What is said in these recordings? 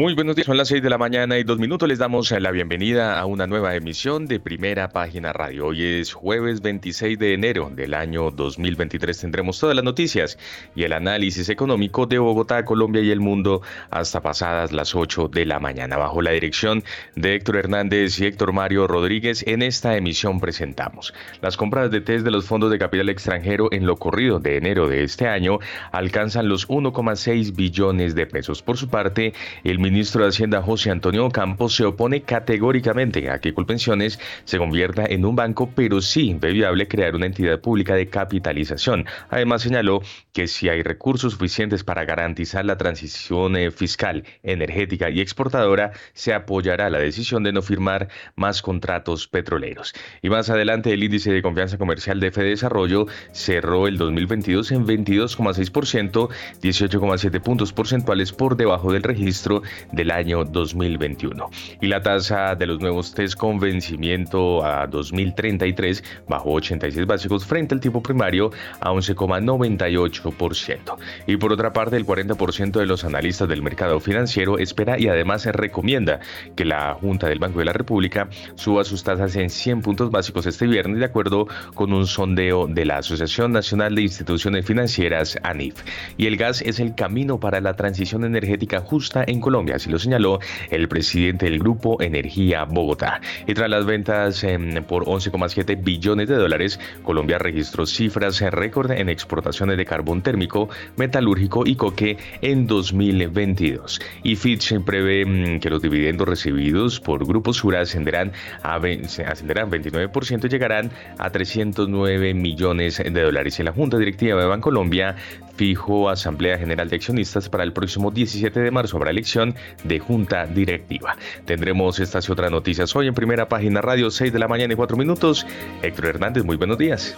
Muy buenos días, son las 6 de la mañana y dos minutos. Les damos la bienvenida a una nueva emisión de Primera Página Radio. Hoy es jueves 26 de enero del año 2023. Tendremos todas las noticias y el análisis económico de Bogotá, Colombia y el mundo hasta pasadas las 8 de la mañana. Bajo la dirección de Héctor Hernández y Héctor Mario Rodríguez, en esta emisión presentamos las compras de test de los fondos de capital extranjero en lo corrido de enero de este año alcanzan los 1,6 billones de pesos. Por su parte, el ministro de Hacienda José Antonio Campos se opone categóricamente a que Colpensiones se convierta en un banco, pero sí ve viable crear una entidad pública de capitalización. Además señaló que si hay recursos suficientes para garantizar la transición eh, fiscal, energética y exportadora, se apoyará la decisión de no firmar más contratos petroleros. Y más adelante el índice de confianza comercial de Desarrollo cerró el 2022 en 22,6%, 18,7 puntos porcentuales por debajo del registro del año 2021. Y la tasa de los nuevos test con vencimiento a 2033 bajó 86 básicos frente al tipo primario a 11,98%. Y por otra parte, el 40% de los analistas del mercado financiero espera y además recomienda que la Junta del Banco de la República suba sus tasas en 100 puntos básicos este viernes de acuerdo con un sondeo de la Asociación Nacional de Instituciones Financieras, ANIF. Y el gas es el camino para la transición energética justa en Colombia así lo señaló el presidente del grupo Energía Bogotá. Y tras las ventas em, por 11,7 billones de dólares, Colombia registró cifras récord en exportaciones de carbón térmico, metalúrgico y coque en 2022. Y Fitch prevé em, que los dividendos recibidos por Grupo Sura ascenderán a ascenderán 29% y llegarán a 309 millones de dólares. En la Junta Directiva de Bancolombia fijó Asamblea General de Accionistas para el próximo 17 de marzo. Habrá elección de Junta Directiva. Tendremos estas y otras noticias hoy en primera página radio, 6 de la mañana y 4 minutos. Héctor Hernández, muy buenos días.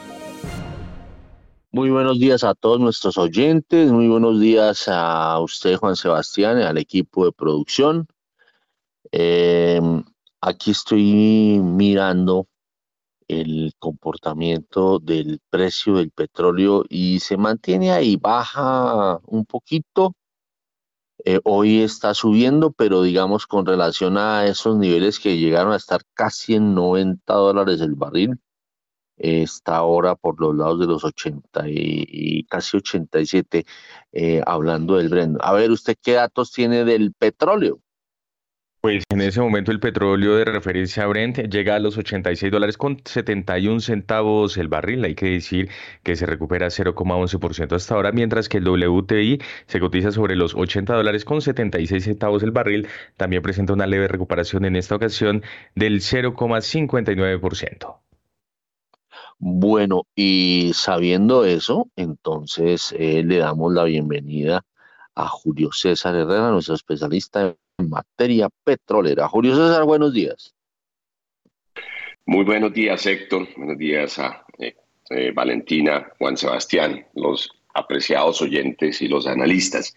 Muy buenos días a todos nuestros oyentes, muy buenos días a usted, Juan Sebastián, al equipo de producción. Em, aquí estoy mirando el comportamiento del precio del petróleo y se mantiene ahí, baja un poquito, eh, hoy está subiendo, pero digamos con relación a esos niveles que llegaron a estar casi en 90 dólares el barril, está ahora por los lados de los 80 y, casi 87, eh, hablando del Brent. A ver, ¿usted qué datos tiene del petróleo? Pues en ese momento el petróleo de referencia Brent llega a los 86 dólares con 71 centavos el barril. Hay que decir que se recupera 0,11% hasta ahora, mientras que el WTI se cotiza sobre los 80 dólares con 76 centavos el barril. También presenta una leve recuperación en esta ocasión del 0,59%. Bueno, y sabiendo eso, entonces eh, le damos la bienvenida a Julio César Herrera, nuestro especialista en materia petrolera. Julio César, buenos días. Muy buenos días, Héctor. Buenos días a eh, eh, Valentina, Juan Sebastián, los apreciados oyentes y los analistas.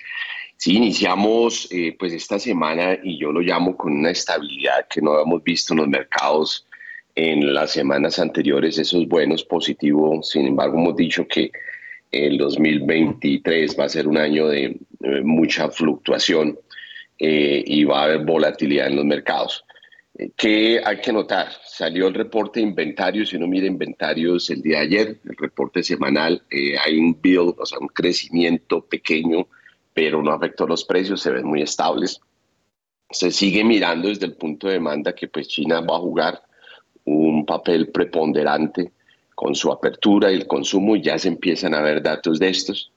Sí, iniciamos eh, pues esta semana y yo lo llamo con una estabilidad que no habíamos visto en los mercados en las semanas anteriores. Eso es bueno, es positivo. Sin embargo, hemos dicho que el 2023 va a ser un año de mucha fluctuación eh, y va a haber volatilidad en los mercados. Eh, ¿Qué hay que notar? Salió el reporte de inventarios, si uno mira inventarios el día de ayer, el reporte semanal, eh, hay un build, o sea, un crecimiento pequeño, pero no afectó los precios, se ven muy estables. Se sigue mirando desde el punto de demanda que pues China va a jugar un papel preponderante con su apertura y el consumo ya se empiezan a ver datos de estos.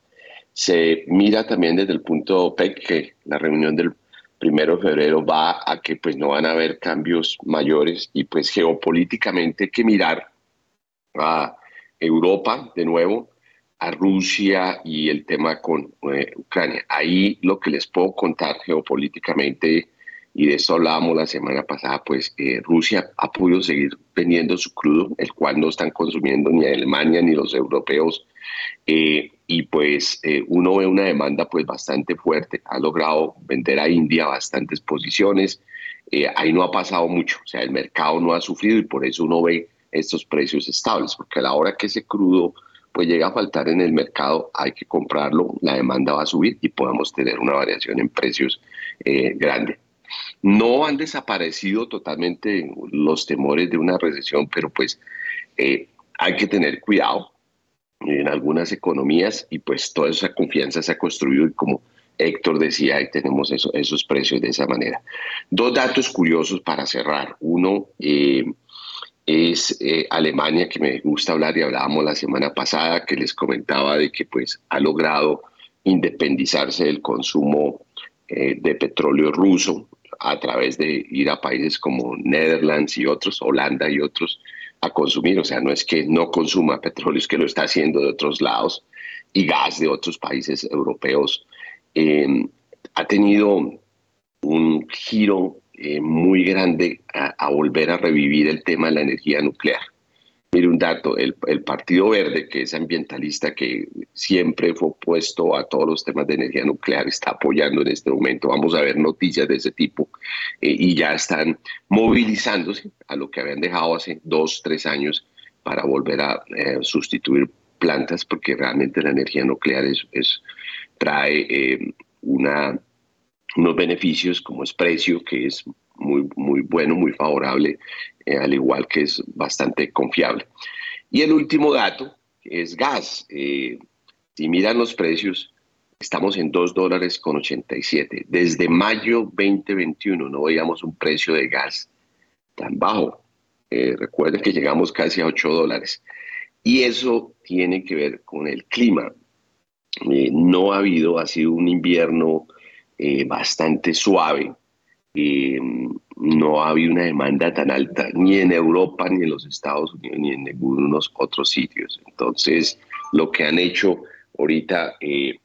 Se mira también desde el punto OPEC que la reunión del primero de febrero va a que pues no van a haber cambios mayores y pues geopolíticamente que mirar a Europa de nuevo, a Rusia y el tema con eh, Ucrania. Ahí lo que les puedo contar geopolíticamente, y de eso hablábamos la semana pasada, pues eh, Rusia ha podido seguir vendiendo su crudo, el cual no están consumiendo ni Alemania ni los europeos. Eh, y pues eh, uno ve una demanda pues bastante fuerte, ha logrado vender a India bastantes posiciones, ahí no ha pasado mucho, o sea, el mercado no ha sufrido y por eso uno ve estos precios estables, porque a la hora que ese crudo pues llega a faltar en el mercado, hay que comprarlo, la demanda va a subir y podemos tener una variación en precios grande. No han desaparecido totalmente los temores de una recesión, pero pues hay que tener cuidado en algunas economías y pues toda esa confianza se ha construido y como Héctor decía, ahí tenemos esos precios de esa manera. Dos datos curiosos para cerrar. Uno eh, es eh, Alemania, que me gusta hablar y hablábamos la semana pasada, que les comentaba de que pues ha logrado independizarse del consumo eh, de petróleo ruso a través de ir a países como Netherlands y otros, Holanda y otros, a consumir. O sea, no es que no consuma petróleo, es que lo está haciendo de otros lados y gas de otros países europeos. Em, ha tenido un giro eh, muy grande a, volver a revivir el tema de la energía nuclear. Mire un dato, el, Partido Verde, que es ambientalista, que siempre fue opuesto a todos los temas de energía nuclear, está apoyando en este momento. Vamos a ver noticias de ese tipo eh, y ya están movilizándose a lo que habían dejado hace dos, tres años para volver a eh, sustituir plantas, porque realmente la energía nuclear es, trae eh, una, unos beneficios como es precio, que es muy, muy bueno, muy favorable eh, al igual que es bastante confiable. Y el último dato es gas. Eh, si miran los precios, estamos en 2 dólares con 87. Desde mayo 2021 no veíamos un precio de gas tan bajo. Eh, recuerden que llegamos casi a 8 dólares. Y eso tiene que ver con el clima. no ha habido, ha sido un invierno bastante suave no ha habido una demanda tan alta ni en Europa, ni en los Estados Unidos, ni en ningunos otros sitios. Entonces, lo que han hecho ahorita eh,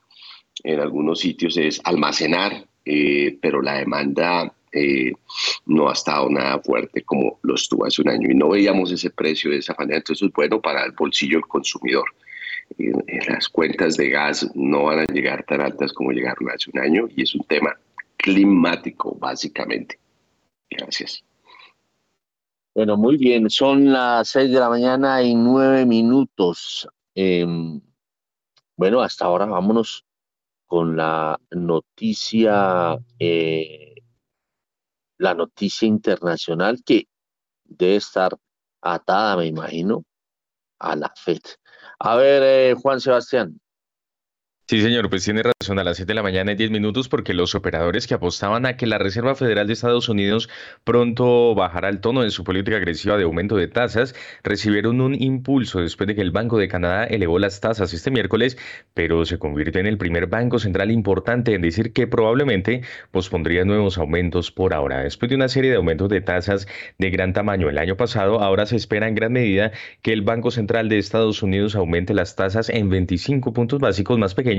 en algunos sitios es almacenar, eh, pero la demanda eh, no ha estado nada fuerte como lo estuvo hace un año y no veíamos ese precio de esa manera. Entonces, es bueno para el bolsillo del consumidor. las cuentas de gas no van a llegar tan altas como llegaron hace un año y es un tema climático, básicamente. Gracias. Bueno, muy bien. Son las seis de la mañana y nueve minutos. Em, bueno, hasta ahora vámonos con la noticia, eh, la noticia internacional que debe estar atada, me imagino, a la FED. A ver, eh, Juan Sebastián. Sí, señor, pues tiene razón a las 7 de la mañana y 10 minutos porque los operadores que apostaban a que la Reserva Federal de Estados Unidos pronto bajara el tono de su política agresiva de aumento de tasas recibieron un impulso después de que el Banco de Canadá elevó las tasas este miércoles, pero se convirtió en el primer banco central importante en decir que probablemente pospondría nuevos aumentos por ahora. Después de una serie de aumentos de tasas de gran tamaño el año pasado, ahora se espera en gran medida que el Banco Central de Estados Unidos aumente las tasas en 25 puntos básicos más pequeños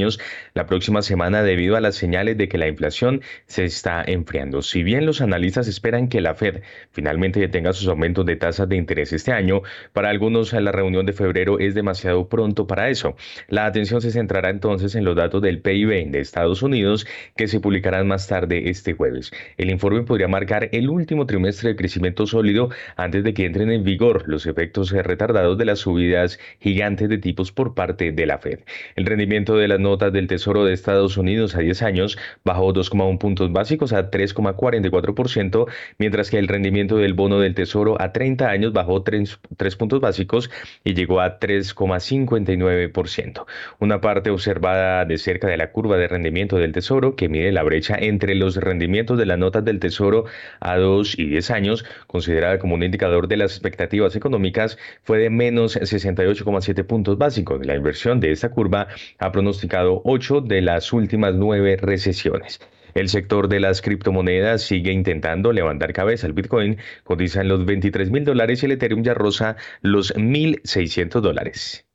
la próxima semana debido a las señales de que la inflación se está enfriando. Si bien los analistas esperan que la Fed finalmente detenga sus aumentos de tasas de interés este año, para algunos la reunión de febrero es demasiado pronto para eso. La atención se centrará entonces en los datos del PIB de Estados Unidos que se publicarán más tarde este jueves. El informe podría marcar el último trimestre de crecimiento sólido antes de que entren en vigor los efectos retardados de las subidas gigantes de tipos por parte de la Fed. El rendimiento de las notas del Tesoro de Estados Unidos a 10 años bajó 2,1 puntos básicos a 3,44%, mientras que el rendimiento del bono del Tesoro a 30 años bajó 3, puntos básicos y llegó a 3,59%. Una parte observada de cerca de la curva de rendimiento del Tesoro, que mide la brecha entre los rendimientos de las notas del Tesoro a 2 y 10 años, considerada como un indicador de las expectativas económicas, fue de menos 68,7 puntos básicos. La inversión de esta curva ha pronosticado ocho de las últimas nueve recesiones. El sector de las criptomonedas sigue intentando levantar cabeza. El Bitcoin cotiza en los 23 mil dólares y el Ethereum ya rosa los 1.600 dólares.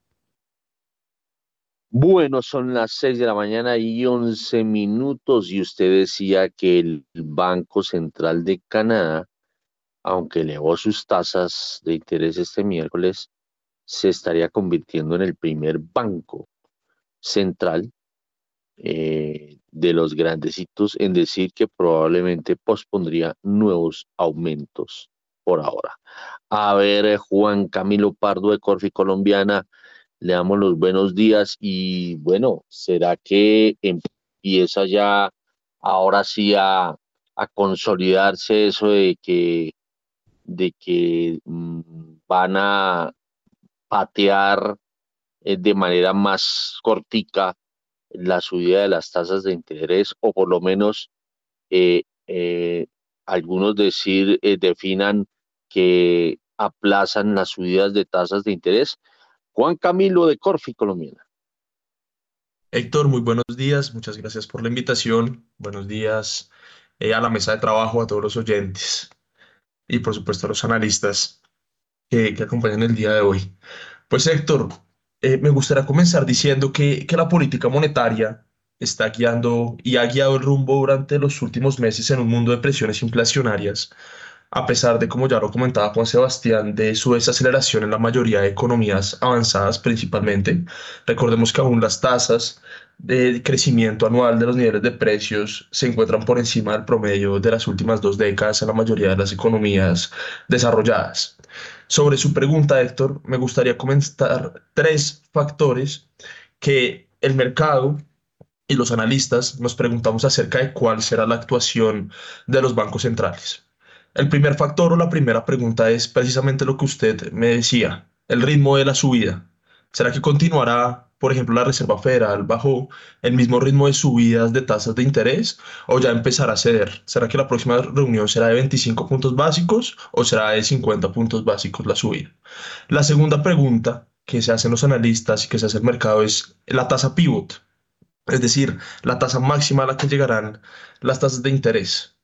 Bueno, son las 6 de la mañana y 11 minutos y usted decía que el Banco Central de Canadá, aunque elevó sus tasas de interés este miércoles, se estaría convirtiendo en el primer banco central eh, de los grandecitos en decir que probablemente pospondría nuevos aumentos por ahora. A ver, eh, Juan Camilo Pardo de Corfi Colombiana, le damos los buenos días y bueno, ¿será que empieza ya ahora sí a, consolidarse eso de que, de que mm, van a patear eh, de manera más cortica la subida de las tasas de interés o por lo menos eh, eh, algunos decir definan que aplazan las subidas de tasas de interés. Juan Camilo de Corfi, Colombiana. Héctor, muy buenos días, muchas gracias por la invitación. Buenos días a la mesa de trabajo, a todos los oyentes y por supuesto a los analistas que, que acompañan el día de hoy. Pues Héctor, eh, me gustaría comenzar diciendo que, que la política monetaria está guiando y ha guiado el rumbo durante los últimos meses en un mundo de presiones inflacionarias, a pesar de, como ya lo comentaba Juan Sebastián, de su desaceleración en la mayoría de economías avanzadas principalmente. Recordemos que aún las tasas de crecimiento anual de los niveles de precios se encuentran por encima del promedio de las últimas dos décadas en la mayoría de las economías desarrolladas. Sobre su pregunta, Héctor, me gustaría comentar tres factores que el mercado y los analistas nos preguntamos acerca de cuál será la actuación de los bancos centrales. El primer factor o la primera pregunta es precisamente lo que usted me decía, el ritmo de la subida. ¿Será que continuará por ejemplo, la Reserva Federal bajo el mismo ritmo de subidas de tasas de interés o ya empezará a ceder? ¿Será que la próxima reunión será de 25 puntos básicos o será de 50 puntos básicos la subida? La segunda pregunta que se hacen los analistas y que se hace el mercado es la tasa pivot, es decir, la tasa máxima a la que llegarán las tasas de interés.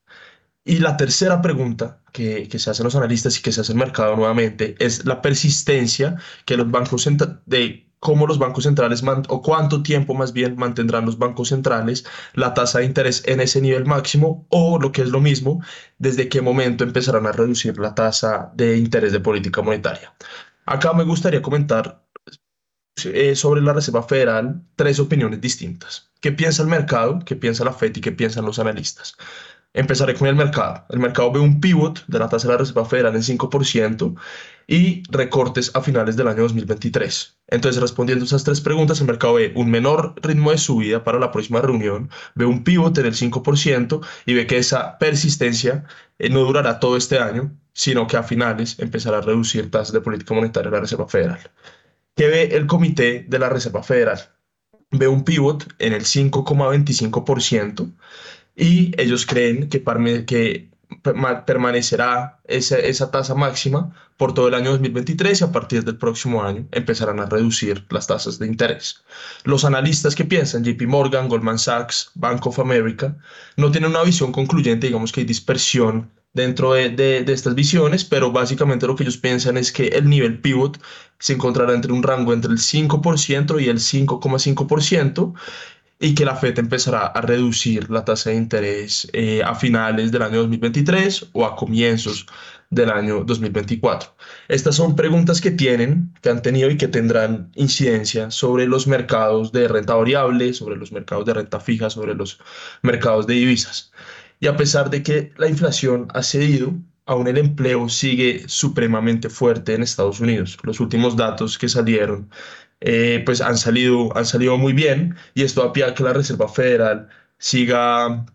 Y la tercera pregunta que, que, se hacen los analistas y que se hace el mercado nuevamente es la persistencia que los bancos de cómo los bancos centrales o cuánto tiempo más bien mantendrán los bancos centrales la tasa de interés en ese nivel máximo o lo que es lo mismo, desde qué momento empezarán a reducir la tasa de interés de política monetaria. Acá me gustaría comentar eh, sobre la Reserva Federal tres opiniones distintas. ¿Qué piensa el mercado? ¿Qué piensa la FED y qué piensan los analistas? Empezaré con el mercado. El mercado ve un pivot de la tasa de la Reserva Federal en 5% y recortes a finales del año 2023. Entonces, respondiendo esas tres preguntas, el mercado ve un menor ritmo de subida para la próxima reunión, ve un pivot en el 5% y ve que esa persistencia eh, no durará todo este año, sino que a finales empezará a reducir tasas de política monetaria de la Reserva Federal. ¿Qué ve el comité de la Reserva Federal? Ve un pivot en el 5,25% y ellos creen que, que permanecerá esa, esa, tasa máxima por todo el año 2023 y a partir del próximo año empezarán a reducir las tasas de interés. Los analistas que piensan, JP Morgan, Goldman Sachs, Bank of America, no tienen una visión concluyente, digamos que hay dispersión dentro de, de, de estas visiones, pero básicamente lo que ellos piensan es que el nivel pivot se encontrará entre un rango entre el 5% y el 5,5% y que la FED empezará a reducir la tasa de interés eh, a finales del año 2023 o a comienzos del año 2024. Estas son preguntas que tienen, que han tenido y que tendrán incidencia sobre los mercados de renta variable, sobre los mercados de renta fija, sobre los mercados de divisas. Y a pesar de que la inflación ha cedido, aún el empleo sigue supremamente fuerte en Estados Unidos. Los últimos datos que salieron eh, pues han salido, han salido muy bien y esto da pie a que la Reserva Federal siga,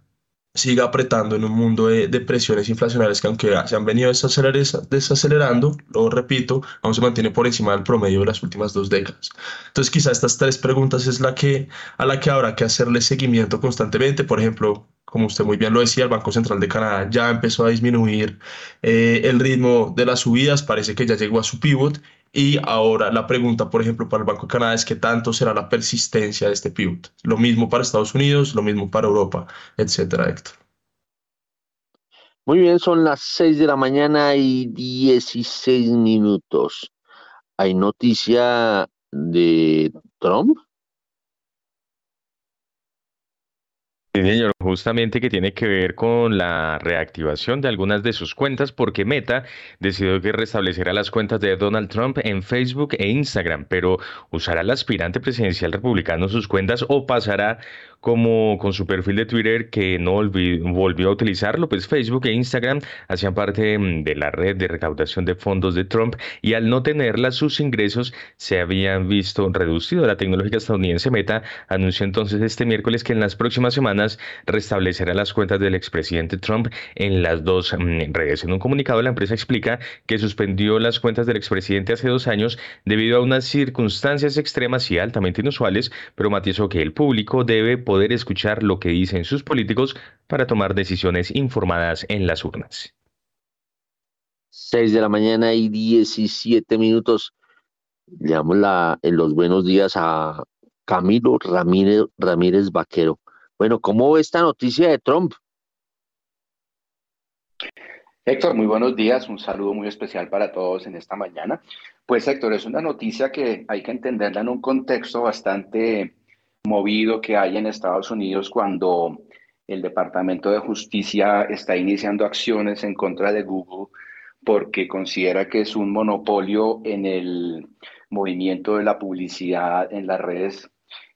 siga apretando en un mundo de, presiones inflacionarias que aunque se han venido desacelerando, lo repito, aún se mantiene por encima del promedio de las últimas dos décadas. Entonces quizá estas tres preguntas es la que, a la que habrá que hacerle seguimiento constantemente. Por ejemplo, como usted muy bien lo decía, el Banco Central de Canadá ya empezó a disminuir eh, el ritmo de las subidas, parece que ya llegó a su pivot y ahora la pregunta, por ejemplo, para el Banco de Canadá es qué tanto será la persistencia de este pivot. Lo mismo para Estados Unidos, lo mismo para Europa, etcétera, Héctor. Muy bien, son las 6 de la mañana y 16 minutos. ¿Hay noticia de Trump? Sí, señor, justamente que tiene que ver con la reactivación de algunas de sus cuentas porque Meta decidió que restablecerá las cuentas de Donald Trump en Facebook e Instagram, pero ¿usará el aspirante presidencial republicano sus cuentas o pasará como con su perfil de Twitter que no volvió a utilizarlo? Pues Facebook e Instagram hacían parte mm, de la red de recaudación de fondos de Trump y al no tenerlas sus ingresos se habían visto reducidos. La tecnológica estadounidense Meta anunció entonces este miércoles que en las próximas semanas restablecerá las cuentas del expresidente Trump en las dos mm, redes. En un comunicado, la empresa explica que suspendió las cuentas del expresidente hace dos años debido a unas circunstancias extremas y altamente inusuales, pero matizó que el público debe poder escuchar lo que dicen sus políticos para tomar decisiones informadas en las urnas. 6 de la mañana y 17 minutos. Le damos la, en los buenos días a Camilo Ramírez, Ramírez Vaquero. Bueno, ¿cómo ve esta noticia de Trump? Héctor, muy buenos días. Un saludo muy especial para todos en esta mañana. Pues Héctor, es una noticia que hay que entenderla en un contexto bastante movido que hay en Estados Unidos cuando el Departamento de Justicia está iniciando acciones en contra de Google porque considera que es un monopolio en el movimiento de la publicidad en las redes.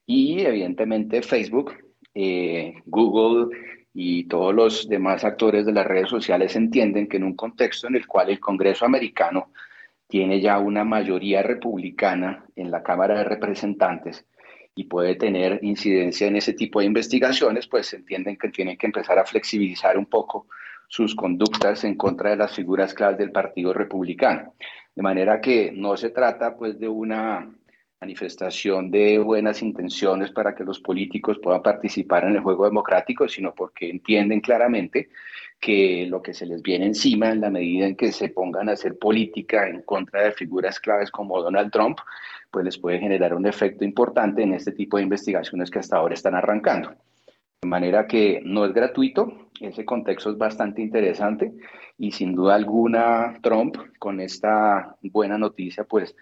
Y evidentemente Facebook eh, Google y todos los demás actores de las redes sociales entienden que en un contexto en el cual el Congreso americano tiene ya una mayoría republicana en la Cámara de Representantes y puede tener incidencia en ese tipo de investigaciones, pues entienden que tienen que empezar a flexibilizar un poco sus conductas en contra de las figuras claves del Partido Republicano. De manera que no se trata pues de una manifestación de buenas intenciones para que los políticos puedan participar en el juego democrático, sino porque entienden claramente que lo que se les viene encima en la medida en que se pongan a hacer política en contra de figuras claves como Donald Trump, pues les puede generar un efecto importante en este tipo de investigaciones que hasta ahora están arrancando. De manera que no es gratuito, ese contexto es bastante interesante y sin duda alguna Trump con esta buena noticia pues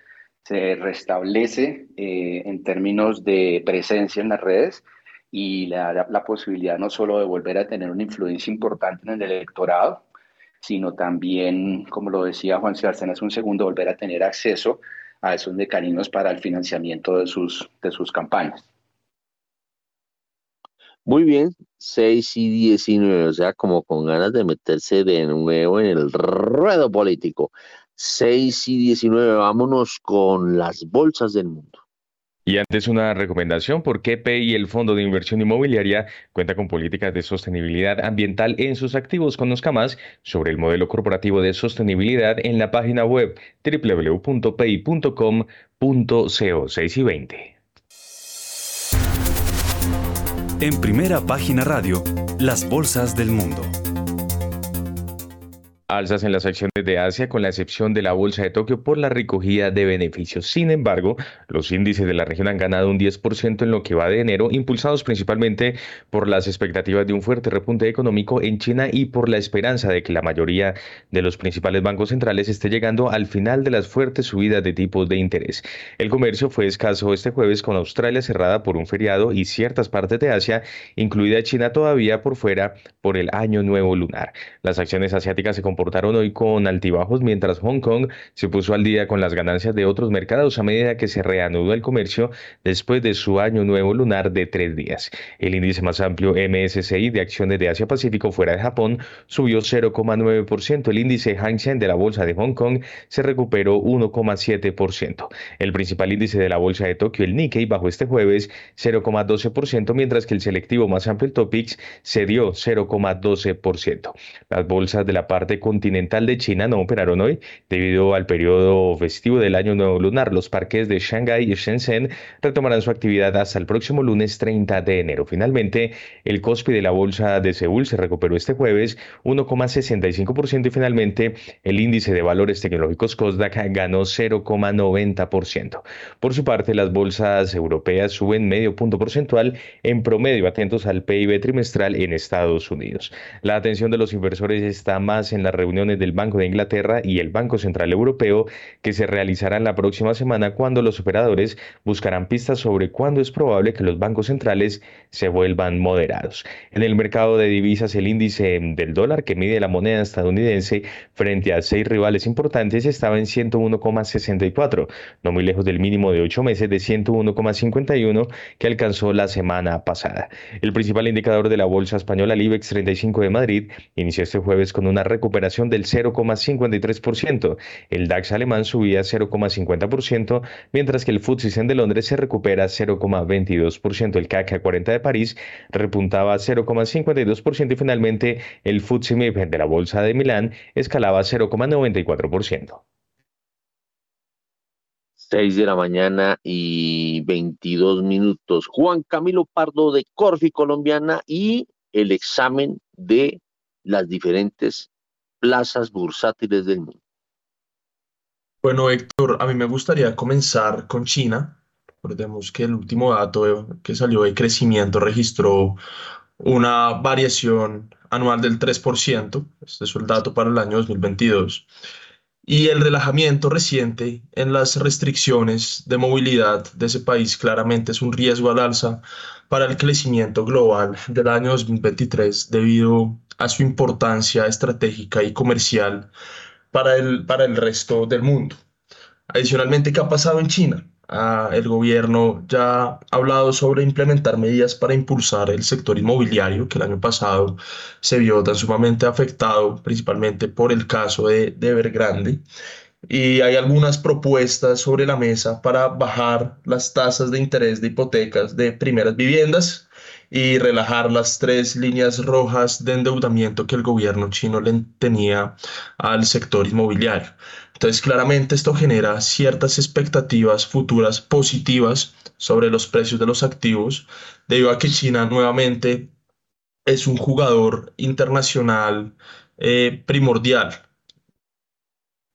se restablece eh, en términos de presencia en las redes y le da la, posibilidad no solo de volver a tener una influencia importante en el electorado, sino también, como lo decía Juan Sebastián hace un segundo, volver a tener acceso a esos mecanismos para el financiamiento de sus, de sus campañas. Muy bien, 6 y 19, o sea, como con ganas de meterse de nuevo en el ruedo político. 6 y 19, vámonos con las bolsas del mundo. Y antes una recomendación, porque PI, el Fondo de Inversión Inmobiliaria, cuenta con políticas de sostenibilidad ambiental en sus activos. Conozca más sobre el modelo corporativo de sostenibilidad en la página web www.pi.com.co 6 y 20. En primera página radio, las bolsas del mundo. Alzas en las acciones de Asia con la excepción de la Bolsa de Tokio por la recogida de beneficios. Sin embargo, los índices de la región han ganado un 10% en lo que va de enero, impulsados principalmente por las expectativas de un fuerte repunte económico en China y por la esperanza de que la mayoría de los principales bancos centrales esté llegando al final de las fuertes subidas de tipos de interés. El comercio fue escaso este jueves con Australia cerrada por un feriado y ciertas partes de Asia, incluida China todavía por fuera por el año nuevo lunar. Las acciones asiáticas se comportaron hoy con altibajos mientras Hong Kong se puso al día con las ganancias de otros mercados a medida que se reanudó el comercio después de su año nuevo lunar de tres días. El índice más amplio MSCI de acciones de Asia Pacífico fuera de Japón subió 0,9%. El índice Hang Seng de la bolsa de Hong Kong se recuperó 1,7%. El principal índice de la bolsa de Tokio, el Nikkei, bajó este jueves 0,12%, mientras que el selectivo más amplio, el Topix, cedió 0,12%. Las bolsas de la parte continental de China no operaron hoy debido al periodo festivo del año nuevo lunar. Los parques de Shanghái y Shenzhen retomarán su actividad hasta el próximo lunes 30 de enero. Finalmente, el COSPI de la bolsa de Seúl se recuperó este jueves 1,65% y finalmente el índice de valores tecnológicos COSDAC ganó 0,90%. Por su parte, las bolsas europeas suben medio punto porcentual en promedio, atentos al PIB trimestral en Estados Unidos. La atención de los inversores está más en la reuniones del Banco de Inglaterra y el Banco Central Europeo que se realizarán la próxima semana cuando los operadores buscarán pistas sobre cuándo es probable que los bancos centrales se vuelvan moderados. En el mercado de divisas, el índice del dólar que mide la moneda estadounidense frente a seis rivales importantes estaba en 101,64, no muy lejos del mínimo de ocho meses de 101,51 que alcanzó la semana pasada. El principal indicador de la bolsa española, el IBEX 35 de Madrid, inició este jueves con una recuperación del 0,53%. El DAX alemán subía 0,50%, mientras que el FTSE de Londres se recupera 0,22%. El CAC 40 de París repuntaba 0,52% y finalmente el FTSE MIB de la bolsa de Milán escalaba 0,94%. 6 de la mañana y 22 minutos. Juan Camilo Pardo de Corfi Colombiana y el examen de las diferentes plazas bursátiles del mundo. Bueno, Héctor, a mí me gustaría comenzar con China. Recordemos que el último dato que salió de crecimiento registró una variación anual del 3%. Este es el dato para el año 2022 y el relajamiento reciente en las restricciones de movilidad de ese país claramente es un riesgo al alza para el crecimiento global del año 2023 debido a su importancia estratégica y comercial para el, para el resto del mundo. Adicionalmente, ¿qué ha pasado en China? Ah, el gobierno ya ha hablado sobre implementar medidas para impulsar el sector inmobiliario, que el año pasado se vio tan sumamente afectado, principalmente por el caso de, de Evergrande. Y hay algunas propuestas sobre la mesa para bajar las tasas de interés de hipotecas de primeras viviendas y relajar las tres líneas rojas de endeudamiento que el gobierno chino le tenía al sector inmobiliario. Entonces, claramente esto genera ciertas expectativas futuras positivas sobre los precios de los activos, debido a que China nuevamente es un jugador internacional eh, primordial.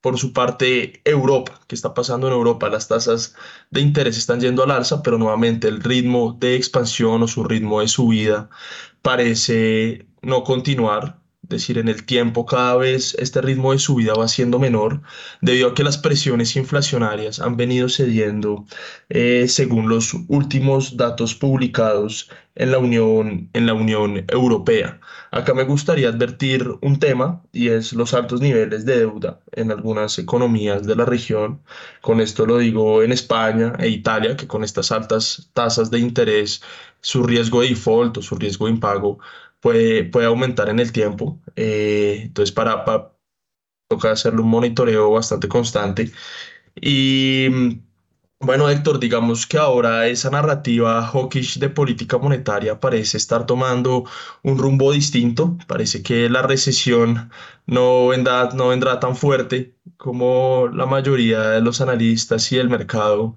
Por su parte, Europa, ¿qué está pasando en Europa? Las tasas de interés están yendo al alza, pero nuevamente el ritmo de expansión o su ritmo de subida parece no continuar decir, en el tiempo cada vez este ritmo de subida va siendo menor debido a que las presiones inflacionarias han venido cediendo eh, según los últimos datos publicados en la, Unión, en la Unión Europea. Acá me gustaría advertir un tema y es los altos niveles de deuda en algunas economías de la región. Con esto lo digo en España e Italia, que con estas altas tasas de interés, su riesgo de default o su riesgo de impago puede, puede aumentar en el tiempo. Eh, entonces, para, para toca hacerle un monitoreo bastante constante. Y bueno, Héctor, digamos que ahora esa narrativa hawkish de política monetaria parece estar tomando un rumbo distinto. Parece que la recesión no vendrá, no vendrá tan fuerte como la mayoría de los analistas y el mercado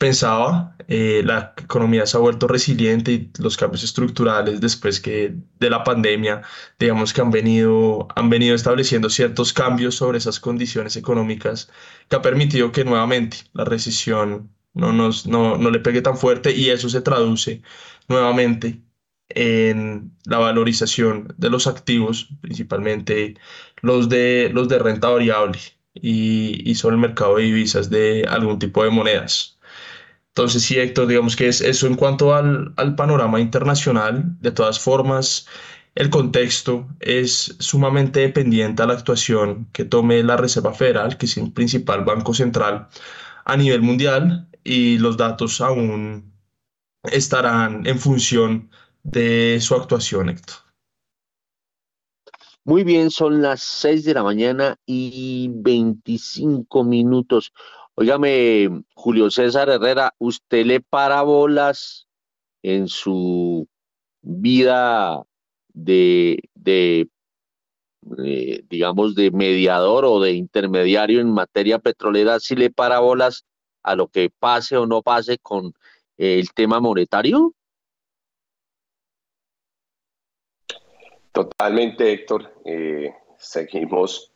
pensaba, eh, la economía se ha vuelto resiliente y los cambios estructurales después que de la pandemia, digamos que han venido, han venido estableciendo ciertos cambios sobre esas condiciones económicas que ha permitido que nuevamente la recesión no, nos, no, no le pegue tan fuerte y eso se traduce nuevamente en la valorización de los activos, principalmente los de, los de renta variable y, y sobre el mercado de divisas de algún tipo de monedas. Entonces, sí, Héctor, digamos que es eso en cuanto al, al panorama internacional. De todas formas, el contexto es sumamente dependiente a la actuación que tome la Reserva Federal, que es el principal banco central a nivel mundial, y los datos aún estarán en función de su actuación, Héctor. Muy bien, son las 6 de la mañana y 25 minutos. Óigame, Julio César Herrera, ¿usted le para bolas en su vida de, de eh, digamos, de mediador o de intermediario en materia petrolera, si le para bolas a lo que pase o no pase con el tema monetario? Totalmente, Héctor. Eh, seguimos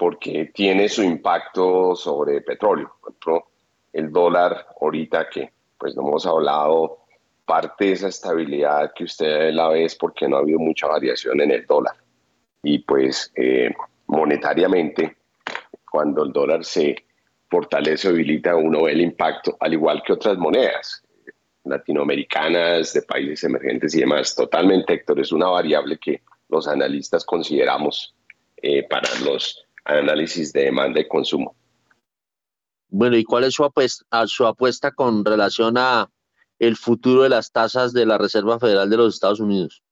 porque tiene su impacto sobre petróleo. el dólar ahorita que pues no hemos hablado, parte de esa estabilidad que usted la ve es porque no ha habido mucha variación en el dólar. Y pues eh, monetariamente, cuando el dólar se fortalece o debilita, uno ve el impacto, al igual que otras monedas latinoamericanas, de países emergentes y demás. Totalmente, Héctor, es una variable que los analistas consideramos eh, para los análisis de demanda y consumo. Bueno, ¿y cuál es su apuesta, su apuesta con relación a el futuro de las tasas de la Reserva Federal de los Estados Unidos?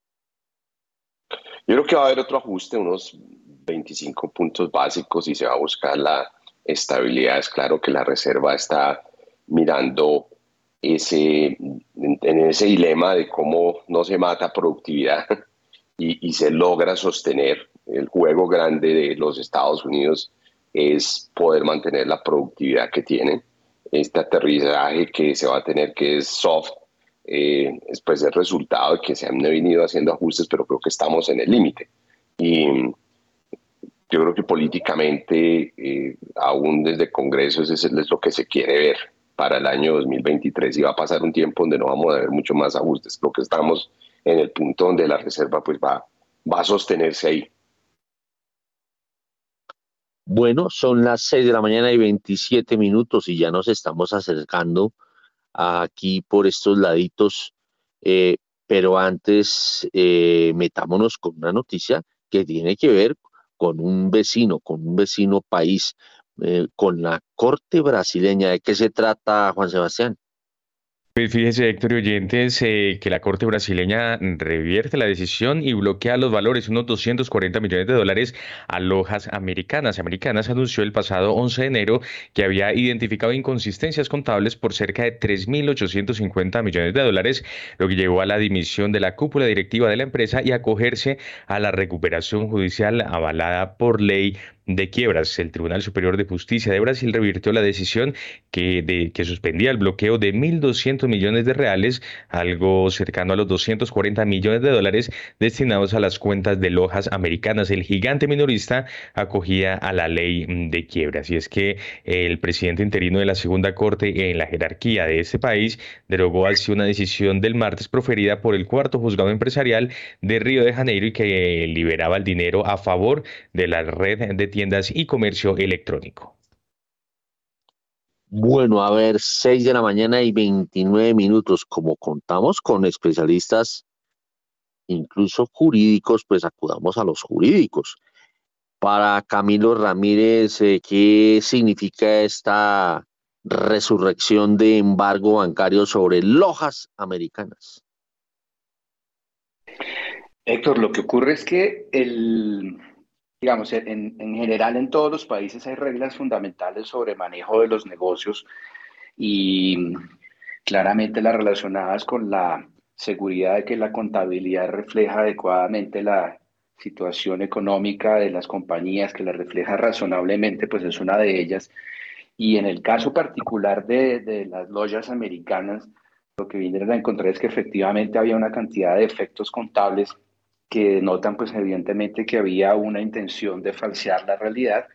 Yo creo que va a haber otro ajuste, unos 25 puntos básicos y se va a buscar la estabilidad. Es claro que la Reserva está mirando ese, en ese dilema de cómo no se mata productividad y, y se logra sostener el juego grande de los Estados Unidos es poder mantener la productividad que tienen. Este aterrizaje que se va a tener, que es soft, eh, es pues el resultado de que se han venido haciendo ajustes, pero creo que estamos en el límite. Y yo creo que políticamente, eh, aún desde Congreso, eso es lo que se quiere ver para el año 2023 y va a pasar un tiempo donde no vamos a ver mucho más ajustes. Creo que estamos en el punto donde la reserva pues va, va a sostenerse ahí. Bueno, son las 6 de la mañana y 27 minutos y ya nos estamos acercando aquí por estos laditos, eh, pero antes eh, metámonos con una noticia que tiene que ver con un vecino, con un vecino país, eh, con la Corte brasileña. ¿De qué se trata, Juan Sebastián? Pues fíjese, Héctor y oyentes, que la Corte brasileña revierte la decisión y bloquea los valores, unos 240 millones de dólares a lojas americanas. Americanas anunció el pasado 11 de enero que había identificado inconsistencias contables por cerca de 3.850 millones de dólares, lo que llevó a la dimisión de la cúpula directiva de la empresa y acogerse a la recuperación judicial avalada por ley de quiebras. El Tribunal Superior de Justicia de Brasil revirtió la decisión que, de, que suspendía el bloqueo de 1.200 millones de reales, algo cercano a los 240 millones de dólares destinados a las cuentas de lojas americanas. El gigante minorista acogía a la ley de quiebras. Y es que el presidente interino de la Segunda Corte en la jerarquía de este país derogó así una decisión del martes proferida por el cuarto juzgado empresarial de Río de Janeiro y que liberaba el dinero a favor de la red de tiendas y comercio electrónico. Bueno, a ver, 6 de la mañana y 29 minutos. Como contamos con especialistas, incluso jurídicos, pues acudamos a los jurídicos. Para Camilo Ramírez, eh, ¿qué significa esta resurrección de embargo bancario sobre lojas americanas? Héctor, lo que ocurre es que el, digamos, en, en, general en todos los países hay reglas fundamentales sobre manejo de los negocios y claramente las relacionadas con la seguridad de que la contabilidad refleja adecuadamente la situación económica de las compañías, que la refleja razonablemente, pues es una de ellas. Y en el caso particular de, de las loyas americanas, lo que vinieron a encontrar es que efectivamente había una cantidad de efectos contables que denotan pues evidentemente que había una intención de falsear la realidad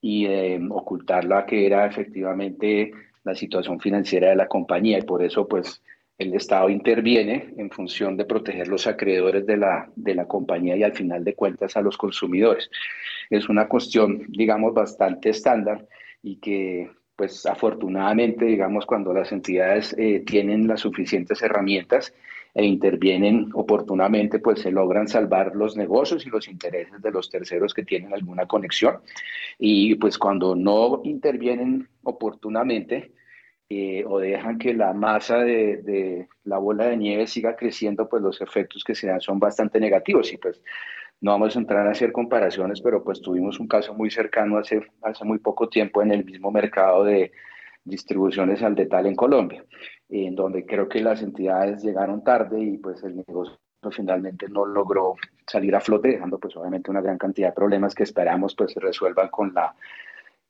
y de ocultar la que era efectivamente la situación financiera de la compañía y por eso pues el Estado interviene en función de proteger los acreedores de la, de la compañía y al final de cuentas a los consumidores. Es una cuestión, digamos, bastante estándar y que pues afortunadamente, digamos, cuando las entidades eh, tienen las suficientes herramientas, e intervienen oportunamente, pues se logran salvar los negocios y los intereses de los terceros que tienen alguna conexión. Y pues cuando no intervienen oportunamente eh, o dejan que la masa de, de, la bola de nieve siga creciendo, pues los efectos que se dan son bastante negativos. Y pues no vamos a entrar a hacer comparaciones, pero pues tuvimos un caso muy cercano hace, hace muy poco tiempo en el mismo mercado de distribuciones al detal en Colombia en donde creo que las entidades llegaron tarde y pues el negocio finalmente no logró salir a flote, dejando pues obviamente una gran cantidad de problemas que esperamos pues se resuelvan con la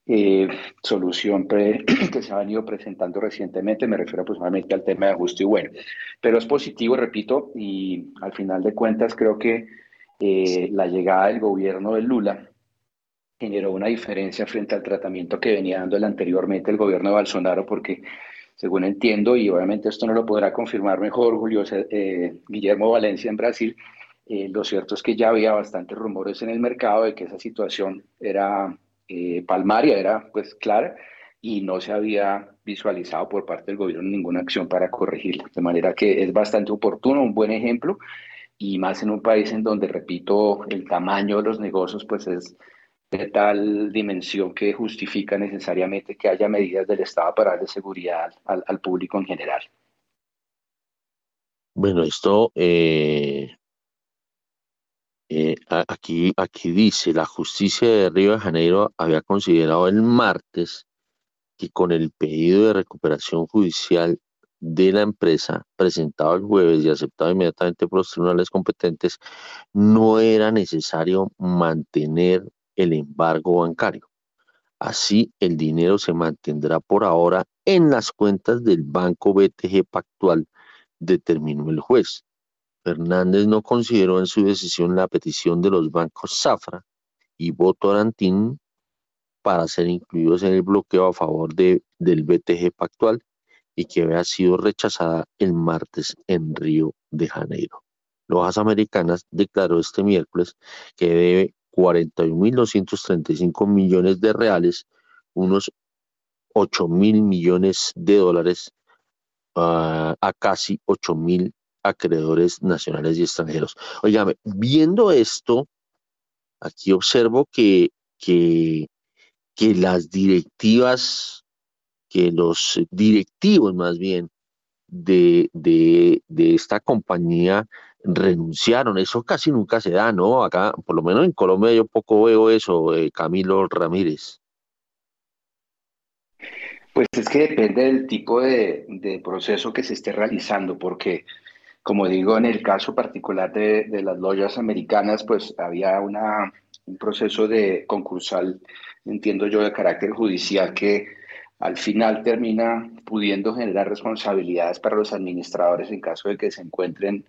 eh, solución que se ha venido presentando recientemente, me refiero pues obviamente al tema de ajuste y bueno, pero es positivo, repito, y al final de cuentas creo que eh, la llegada del gobierno de Lula generó una diferencia frente al tratamiento que venía dando el anteriormente el gobierno de Bolsonaro, porque según entiendo, y obviamente esto no lo podrá confirmar mejor Julio eh, Guillermo Valencia en Brasil, Eh, lo cierto es que ya había bastantes rumores en el mercado de que esa situación era eh, palmaria, era pues clara y no se había visualizado por parte del gobierno ninguna acción para corregirla. De manera que es bastante oportuno, un buen ejemplo y más en un país en donde, repito, el tamaño de los negocios pues es de tal dimensión que justifica necesariamente que haya medidas del Estado para darle seguridad al, público en general. Bueno, esto eh, eh, aquí, aquí dice, la justicia de Río de Janeiro había considerado el martes que con el pedido de recuperación judicial de la empresa presentado el jueves y aceptado inmediatamente por los tribunales competentes, no era necesario mantener el embargo bancario. Así, el dinero se mantendrá por ahora en las cuentas del banco BTG Pactual, determinó el juez. Fernández no consideró en su decisión la petición de los bancos Zafra y Votorantín para ser incluidos en el bloqueo a favor de, del BTG Pactual y que había sido rechazada el martes en Río de Janeiro. Lojas Americanas declaró este miércoles que debe 41.235 millones de reales, unos 8 mil millones de dólares ah, a casi 8 mil acreedores nacionales y extranjeros. Oígame, viendo esto, aquí observo que, que, que las directivas que los directivos más bien de, de, esta compañía renunciaron. Eso casi nunca se da, ¿no? Acá, por lo menos en Colombia, yo poco veo eso, eh, Camilo Ramírez. Pues es que depende del tipo de, proceso que se esté realizando, porque, como digo, en el caso particular de, de las loyas americanas, pues había una, un proceso de concursal, entiendo yo, de carácter judicial que al final termina pudiendo generar responsabilidades para los administradores en caso de que se encuentren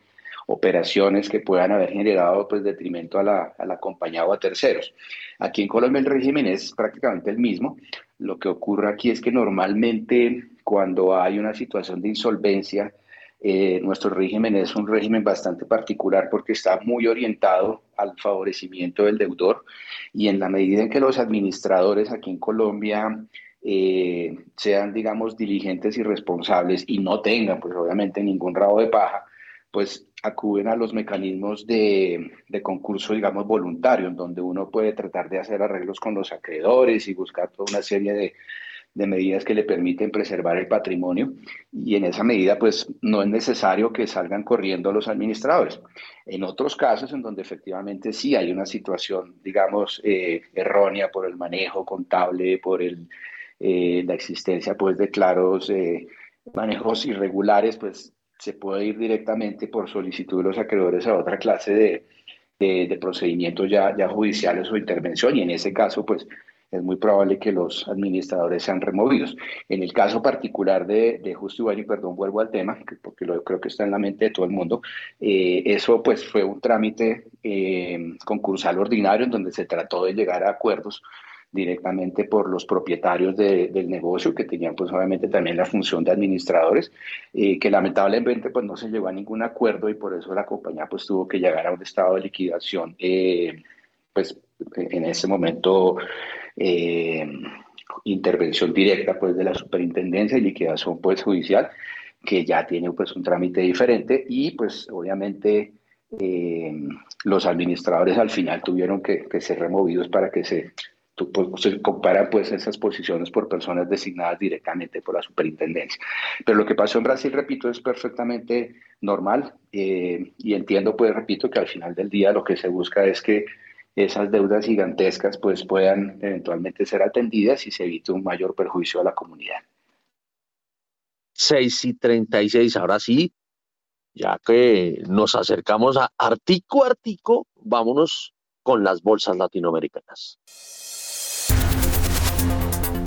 operaciones que puedan haber generado pues detrimento a la, a la compañía o a terceros. Aquí en Colombia el régimen es prácticamente el mismo. Lo que ocurre aquí es que normalmente cuando hay una situación de insolvencia, eh, nuestro régimen es un régimen bastante particular porque está muy orientado al favorecimiento del deudor y en la medida en que los administradores aquí en Colombia eh, sean, digamos, diligentes y responsables y no tengan, pues obviamente, ningún rabo de paja, pues acuden a los mecanismos de, de, concurso, digamos, voluntario, en donde uno puede tratar de hacer arreglos con los acreedores y buscar toda una serie de, de medidas que le permiten preservar el patrimonio y en esa medida pues no es necesario que salgan corriendo los administradores. En otros casos en donde efectivamente sí hay una situación digamos eh, errónea por el manejo contable, por el eh, la existencia pues de claros eh, manejos irregulares, pues se puede ir directamente por solicitud de los acreedores a otra clase de, de, procedimientos ya, ya judiciales o intervención y en ese caso pues es muy probable que los administradores sean removidos. En el caso particular de, de Justo y perdón, vuelvo al tema, porque lo, creo que está en la mente de todo el mundo, eh, eso pues fue un trámite concursal ordinario en donde se trató de llegar a acuerdos directamente por los propietarios del negocio que tenían pues obviamente también la función de administradores eh, que lamentablemente pues no se llegó a ningún acuerdo y por eso la compañía pues tuvo que llegar a un estado de liquidación eh, pues en ese momento eh, intervención directa pues de la superintendencia y liquidación pues judicial que ya tiene pues un trámite diferente. Y pues obviamente los administradores al final tuvieron que ser removidos para que se pues, se compara pues esas posiciones por personas designadas directamente por la superintendencia. Pero lo que pasó en Brasil, repito, es perfectamente normal eh, y entiendo, pues repito, que al final del día lo que se busca es que esas deudas gigantescas pues puedan eventualmente ser atendidas y se evite un mayor perjuicio a la comunidad. 6 y 36, ahora sí, ya que nos acercamos a artico artico, vámonos con las bolsas latinoamericanas.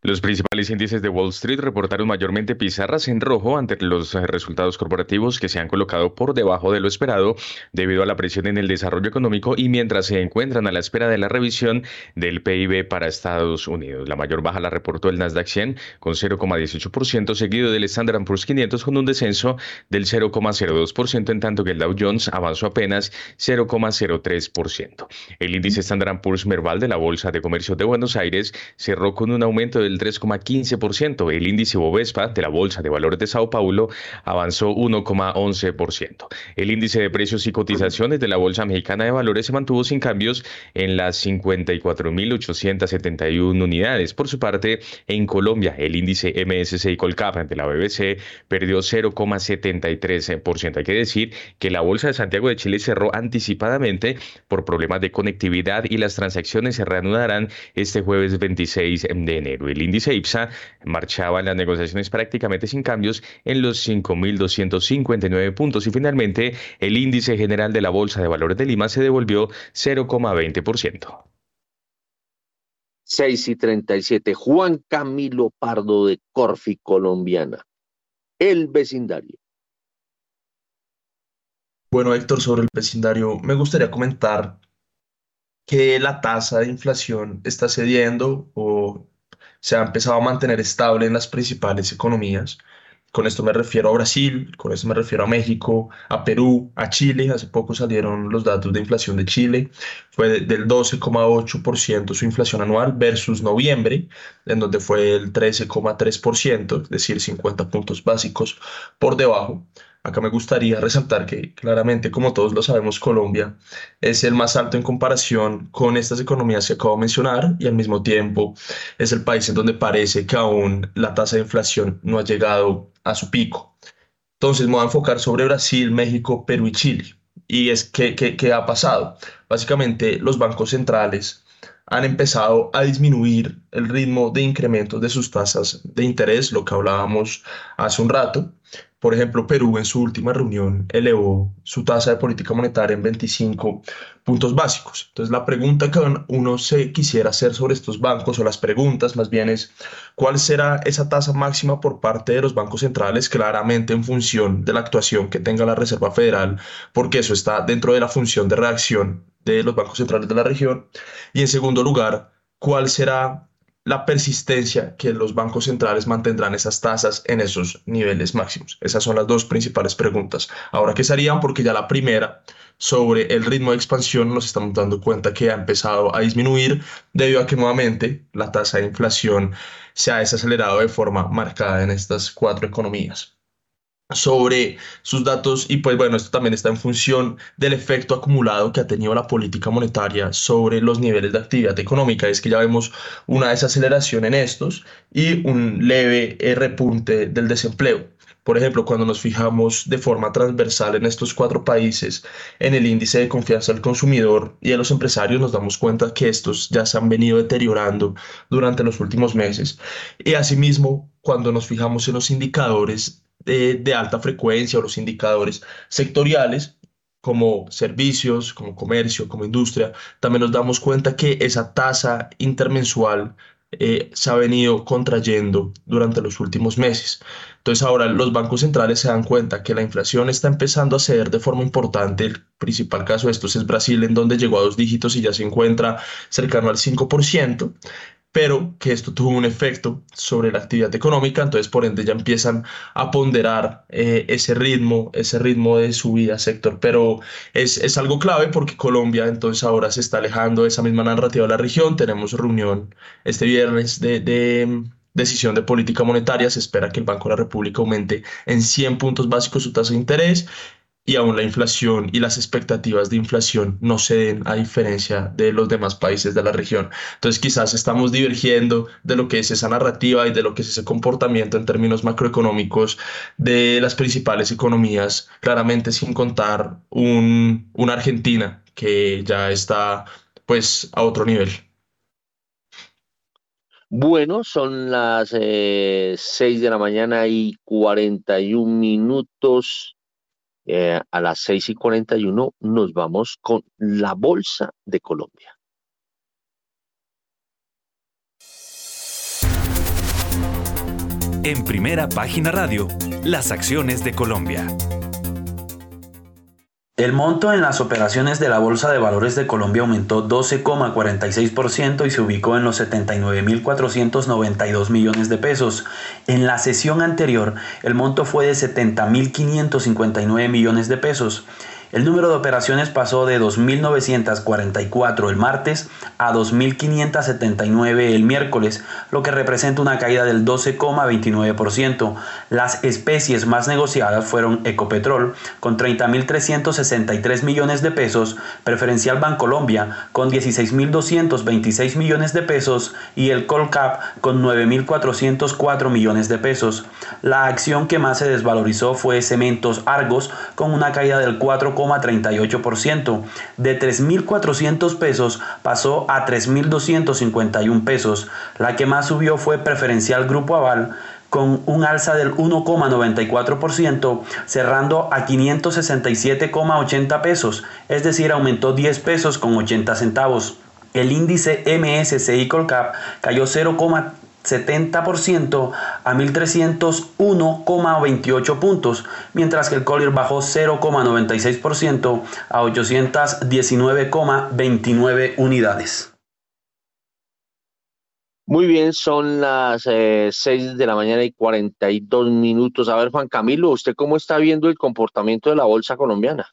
Los principales índices de Wall Street reportaron mayormente pizarras en rojo ante los eh, resultados corporativos que se han colocado por debajo de lo esperado debido a la presión en el desarrollo económico y mientras se encuentran a la espera de la revisión del PIB para Estados Unidos. La mayor baja la reportó el Nasdaq 100 con 0,18%, seguido del Standard Poor's 500 con un descenso del 0,02%, en tanto que el Dow Jones avanzó apenas 0,03%. El índice Standard Poor's Merval de la Bolsa de Comercio de Buenos Aires cerró con un aumento de del 3,15%. El índice Bovespa de la Bolsa de Valores de Sao Paulo avanzó 1,11%. El índice de precios y cotizaciones de la Bolsa Mexicana de Valores se mantuvo sin cambios en las 54.871 unidades. Por su parte, en Colombia, el índice MSCI Colcap de la BBC perdió 0,73%. Hay que decir que la Bolsa de Santiago de Chile cerró anticipadamente por problemas de conectividad y las transacciones se reanudarán este jueves 26 de enero. Índice IPSA marchaba en las negociaciones prácticamente sin cambios en los 5.259 puntos y finalmente el índice general de la Bolsa de Valores de Lima se devolvió 0,20%. 6 y 37. Juan Camilo Pardo de Corfi, colombiana. El vecindario. Bueno, Héctor, sobre el vecindario, me gustaría comentar que la tasa de inflación está cediendo o se ha empezado a mantener estable en las principales economías. Con esto me refiero a Brasil, con esto me refiero a México, a Perú, a Chile. Hace poco salieron los datos de inflación de Chile. Fue del 12,8% su inflación anual versus noviembre, en donde fue el 13,3%, es decir, 50 puntos básicos por debajo. Acá me gustaría resaltar que claramente, como todos lo sabemos, Colombia es el más alto en comparación con estas economías que acabo de mencionar y al mismo tiempo es el país en donde parece que aún la tasa de inflación no ha llegado a su pico. Entonces me voy a enfocar sobre Brasil, México, Perú y Chile. Y es que, ¿qué ha pasado? Básicamente los bancos centrales han empezado a disminuir el ritmo de incremento de sus tasas de interés, lo que hablábamos hace un rato, por ejemplo, Perú en su última reunión elevó su tasa de política monetaria en 25 puntos básicos. Entonces, la pregunta que uno se quisiera hacer sobre estos bancos, o las preguntas más bien es, ¿cuál será esa tasa máxima por parte de los bancos centrales? Claramente en función de la actuación que tenga la Reserva Federal, porque eso está dentro de la función de reacción de los bancos centrales de la región. Y en segundo lugar, ¿cuál será la persistencia que los bancos centrales mantendrán esas tasas en esos niveles máximos? Esas son las dos principales preguntas. Ahora, ¿qué serían? Porque ya la primera, sobre el ritmo de expansión, nos estamos dando cuenta que ha empezado a disminuir debido a que nuevamente la tasa de inflación se ha desacelerado de forma marcada en estas cuatro economías sobre sus datos y pues bueno, esto también está en función del efecto acumulado que ha tenido la política monetaria sobre los niveles de actividad económica. Es que ya vemos una desaceleración en estos y un leve repunte del desempleo. Por ejemplo, cuando nos fijamos de forma transversal en estos cuatro países en el índice de confianza del consumidor y de los empresarios, nos damos cuenta que estos ya se han venido deteriorando durante los últimos meses. Y asimismo, cuando nos fijamos en los indicadores de, alta frecuencia o los indicadores sectoriales como servicios, como comercio, como industria, también nos damos cuenta que esa tasa intermensual eh, se ha venido contrayendo durante los últimos meses. Entonces ahora los bancos centrales se dan cuenta que la inflación está empezando a ceder de forma importante. El principal caso de estos es Brasil, en donde llegó a dos dígitos y ya se encuentra cercano al 5% pero que esto tuvo un efecto sobre la actividad económica, entonces por ende ya empiezan a ponderar eh, ese ritmo, ese ritmo de subida sector, pero es, es, algo clave porque Colombia entonces ahora se está alejando de esa misma narrativa de la región, tenemos reunión este viernes de, de mm, decisión de política monetaria, se espera que el Banco de la República aumente en 100 puntos básicos su tasa de interés y aún la inflación y las expectativas de inflación no se den a diferencia de los demás países de la región. Entonces quizás estamos divergiendo de lo que es esa narrativa y de lo que es ese comportamiento en términos macroeconómicos de las principales economías, claramente sin contar un, una Argentina que ya está pues a otro nivel. Bueno, son las eh, 6 de la mañana y 41 minutos. Eh, a las 6 y 41 nos vamos con la Bolsa de Colombia. En primera página radio, las acciones de Colombia. El monto en las operaciones de la Bolsa de Valores de Colombia aumentó 12,46% y se ubicó en los 79.492 millones de pesos. En la sesión anterior, el monto fue de 70.559 millones de pesos. El número de operaciones pasó de 2.944 el martes a 2.579 el miércoles, lo que representa una caída del 12,29%. Las especies más negociadas fueron Ecopetrol con 30.363 millones de pesos, Preferencial Bancolombia con 16.226 millones de pesos y el Colcap con 9.404 millones de pesos. La acción que más se desvalorizó fue Cementos Argos con una caída del 4 38%. De 3.400 pesos pasó a 3.251 pesos. La que más subió fue Preferencial Grupo Aval con un alza del 1,94%, cerrando a 567,80 pesos, es decir, aumentó 10 pesos con 80 centavos. El índice MSCI Colcap cayó 0,3%. 70% a 1.301,28 puntos, mientras que el Collier bajó 0,96% a 819,29 unidades. Muy bien, son las 6 eh, de la mañana y 42 minutos. A ver, Juan Camilo, ¿usted cómo está viendo el comportamiento de la bolsa colombiana?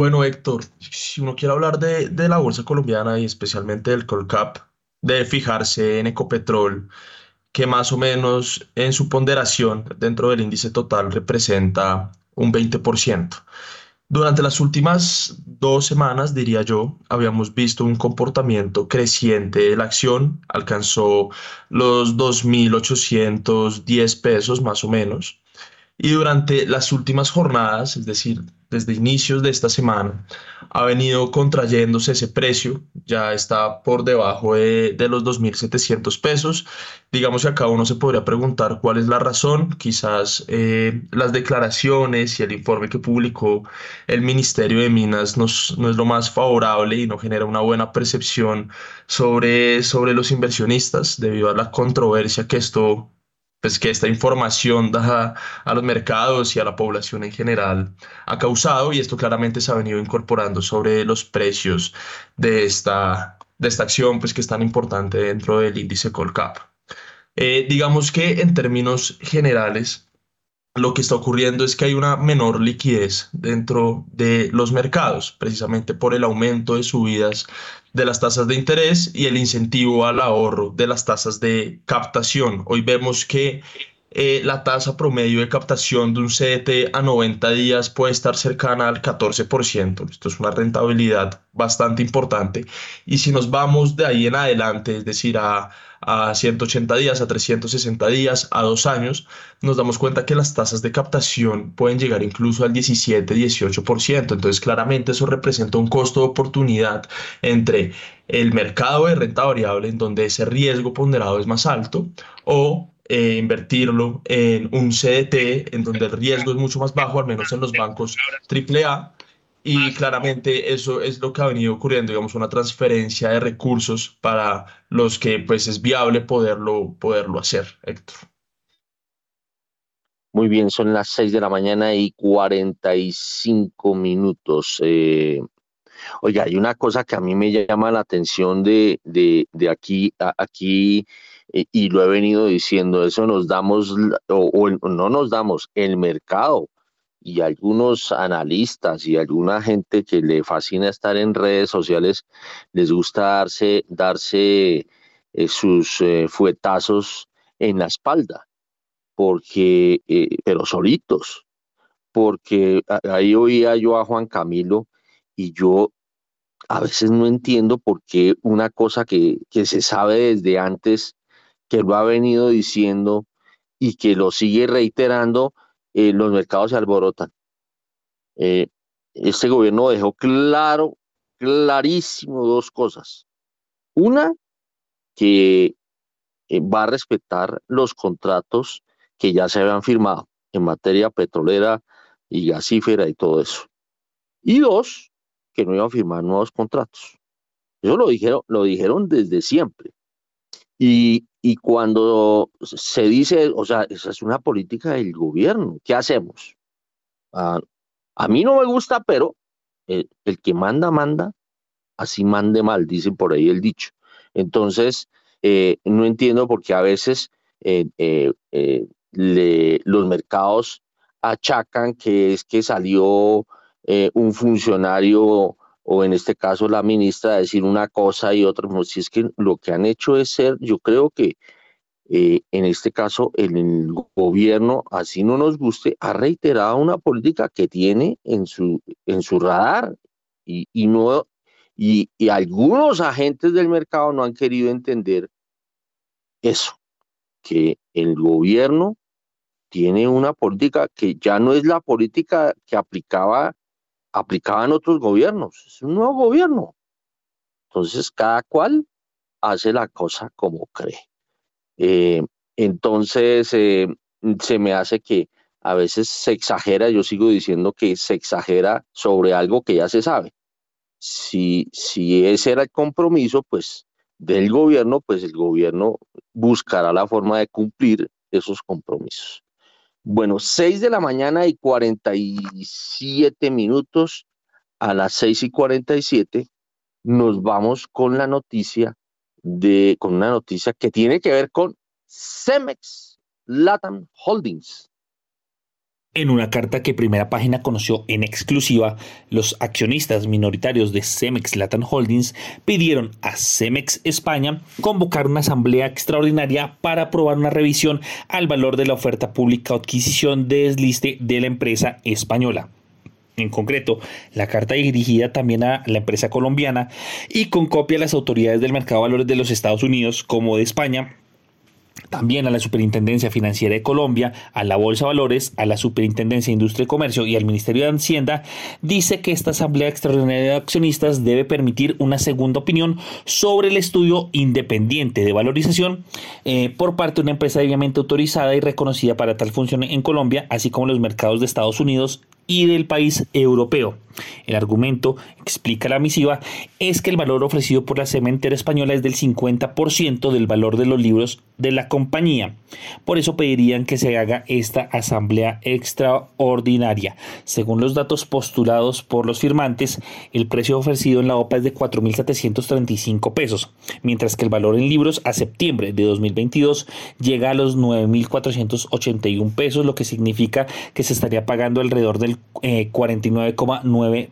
Bueno, Héctor, si uno quiere hablar de, la bolsa colombiana y especialmente del Colcap, de fijarse en Ecopetrol, que más o menos en su ponderación dentro del índice total representa un 20%. Durante las últimas dos semanas, diría yo, habíamos visto un comportamiento creciente de la acción, alcanzó los 2.810 pesos más o menos, y durante las últimas jornadas, es decir, desde inicios de esta semana, ha venido contrayéndose ese precio, ya está por debajo de, los 2.700 pesos. Digamos que acá uno se podría preguntar cuál es la razón, quizás eh, las declaraciones y el informe que publicó el Ministerio de Minas no es lo más favorable y no genera una buena percepción sobre, sobre los inversionistas debido a la controversia que esto pues que esta información da a los mercados y a la población en general ha causado y esto claramente se ha venido incorporando sobre los precios de esta, de esta acción pues que es tan importante dentro del índice Colcap. Eh, digamos que en términos generales lo que está ocurriendo es que hay una menor liquidez dentro de los mercados, precisamente por el aumento de subidas de las tasas de interés y el incentivo al ahorro de las tasas de captación. Hoy vemos que eh, la tasa promedio de captación de un CDT a 90 días puede estar cercana al 14%. Esto es una rentabilidad bastante importante. Y si nos vamos de ahí en adelante, es decir, a a 180 días, a 360 días, a dos años, nos damos cuenta que las tasas de captación pueden llegar incluso al 17, 18%. Entonces, claramente eso representa un costo de oportunidad entre el mercado de renta variable, en donde ese riesgo ponderado es más alto, o eh, invertirlo en un CDT, en donde el riesgo es mucho más bajo, al menos en los bancos AAA y claramente eso es lo que ha venido ocurriendo, digamos, una transferencia de recursos para los que pues es viable poderlo, poderlo hacer, Héctor. Muy bien, son las 6 de la mañana y 45 minutos. Eh, oiga, hay una cosa que a mí me llama la atención de, de, de aquí, aquí eh, y lo he venido diciendo, eso nos damos, o no nos damos, el mercado y algunos analistas y alguna gente que le fascina estar en redes sociales les gusta darse, darse eh, sus eh, fuetazos en la espalda, porque, eh, pero solitos, porque ahí oía yo a Juan Camilo y yo a veces no entiendo por qué una cosa que, que se sabe desde antes, que lo ha venido diciendo y que lo sigue reiterando, eh, los mercados se alborotan. Eh, este gobierno dejó claro, clarísimo dos cosas. Una, que eh, va a respetar los contratos que ya se habían firmado en materia petrolera y gasífera y todo eso. Y dos, que no iban a firmar nuevos contratos. Eso lo dijeron, lo dijeron desde siempre. Y y cuando se dice, o sea, esa es una política del gobierno, ¿qué hacemos? Ah, a mí no me gusta, pero el, que manda, manda, así mande mal, dice por ahí el dicho. Entonces, eh, no entiendo por qué a veces eh, eh, los mercados achacan que es que salió un funcionario o en este caso la ministra decir una cosa y otra, pues, si es que lo que han hecho es ser, yo creo que eh, en este caso el, gobierno, así no nos guste, ha reiterado una política que tiene en su, en su radar y, no, y, algunos agentes del mercado no han querido entender eso, que el gobierno tiene una política que ya no es la política que aplicaba aplicaban otros gobiernos. Es un nuevo gobierno. Entonces, cada cual hace la cosa como cree. Eh, entonces, eh, se me hace que a veces se exagera, yo sigo diciendo que se exagera sobre algo que ya se sabe. Si, si ese era el compromiso, pues del gobierno, pues el gobierno buscará la forma de cumplir esos compromisos. Bueno, 6 de la mañana y 47 minutos. A las 6 y 47 nos vamos con la noticia de, con una noticia que tiene que ver con Cemex Latam Holdings. En una carta que Primera Página conoció en exclusiva, los accionistas minoritarios de Cemex Latin Holdings pidieron a Cemex España convocar una asamblea extraordinaria para aprobar una revisión al valor de la oferta pública o adquisición de desliste de la empresa española. En concreto, la carta dirigida también a la empresa colombiana y con copia a las autoridades del mercado de valores de los Estados Unidos como de España también a la Superintendencia Financiera de Colombia, a la Bolsa de Valores, a la Superintendencia de Industria y Comercio y al Ministerio de Hacienda, dice que esta Asamblea Extraordinaria de Accionistas debe permitir una segunda opinión sobre el estudio independiente de valorización eh, por parte de una empresa previamente autorizada y reconocida para tal función en Colombia, así como los mercados de Estados Unidos y del país europeo. El argumento, explica la misiva, es que el valor ofrecido por la cementera española es del 50% del valor de los libros de la compañía. Por eso pedirían que se haga esta asamblea extraordinaria. Según los datos postulados por los firmantes, el precio ofrecido en la OPA es de 4.735 pesos, mientras que el valor en libros a septiembre de 2022 llega a los 9.481 pesos, lo que significa que se estaría pagando alrededor del 49,9 eh,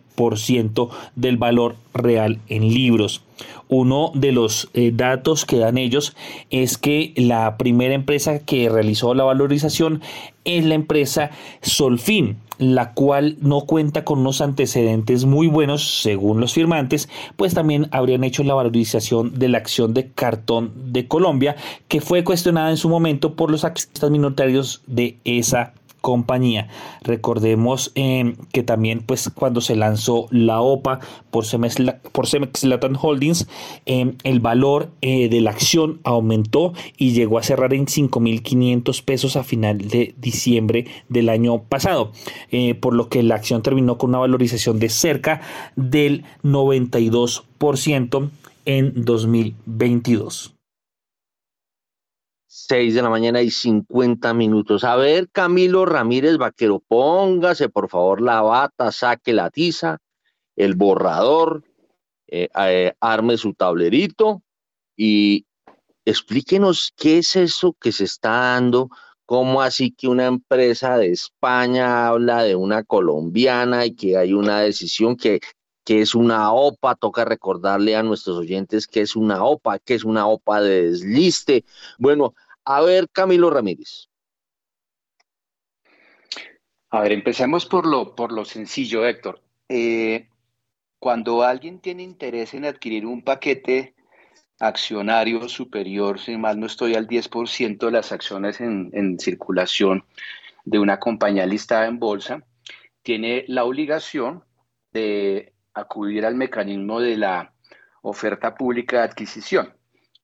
del valor real en libros. Uno de los eh, datos que dan ellos es que la primera empresa que realizó la valorización es la empresa Solfin, la cual no cuenta con unos antecedentes muy buenos según los firmantes, pues también habrían hecho la valorización de la acción de cartón de Colombia, que fue cuestionada en su momento por los accionistas minoritarios de esa compañía. Recordemos eh, que también pues cuando se lanzó la OPA por Cemex, por Holdings, eh, el valor eh, de la acción aumentó y llegó a cerrar en 5.500 pesos a final de diciembre del año pasado, por lo que la acción terminó con una valorización de cerca del 92% en 2022. 6 de la mañana y 50 minutos. A ver, Camilo Ramírez Vaquero, póngase por favor la bata, saque la tiza, el borrador, eh, eh, arme su tablerito y explíquenos qué es eso que se está dando, cómo así que una empresa de España habla de una colombiana y que hay una decisión que que es una OPA, toca recordarle a nuestros oyentes que es una OPA, que es una OPA de desliste. Bueno, a ver, Camilo Ramírez. A ver, empecemos por lo, por lo sencillo, Héctor. Eh, cuando alguien tiene interés en adquirir un paquete accionario superior, si mal no estoy al 10% de las acciones en, en circulación de una compañía listada en bolsa, tiene la obligación de acudir al mecanismo de la oferta pública de adquisición,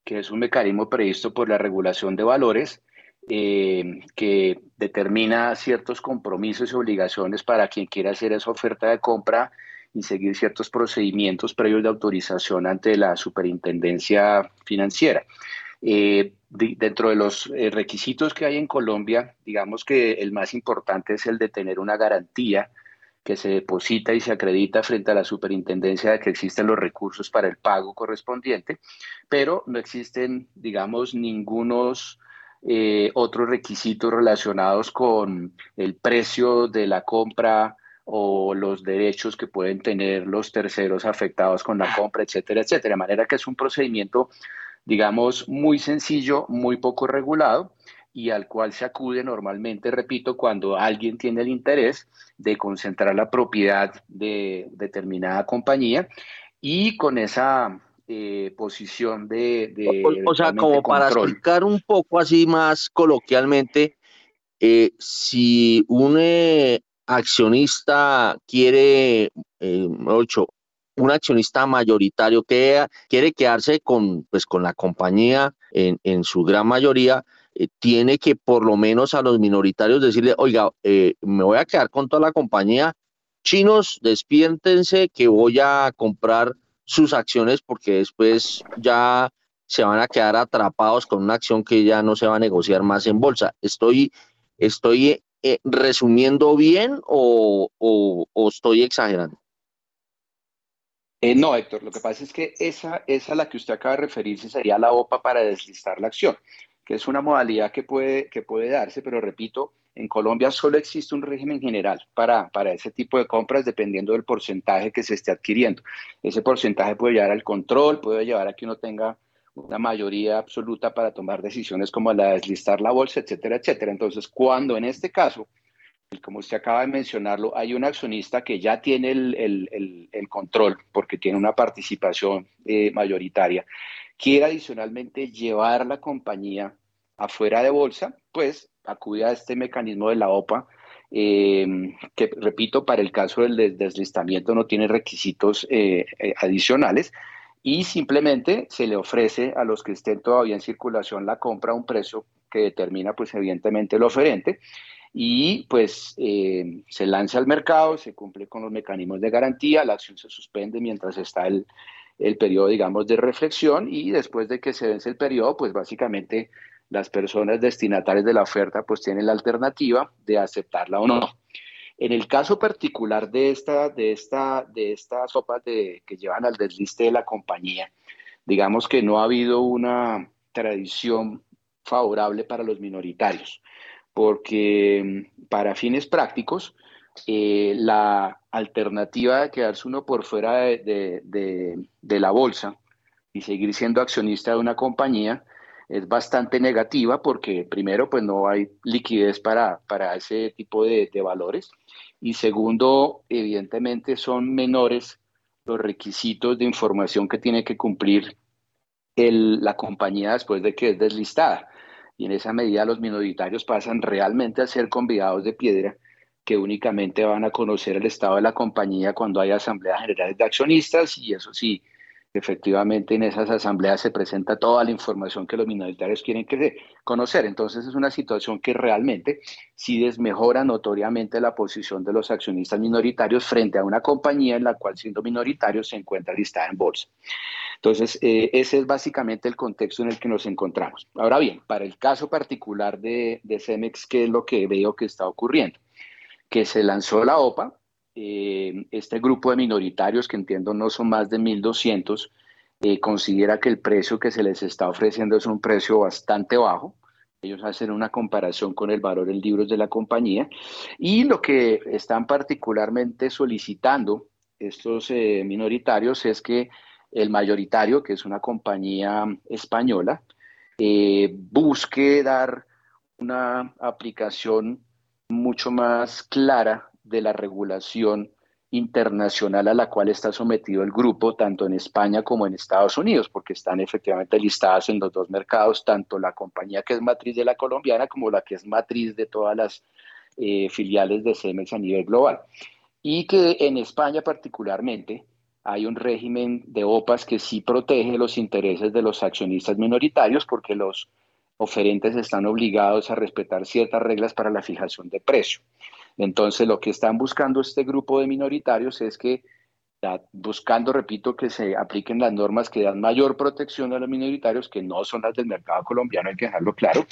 que es un mecanismo previsto por la regulación de valores eh, que determina ciertos compromisos y obligaciones para quien quiera hacer esa oferta de compra y seguir ciertos procedimientos previos de autorización ante la superintendencia financiera. Eh, dentro de los eh, requisitos que hay en Colombia, digamos que el más importante es el de tener una garantía que se deposita y se acredita frente a la superintendencia de que existen los recursos para el pago correspondiente, pero no existen, digamos, ningunos eh, otros requisitos relacionados con el precio de la compra o los derechos que pueden tener los terceros afectados con la compra, etcétera, etcétera. De manera que es un procedimiento, digamos, muy sencillo, muy poco regulado y al cual se acude normalmente, repito, cuando alguien tiene el interés de concentrar la propiedad de determinada compañía y con esa eh, posición de... o, sea, como para explicar un poco así más coloquialmente, eh, si un eh, accionista quiere, ocho, un accionista mayoritario que quiere quedarse con, pues, con la compañía en, en su gran mayoría, eh, tiene que por lo menos a los minoritarios decirle, oiga, eh, me voy a quedar con toda la compañía, chinos, despiértense que voy a comprar sus acciones porque después ya se van a quedar atrapados con una acción que ya no se va a negociar más en bolsa. Estoy, estoy eh, resumiendo bien o, estoy exagerando. no, Héctor, lo que pasa es que esa, esa a la que usted acaba de referirse sería la OPA para deslistar la acción que es una modalidad que puede, que puede darse, pero repito, en Colombia solo existe un régimen general para, para ese tipo de compras dependiendo del porcentaje que se esté adquiriendo. Ese porcentaje puede llevar al control, puede llevar a que uno tenga una mayoría absoluta para tomar decisiones como la de deslistar la bolsa, etcétera, etcétera. Entonces, cuando en este caso, como usted acaba de mencionarlo, hay un accionista que ya tiene el, control porque tiene una participación eh, mayoritaria, quiere adicionalmente llevar la compañía afuera de bolsa, pues acude a este mecanismo de la OPA, eh, que repito, para el caso del deslistamiento no tiene requisitos eh, eh, adicionales y simplemente se le ofrece a los que estén todavía en circulación la compra a un precio que determina pues evidentemente el oferente y pues se lanza al mercado, se cumple con los mecanismos de garantía, la acción se suspende mientras está el, el periodo, digamos, de reflexión y después de que se vence el periodo, pues básicamente las personas destinatarias de la oferta pues tienen la alternativa de aceptarla o no. En el caso particular de, esta, de, esta, de estas sopas de, que llevan al desliste de la compañía, digamos que no ha habido una tradición favorable para los minoritarios, porque mm, para fines prácticos, eh, la alternativa de quedarse uno por fuera de, la bolsa y seguir siendo accionista de una compañía es bastante negativa porque primero pues no hay liquidez para, para ese tipo de, valores y segundo evidentemente son menores los requisitos de información que tiene que cumplir la compañía después de que es deslistada. Y en esa medida los minoritarios pasan realmente a ser convidados de piedra que únicamente van a conocer el estado de la compañía cuando hay asambleas generales de accionistas y eso sí, efectivamente en esas asambleas se presenta toda la información que los minoritarios quieren conocer. Entonces es una situación que realmente sí desmejora notoriamente la posición de los accionistas minoritarios frente a una compañía en la cual siendo minoritario se encuentra listada en bolsa. Entonces, eh, ese es básicamente el contexto en el que nos encontramos. Ahora bien, para el caso particular de, de Cemex, ¿qué es lo que veo que está ocurriendo? Que se lanzó la OPA, eh, este grupo de minoritarios, que entiendo no son más de 1.200, eh, considera que el precio que se les está ofreciendo es un precio bastante bajo. Ellos hacen una comparación con el valor en libros de la compañía y lo que están particularmente solicitando estos eh, minoritarios es que el mayoritario, que es una compañía española, busque dar una aplicación mucho más clara de la regulación internacional a la cual está sometido el grupo, tanto en España como en Estados Unidos, porque están efectivamente listadas en los dos mercados, tanto la compañía que es matriz de la colombiana como la que es matriz de todas las eh, filiales de Cemex a nivel global. Y que en España particularmente hay un régimen de OPAs que sí protege los intereses de los accionistas minoritarios porque los oferentes están obligados a respetar ciertas reglas para la fijación de precio. Entonces, lo que están buscando este grupo de minoritarios es que buscando, repito, que se apliquen las normas que dan mayor protección a los minoritarios, que no son las del mercado colombiano, hay que dejarlo claro,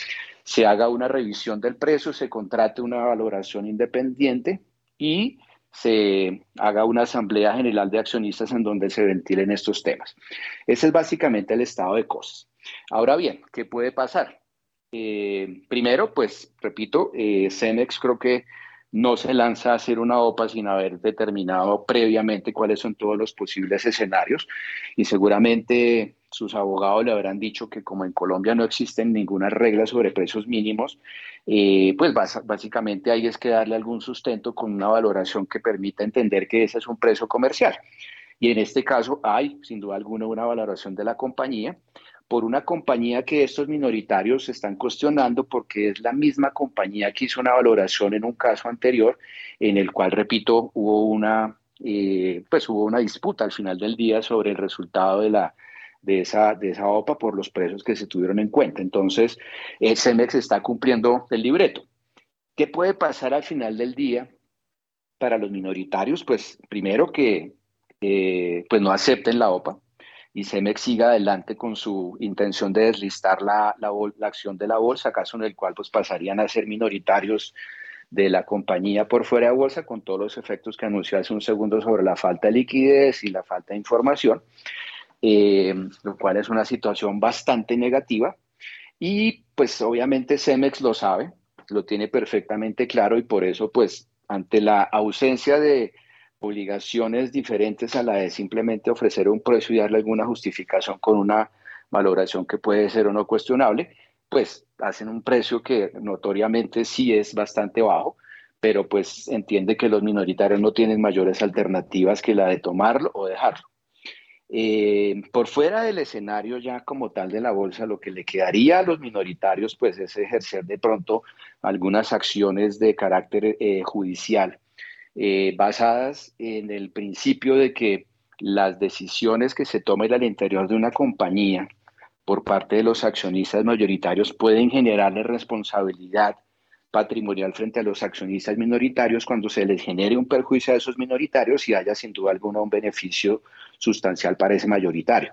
se haga una revisión del precio, se contrate una valoración independiente y se haga una asamblea general de accionistas en donde se ventilen estos temas. Ese es básicamente el estado de cosas. Ahora bien, ¿qué puede pasar? Eh, primero, pues, repito, eh, Cemex creo que no se lanza a hacer una OPA sin haber determinado previamente cuáles son todos los posibles escenarios y seguramente sus abogados le habrán dicho que como en Colombia no existen ninguna regla sobre precios mínimos, eh, pues básicamente hay es que darle algún sustento con una valoración que permita entender que ese es un precio comercial. Y en este caso hay, sin duda alguna, una valoración de la compañía por una compañía que estos minoritarios están cuestionando porque es la misma compañía que hizo una valoración en un caso anterior en el cual, repito, hubo una, eh, pues hubo una disputa al final del día sobre el resultado de la, de esa, de esa OPA por los precios que se tuvieron en cuenta. Entonces, el CEMEX está cumpliendo el libreto. ¿Qué puede pasar al final del día para los minoritarios? Pues primero que eh, pues no acepten la OPA y CEMEX siga adelante con su intención de deslistar la, la, acción de la bolsa, caso en el cual pues pasarían a ser minoritarios de la compañía por fuera de bolsa, con todos los efectos que anunció hace un segundo sobre la falta de liquidez y la falta de información. Eh, lo cual es una situación bastante negativa. Y pues obviamente Cemex lo sabe, lo tiene perfectamente claro y por eso pues ante la ausencia de obligaciones diferentes a la de simplemente ofrecer un precio y darle alguna justificación con una valoración que puede ser o no cuestionable, pues hacen un precio que notoriamente sí es bastante bajo, pero pues entiende que los minoritarios no tienen mayores alternativas que la de tomarlo o dejarlo. Eh, por fuera del escenario ya como tal de la bolsa, lo que le quedaría a los minoritarios pues es ejercer de pronto algunas acciones de carácter eh, judicial eh, basadas en el principio de que las decisiones que se tomen al interior de una compañía por parte de los accionistas mayoritarios pueden generarle responsabilidad patrimonial frente a los accionistas minoritarios cuando se les genere un perjuicio a esos minoritarios y haya sin duda alguna un beneficio sustancial para ese mayoritario.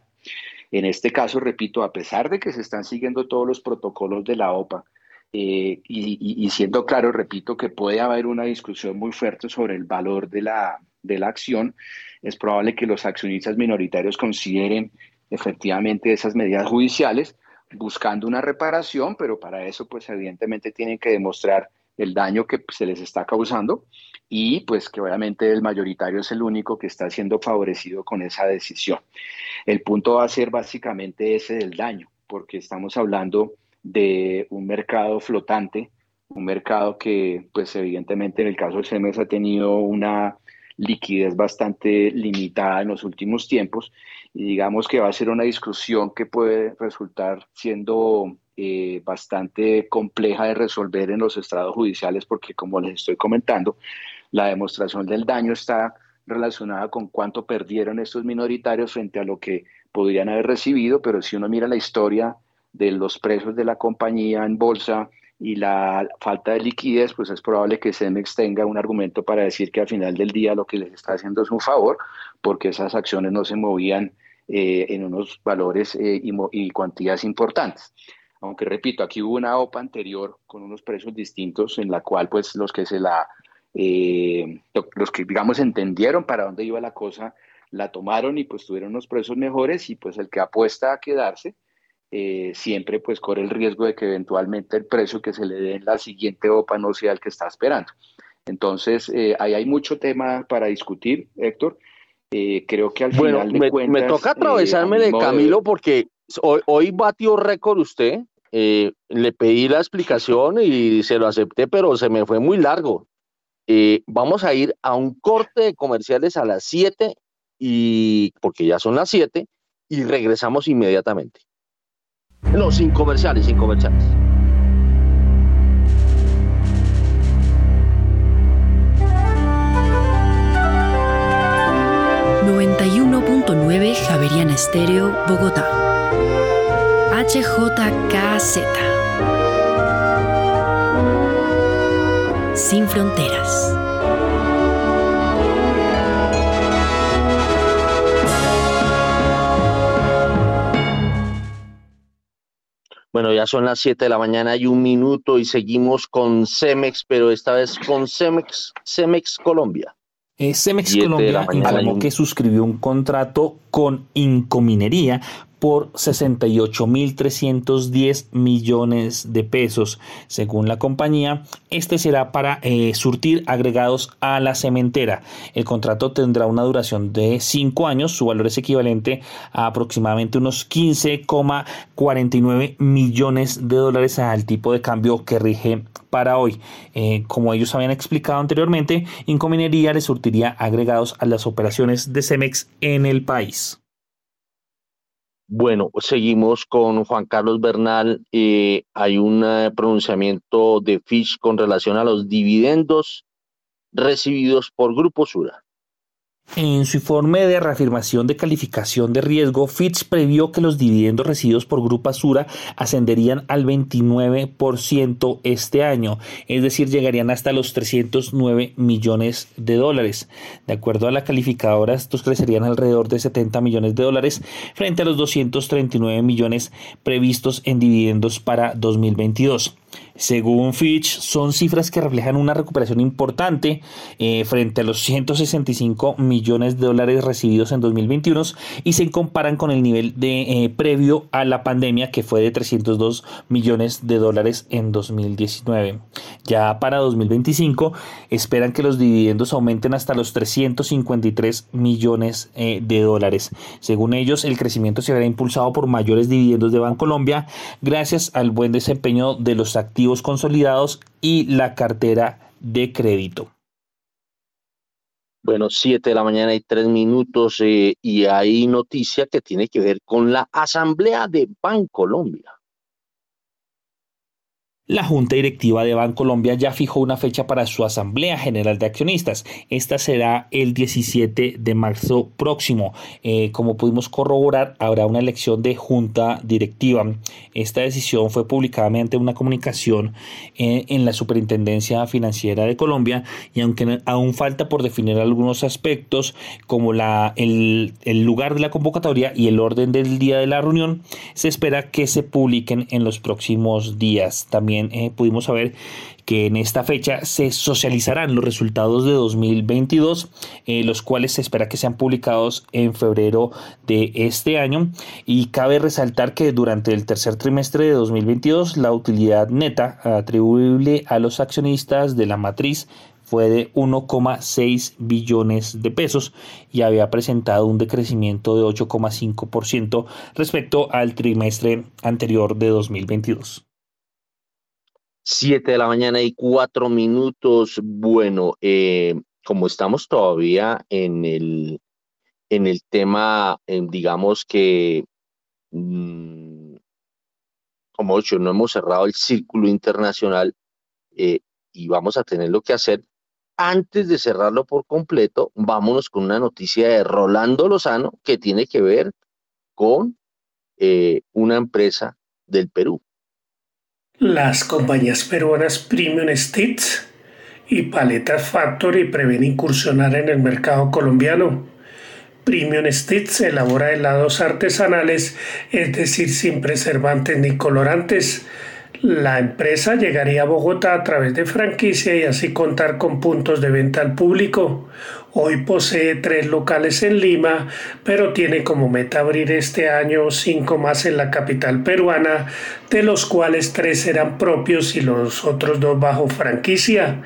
En este caso, repito, a pesar de que se están siguiendo todos los protocolos de la OPA eh, y, siendo claro, repito, que puede haber una discusión muy fuerte sobre el valor de la, de la acción, es probable que los accionistas minoritarios consideren efectivamente esas medidas judiciales buscando una reparación, pero para eso pues evidentemente tienen que demostrar el daño que se les está causando y pues que obviamente el mayoritario es el único que está siendo favorecido con esa decisión. El punto va a ser básicamente ese del daño, porque estamos hablando de un mercado flotante, un mercado que pues evidentemente en el caso de CEMES ha tenido una liquidez bastante limitada en los últimos tiempos y digamos que va a ser una discusión que puede resultar siendo eh, bastante compleja de resolver en los estrados judiciales porque como les estoy comentando, la demostración del daño está relacionada con cuánto perdieron estos minoritarios frente a lo que podrían haber recibido, pero si uno mira la historia de los precios de la compañía en bolsa, y la falta de liquidez, pues es probable que Cemex tenga un argumento para decir que al final del día lo que les está haciendo es un favor, porque esas acciones no se movían eh, en unos valores eh, y, cuantías importantes. Aunque repito, aquí hubo una OPA anterior con unos precios distintos en la cual pues los que se la, eh, los que digamos entendieron para dónde iba la cosa, la tomaron y pues tuvieron unos precios mejores y pues el que apuesta a quedarse, eh, siempre pues corre el riesgo de que eventualmente el precio que se le dé en la siguiente OPA no sea el que está esperando. Entonces, eh, ahí hay mucho tema para discutir, Héctor. Eh, creo que al final de me, cuentas... Me toca atravesarme de Camilo porque hoy, hoy batió récord usted. le pedí la explicación y se lo acepté, pero se me fue muy largo. vamos a ir a un corte de comerciales a las 7 y porque ya son las 7 y regresamos inmediatamente. No, sin comerciales, sin comerciales. ...91.9 Javeriana Estéreo, Bogotá. HJKZ. Sin fronteras. Bueno, ya son las 7 de la mañana y un minuto y seguimos con Cemex, pero esta vez con Cemex, Cemex Colombia. Eh, Cemex Colombia informó que suscribió un contrato con Incominería por 68.310 millones de pesos. Según la compañía, este será para eh, surtir agregados a la cementera. El contrato tendrá una duración de 5 años. Su valor es equivalente a aproximadamente unos 15,49 millones de dólares al tipo de cambio que rige para hoy. Eh, como ellos habían explicado anteriormente, Incominería le surtiría agregados a las operaciones de Cemex en el país. Bueno, seguimos con Juan Carlos Bernal. Eh, hay un eh, pronunciamiento de Fish con relación a los dividendos recibidos por Grupo Sura. En su informe de reafirmación de calificación de riesgo, Fitch previó que los dividendos recibidos por Grupo Asura ascenderían al 29% este año, es decir, llegarían hasta los 309 millones de dólares. De acuerdo a la calificadora, estos crecerían alrededor de 70 millones de dólares frente a los 239 millones previstos en dividendos para 2022. Según Fitch, son cifras que reflejan una recuperación importante eh, frente a los 165 millones de dólares recibidos en 2021 y se comparan con el nivel de eh, previo a la pandemia que fue de 302 millones de dólares en 2019. Ya para 2025 esperan que los dividendos aumenten hasta los 353 millones eh, de dólares. Según ellos, el crecimiento se verá impulsado por mayores dividendos de Bancolombia gracias al buen desempeño de los activos consolidados y la cartera de crédito. Bueno, 7 de la mañana y 3 minutos eh, y hay noticia que tiene que ver con la Asamblea de Bancolombia. La Junta Directiva de Bancolombia ya fijó una fecha para su Asamblea General de Accionistas. Esta será el 17 de marzo próximo. Eh, como pudimos corroborar, habrá una elección de Junta Directiva. Esta decisión fue publicada mediante una comunicación eh, en la Superintendencia Financiera de Colombia y aunque aún falta por definir algunos aspectos como la, el, el lugar de la convocatoria y el orden del día de la reunión, se espera que se publiquen en los próximos días. También eh, pudimos saber que en esta fecha se socializarán los resultados de 2022, eh, los cuales se espera que sean publicados en febrero de este año. Y cabe resaltar que durante el tercer trimestre de 2022, la utilidad neta atribuible a los accionistas de la matriz fue de 1,6 billones de pesos y había presentado un decrecimiento de 8,5% respecto al trimestre anterior de 2022. 7 de la mañana y 4 minutos. Bueno, eh, como estamos todavía en el, en el tema, digamos que, mm, como dicho, no hemos cerrado el círculo internacional eh, y vamos a tener lo que hacer. Antes de cerrarlo por completo, vámonos con una noticia de Rolando Lozano que tiene que ver con eh, una empresa del Perú. Las compañías peruanas Premium Stitch y Paletas Factory prevén incursionar en el mercado colombiano. Premium Stitch elabora helados artesanales, es decir, sin preservantes ni colorantes. La empresa llegaría a Bogotá a través de franquicia y así contar con puntos de venta al público. Hoy posee tres locales en Lima, pero tiene como meta abrir este año cinco más en la capital peruana, de los cuales tres serán propios y los otros dos bajo franquicia.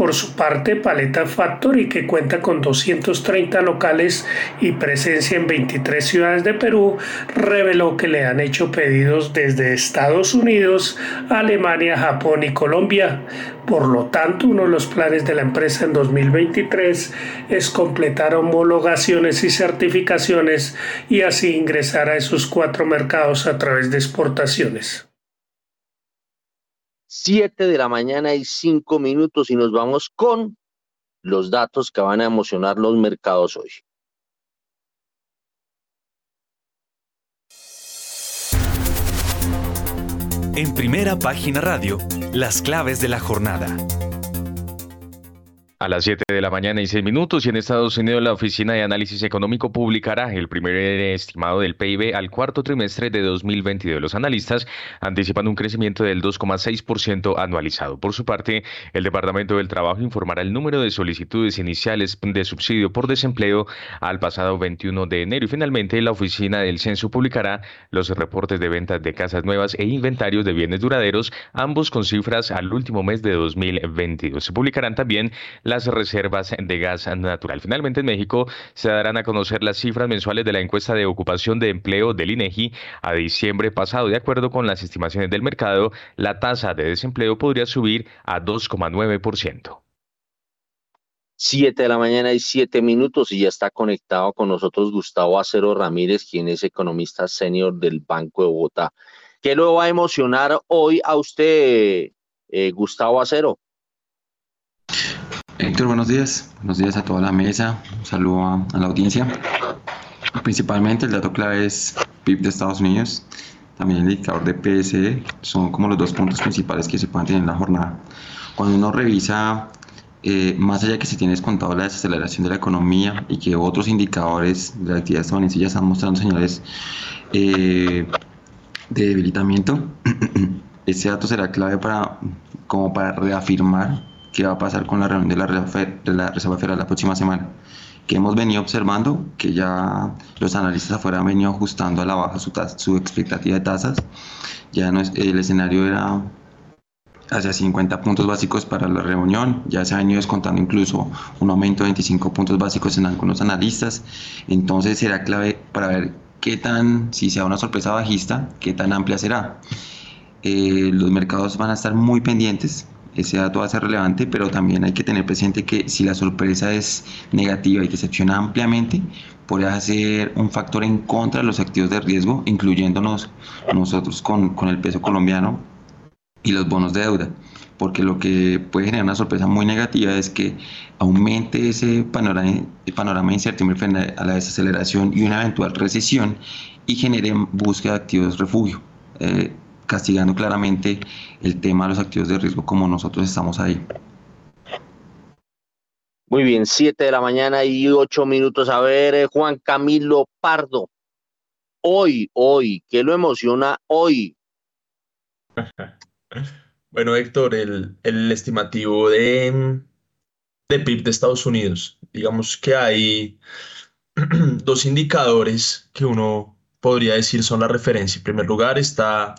Por su parte, Paleta Factory, que cuenta con 230 locales y presencia en 23 ciudades de Perú, reveló que le han hecho pedidos desde Estados Unidos, Alemania, Japón y Colombia. Por lo tanto, uno de los planes de la empresa en 2023 es completar homologaciones y certificaciones y así ingresar a esos cuatro mercados a través de exportaciones. 7 de la mañana y 5 minutos y nos vamos con los datos que van a emocionar los mercados hoy. En primera página radio, las claves de la jornada. A las 7 de la mañana y 6 minutos y en Estados Unidos la Oficina de Análisis Económico publicará el primer estimado del PIB al cuarto trimestre de 2022. Los analistas anticipan un crecimiento del 2,6% anualizado. Por su parte, el Departamento del Trabajo informará el número de solicitudes iniciales de subsidio por desempleo al pasado 21 de enero y finalmente la Oficina del Censo publicará los reportes de ventas de casas nuevas e inventarios de bienes duraderos, ambos con cifras al último mes de 2022. Se publicarán también las reservas de gas natural. Finalmente, en México se darán a conocer las cifras mensuales de la encuesta de ocupación de empleo del INEGI a diciembre pasado. De acuerdo con las estimaciones del mercado, la tasa de desempleo podría subir a 2,9%. Siete de la mañana y siete minutos y ya está conectado con nosotros Gustavo Acero Ramírez, quien es economista senior del Banco de Bogotá. ¿Qué lo va a emocionar hoy a usted, eh, Gustavo Acero? Héctor, buenos días. Buenos días a toda la mesa. Un saludo a, la audiencia. Principalmente el dato clave es PIB de Estados Unidos, también el indicador de PSE, son como los dos puntos principales que se pueden tener en la jornada. Cuando uno revisa, eh, más allá que se tiene descontado la desaceleración de la economía y que otros indicadores de la actividad estadounidense ya están mostrando señales eh, de debilitamiento, ese dato será clave para, como para reafirmar qué va a pasar con la reunión de la, Reserva Federal la próxima semana. Que hemos venido observando que ya los analistas afuera han venido ajustando a la baja su, su expectativa de tasas. Ya no es, el escenario era hacia 50 puntos básicos para la reunión. Ya se ha venido descontando incluso un aumento de 25 puntos básicos en algunos analistas. Entonces será clave para ver qué tan, si sea una sorpresa bajista, qué tan amplia será. Eh, los mercados van a estar muy pendientes ese dato va a ser relevante, pero también hay que tener presente que si la sorpresa es negativa y que se acciona ampliamente, puede ser un factor en contra de los activos de riesgo, incluyéndonos nosotros con, con el peso colombiano y los bonos de deuda porque lo que puede generar una sorpresa muy negativa es que aumente ese panorama, panorama de incertidumbre frente a la desaceleración y una eventual recesión y genere búsqueda de activos refugio. Eh, castigando claramente el tema de los activos de riesgo como nosotros estamos ahí. Muy bien, siete de la mañana y ocho minutos. A ver, eh, Juan Camilo Pardo. Hoy, hoy, ¿qué lo emociona hoy? Bueno, Héctor, el, el estimativo de, de PIB de Estados Unidos. Digamos que hay dos indicadores que uno podría decir son la referencia. En primer lugar está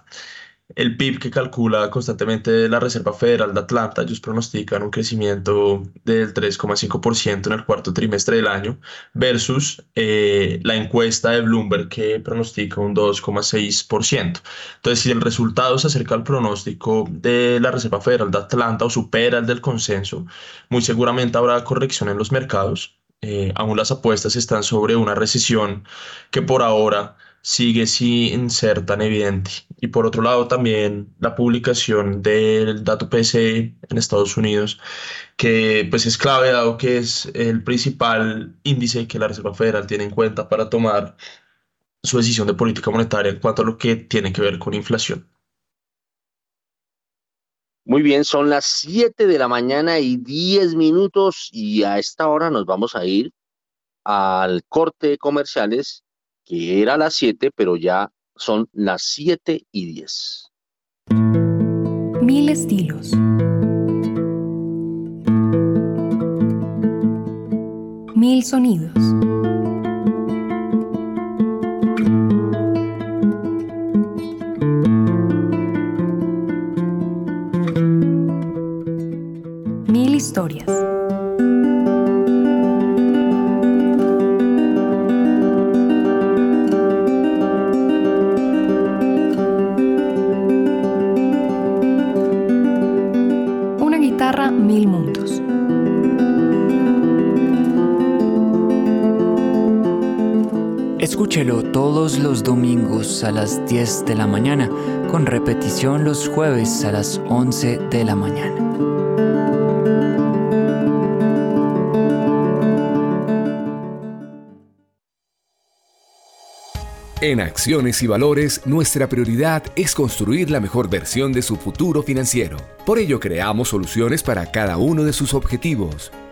el PIB que calcula constantemente la Reserva Federal de Atlanta, ellos pronostican un crecimiento del 3,5% en el cuarto trimestre del año versus eh, la encuesta de Bloomberg que pronostica un 2,6%. Entonces, si el resultado se acerca al pronóstico de la Reserva Federal de Atlanta o supera el del consenso, muy seguramente habrá corrección en los mercados. Eh, aún las apuestas están sobre una recesión que por ahora sigue sin ser tan evidente. Y por otro lado también la publicación del dato PCE en Estados Unidos, que pues es clave dado que es el principal índice que la Reserva Federal tiene en cuenta para tomar su decisión de política monetaria en cuanto a lo que tiene que ver con inflación. Muy bien, son las 7 de la mañana y 10 minutos y a esta hora nos vamos a ir al corte de comerciales era las 7, pero ya son las 7 y 10. Mil estilos. Mil sonidos. Mil historias. Escúchelo todos los domingos a las 10 de la mañana, con repetición los jueves a las 11 de la mañana. En Acciones y Valores, nuestra prioridad es construir la mejor versión de su futuro financiero. Por ello, creamos soluciones para cada uno de sus objetivos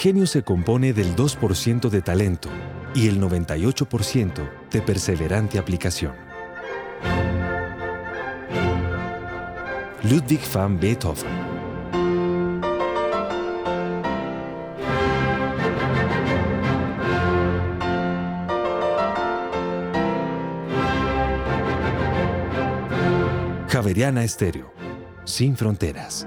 genio se compone del 2% de talento y el 98% de perseverante aplicación. Ludwig van Beethoven Javeriana Estéreo, sin fronteras.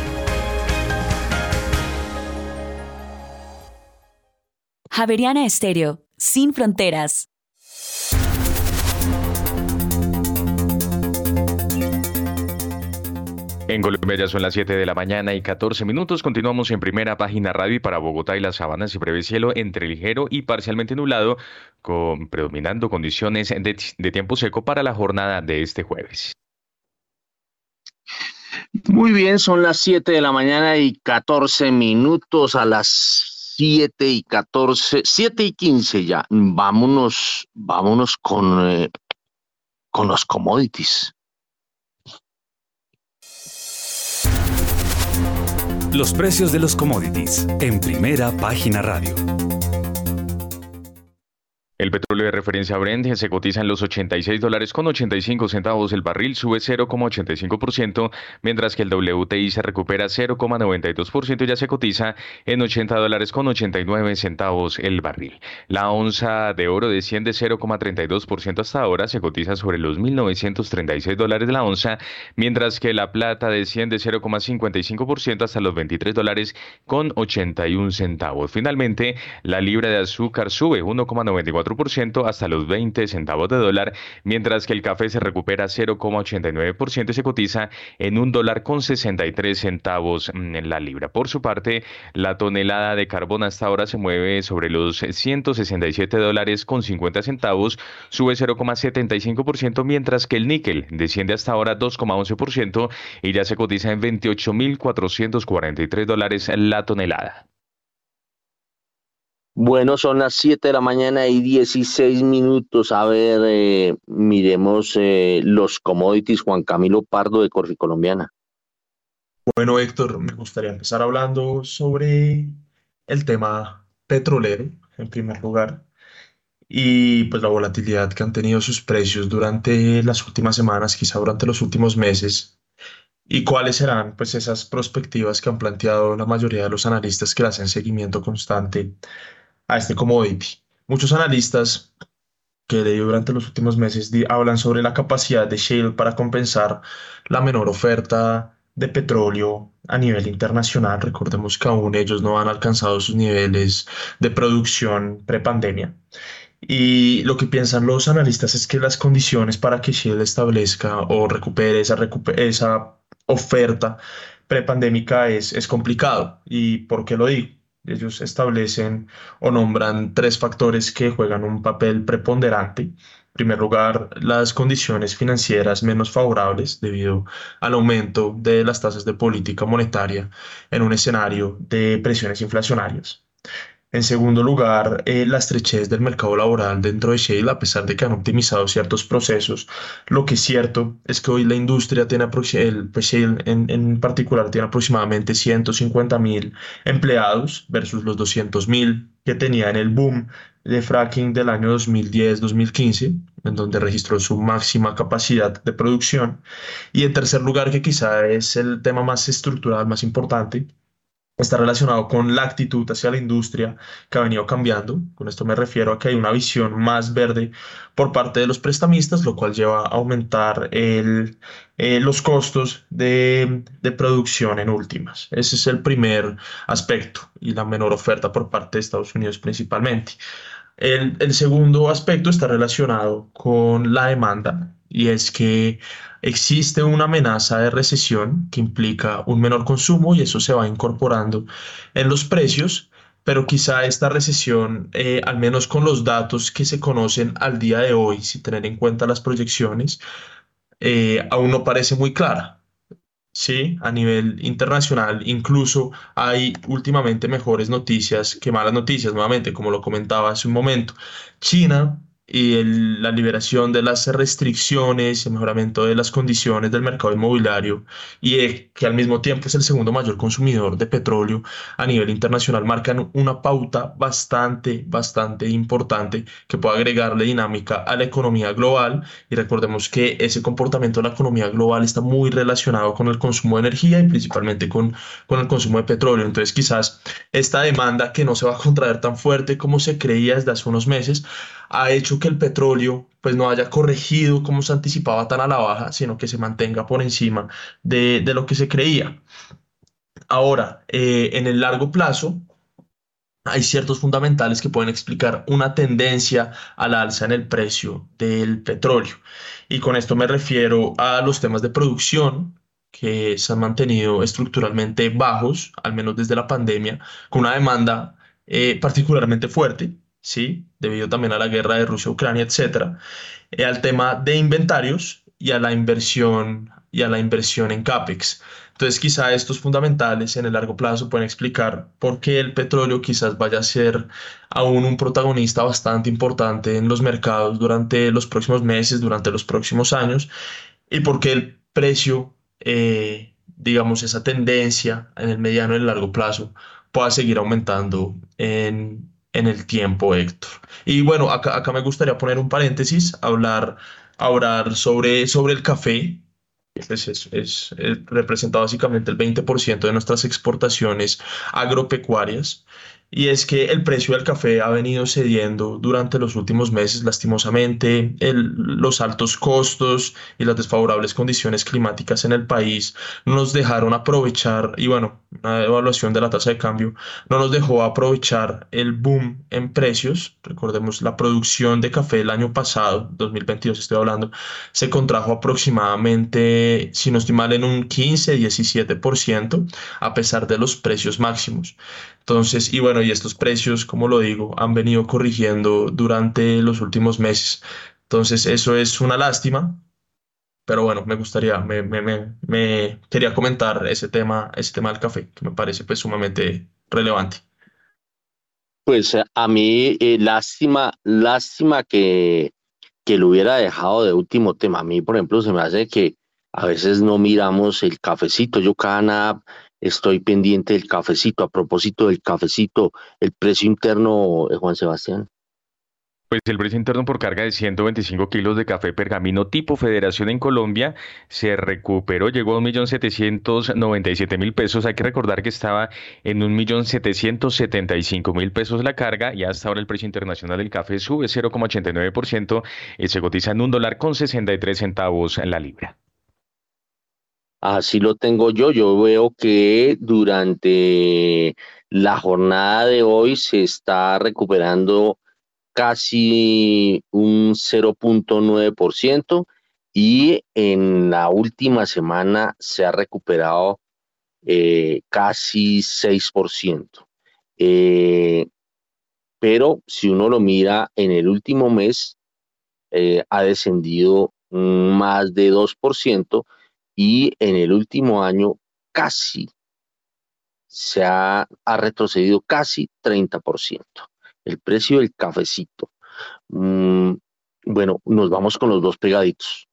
Javeriana Estéreo, sin fronteras. En Colombia ya son las 7 de la mañana y 14 minutos. Continuamos en primera página radio y para Bogotá y las Sabanas se prevé cielo entre ligero y parcialmente nublado, con predominando condiciones de, de tiempo seco para la jornada de este jueves. Muy bien, son las 7 de la mañana y 14 minutos a las 7 y 14, 7 y 15 ya. Vámonos, vámonos con, eh, con los commodities. Los precios de los commodities en primera página radio. El petróleo de referencia Brent se cotiza en los 86 dólares con 85 centavos el barril, sube 0,85%, mientras que el WTI se recupera 0,92% y ya se cotiza en 80 dólares con 89 centavos el barril. La onza de oro desciende 0,32% hasta ahora, se cotiza sobre los 1.936 dólares la onza, mientras que la plata desciende 0,55% hasta los 23 dólares con 81 centavos. Finalmente, la libra de azúcar sube 1,94% hasta los 20 centavos de dólar, mientras que el café se recupera 0,89% y se cotiza en un dólar con 63 centavos mm, en la libra. Por su parte, la tonelada de carbón hasta ahora se mueve sobre los 167 dólares con 50 centavos, sube 0,75%, mientras que el níquel desciende hasta ahora 2,11% y ya se cotiza en 28.443 dólares la tonelada. Bueno, son las 7 de la mañana y 16 minutos. A ver, eh, miremos eh, los commodities. Juan Camilo Pardo de Corfi Colombiana. Bueno, Héctor, me gustaría empezar hablando sobre el tema petrolero, en primer lugar, y pues la volatilidad que han tenido sus precios durante las últimas semanas, quizá durante los últimos meses, y cuáles serán pues esas perspectivas que han planteado la mayoría de los analistas que hacen seguimiento constante a este commodity. Muchos analistas que leí durante los últimos meses hablan sobre la capacidad de Shale para compensar la menor oferta de petróleo a nivel internacional. Recordemos que aún ellos no han alcanzado sus niveles de producción prepandemia. Y lo que piensan los analistas es que las condiciones para que Shell establezca o recupere esa, oferta prepandémica es, es complicado. ¿Y por qué lo digo? Ellos establecen o nombran tres factores que juegan un papel preponderante. En primer lugar, las condiciones financieras menos favorables debido al aumento de las tasas de política monetaria en un escenario de presiones inflacionarias. En segundo lugar, eh, la estrechez del mercado laboral dentro de Shell, a pesar de que han optimizado ciertos procesos. Lo que es cierto es que hoy la industria tiene, el, pues Shell en, en, particular, tiene aproximadamente 150 mil empleados versus los 200 mil que tenía en el boom de fracking del año 2010-2015, en donde registró su máxima capacidad de producción. Y en tercer lugar, que quizá es el tema más estructural, más importante, está relacionado con la actitud hacia la industria que ha venido cambiando. Con esto me refiero a que hay una visión más verde por parte de los prestamistas, lo cual lleva a aumentar el, eh, los costos de, de, producción en últimas. Ese es el primer aspecto y la menor oferta por parte de Estados Unidos principalmente. El, el segundo aspecto está relacionado con la demanda y es que existe una amenaza de recesión que implica un menor consumo y eso se va incorporando en los precios, pero quizá esta recesión, eh, al menos con los datos que se conocen al día de hoy, si tener en cuenta las proyecciones, eh, aún no parece muy clara. Sí, a nivel internacional, incluso hay últimamente mejores noticias que malas noticias, nuevamente, como lo comentaba hace un momento. China y la liberación de las restricciones, el mejoramiento de las condiciones del mercado inmobiliario y que al mismo tiempo es el segundo mayor consumidor de petróleo a nivel internacional, marcan una pauta bastante, bastante importante que puede agregarle dinámica a la economía global y recordemos que ese comportamiento de la economía global está muy relacionado con el consumo de energía y principalmente con, con el consumo de petróleo. Entonces quizás esta demanda que no se va a contraer tan fuerte como se creía desde hace unos meses, ha hecho que el petróleo pues no haya corregido como se anticipaba tan a la baja, sino que se mantenga por encima de, lo que se creía. Ahora, eh, en el largo plazo, hay ciertos fundamentales que pueden explicar una tendencia al alza en el precio del petróleo. Y con esto me refiero a los temas de producción que se han mantenido estructuralmente bajos, al menos desde la pandemia, con una demanda eh, particularmente fuerte ¿sí? debido también a la guerra de Rusia-Ucrania, etcétera, eh, al tema de inventarios y a la inversión y a la inversión en CAPEX. Entonces, quizá estos fundamentales en el largo plazo pueden explicar por qué el petróleo quizás vaya a ser aún un protagonista bastante importante en los mercados durante los próximos meses, durante los próximos años, y por qué el precio, eh, digamos, esa tendencia en el mediano y el largo plazo pueda seguir aumentando en, en el tiempo, Héctor. Y bueno, acá, acá me gustaría poner un paréntesis, hablar, hablar sobre, sobre el café. Es, es, es, representa básicamente el 20% de nuestras exportaciones agropecuarias y es que el precio del café ha venido cediendo durante los últimos meses, lastimosamente. los altos costos y las desfavorables condiciones climáticas en el país no nos dejaron aprovechar, y bueno, una evaluación de la tasa de cambio no nos dejó aprovechar el boom en precios. Recordemos, la producción de café el año pasado, 2022 estoy hablando, se contrajo aproximadamente, si no estoy mal, en un 15-17%, a pesar de los precios máximos. Entonces, y bueno, y estos precios, como lo digo, han venido corrigiendo durante los últimos meses. Entonces, eso es una lástima, pero bueno, me gustaría, me, me, me, quería comentar ese tema, ese tema del café, que me parece pues sumamente relevante. Pues a mí, eh, lástima, lástima que, que lo hubiera dejado de último tema. A mí, por ejemplo, se me hace que a veces no miramos el cafecito. Yo cada estoy pendiente del cafecito. A propósito del cafecito, el precio interno, eh, Juan Sebastián. Pues el precio interno por carga de 125 kilos de café pergamino tipo Federación en Colombia se recuperó, llegó a 1.797.000 pesos. Hay que recordar que estaba en 1.775.000 pesos la carga y hasta ahora el precio internacional del café sube 0,89% y se cotiza en un dólar con 63 centavos en la libra. Así lo tengo yo. Yo veo que durante la jornada de hoy se está recuperando casi un 0.9% y en la última semana se ha recuperado eh, casi 6%. Eh, pero si uno lo mira en el último mes, eh, ha descendido más de 2% y en el último año casi se ha, retrocedido casi 30% el precio del cafecito. Mm, bueno, nos vamos con los dos pegaditos.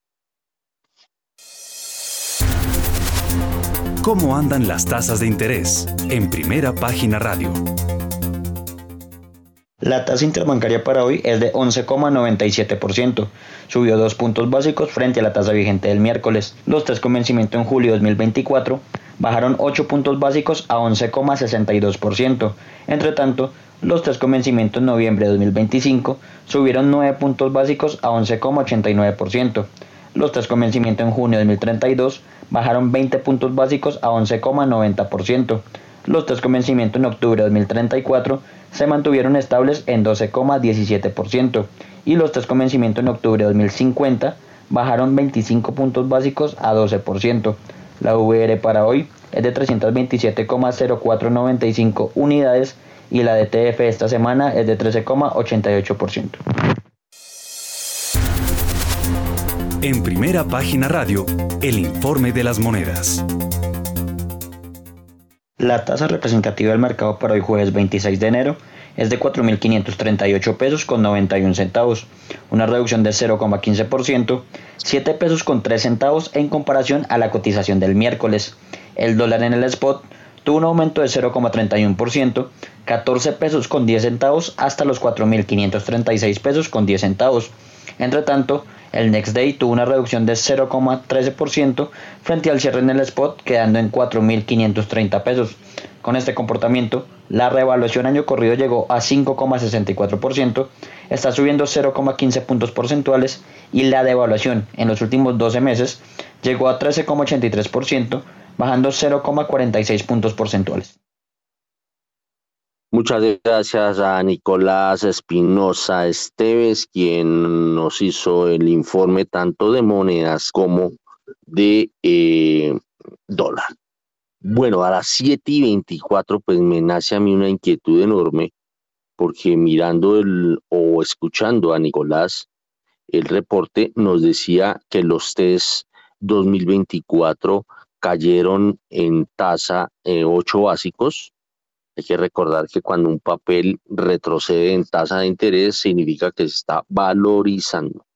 ¿Cómo andan las tasas de interés? En primera página radio. La tasa interbancaria para hoy es de 11,97%. Subió dos puntos básicos frente a la tasa vigente del miércoles. Los tres con vencimiento en julio de 2024 bajaron 8 puntos básicos a 11,62%. Entre tanto, los tres con vencimiento en noviembre de 2025 subieron 9 puntos básicos a 11,89%. Los tres con vencimiento en junio de 2032 bajaron 20 puntos básicos a 11,90%. Los tres con vencimiento en octubre de 2034 se mantuvieron estables en 12,17% y los tres con vencimiento en octubre de 2050 bajaron 25 puntos básicos a 12%. La VR para hoy es de 327,0495 unidades y la DTF esta semana es de 13,88%. En primera página radio, el informe de las monedas. La tasa representativa del mercado para hoy jueves 26 de enero es de 4.538 pesos con 91 centavos, una reducción de 0,15%, 7 pesos con 3 centavos en comparación a la cotización del miércoles. El dólar en el spot tuvo un aumento de 0,31%, 14 pesos con 10 centavos hasta los 4.536 pesos con 10 centavos. Entre tanto, el Next Day tuvo una reducción de 0,13% frente al cierre en el spot, quedando en 4.530 pesos. Con este comportamiento, la revaluación año corrido llegó a 5,64%, está subiendo 0,15 puntos porcentuales y la devaluación en los últimos 12 meses llegó a 13,83%, bajando 0,46 puntos porcentuales. Muchas gracias a Nicolás Espinosa Esteves, quien nos hizo el informe tanto de monedas como de eh, dólar. Bueno, a las 7 y 24, pues me nace a mí una inquietud enorme, porque mirando el, o escuchando a Nicolás, el reporte nos decía que los test 2024 cayeron en tasa 8 eh, básicos, hay que recordar que cuando un papel retrocede en tasa de interés significa que se está valorizando.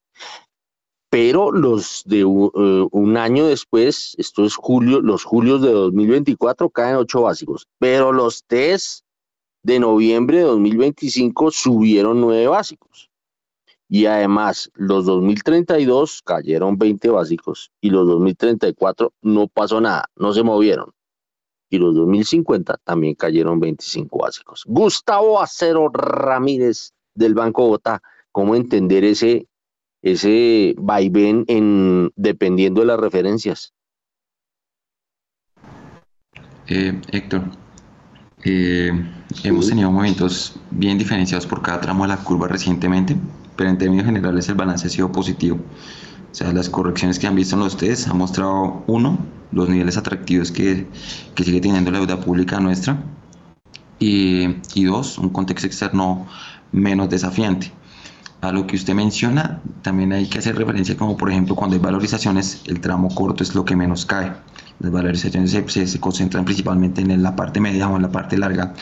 Pero los de eh, un año después, esto es julio, los julios de 2024 caen ocho básicos, pero los test de noviembre de 2025 subieron nueve básicos. Y además, los 2032 cayeron 20 básicos y los 2034 no pasó nada, no se movieron y los 2050 también cayeron 25 básicos. Gustavo Acero Ramírez del Banco Bogotá, ¿cómo entender ese, ese vaivén en, dependiendo de las referencias? Eh, Héctor, eh, hemos tenido momentos bien diferenciados por cada tramo de la curva recientemente, pero en términos generales el balance ha sido positivo. O sea, las correcciones que han visto en los test han mostrado, uno, los niveles atractivos que, que sigue teniendo la deuda pública nuestra, y, y, dos, un contexto externo menos desafiante. A lo que usted menciona, también hay que hacer referencia como por ejemplo cuando hay valorizaciones, el tramo corto es lo que menos cae. Las valorizaciones se, se, concentran principalmente en la parte media o en la parte larga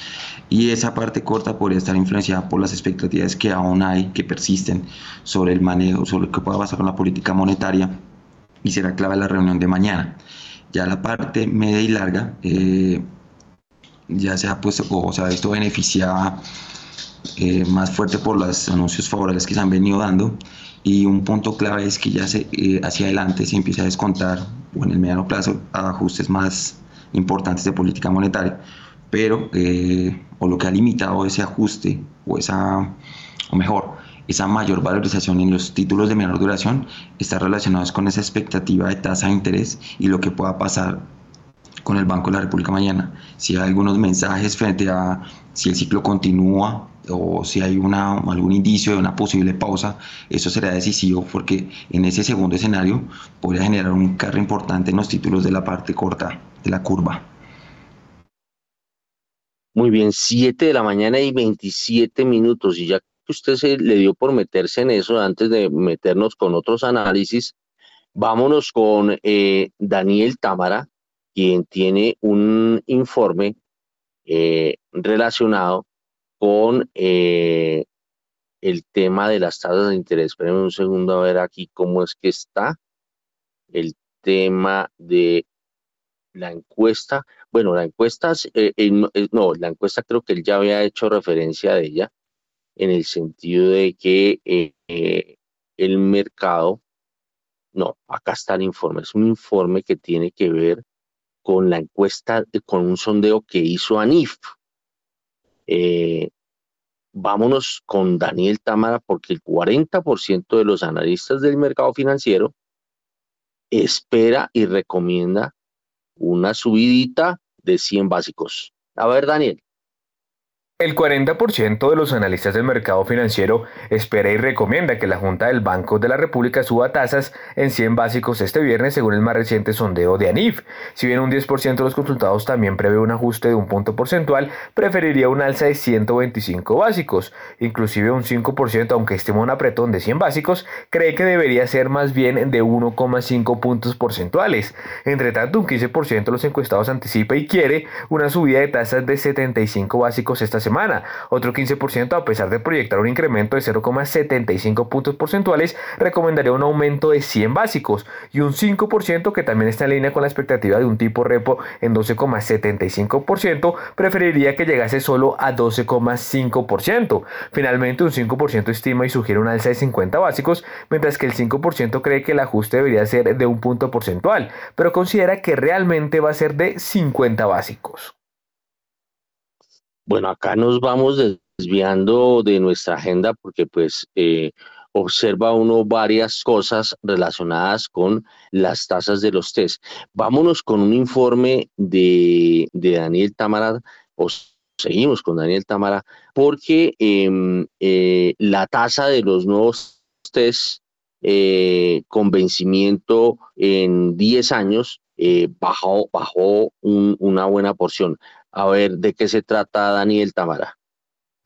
y esa parte corta podría estar influenciada por las expectativas que aún hay, que persisten sobre el manejo, sobre lo que pueda pasar con la política monetaria y será clave la reunión de mañana. Ya la parte media y larga eh, ya se ha puesto, o sea, esto beneficia eh, más fuerte por los anuncios favorables que se han venido dando y un punto clave es que ya se, eh, hacia adelante se empieza a descontar o en el mediano plazo ajustes más importantes de política monetaria pero eh, o lo que ha limitado ese ajuste o esa o mejor esa mayor valorización en los títulos de menor duración está relacionado con esa expectativa de tasa de interés y lo que pueda pasar con el Banco de la República mañana. Si hay algunos mensajes frente a si el ciclo continúa o si hay una, algún indicio de una posible pausa, eso será decisivo porque en ese segundo escenario podría generar un carro importante en los títulos de la parte corta de la curva. Muy bien, 7 de la mañana y 27 minutos y ya que usted se le dio por meterse en eso antes de meternos con otros análisis, vámonos con eh, Daniel Támara, quien tiene un informe eh, relacionado con eh, el tema de las tasas de interés. Espérenme un segundo a ver aquí cómo es que está el tema de la encuesta. Bueno, la encuesta, eh, eh, no, la encuesta creo que él ya había hecho referencia de ella en el sentido de que el mercado, no, acá está el informe, es un informe que tiene que ver con la encuesta, con un sondeo que hizo ANIF. Eh, vámonos con Daniel Támara porque el 40% de los analistas del mercado financiero espera y recomienda una subidita de 100 básicos. A ver, Daniel. El 40% de los analistas del mercado financiero espera y recomienda que la Junta del Banco de la República suba tasas en 100 básicos este viernes según el más reciente sondeo de ANIF. Si bien un 10% de los consultados también prevé un ajuste de un punto porcentual, preferiría un alza de 125 básicos. Inclusive un 5%, aunque estima un apretón de 100 básicos, cree que debería ser más bien de 1,5 puntos porcentuales. Entre tanto, un 15% de los encuestados anticipa y quiere una subida de tasas de 75 básicos esta semana otro 15%, a pesar de proyectar un incremento de 0,75 puntos porcentuales, recomendaría un aumento de 100 básicos y un 5% que también está en línea con la expectativa de un tipo repo en 12,75%, preferiría que llegase solo a 12,5%. Finalmente, un 5% estima y sugiere una alza de 50 básicos, mientras que el 5% cree que el ajuste debería ser de un punto porcentual, pero considera que realmente va a ser de 50 básicos. Bueno, acá nos vamos desviando de nuestra agenda porque pues eh, observa uno varias cosas relacionadas con las tasas de los test. Vámonos con un informe de, Daniel Tamara, o seguimos con Daniel Tamara, porque em, eh, la tasa de los nuevos test eh, con vencimiento en 10 años bajó, bajó una buena porción. A ver, ¿de qué se trata Daniel Tamara?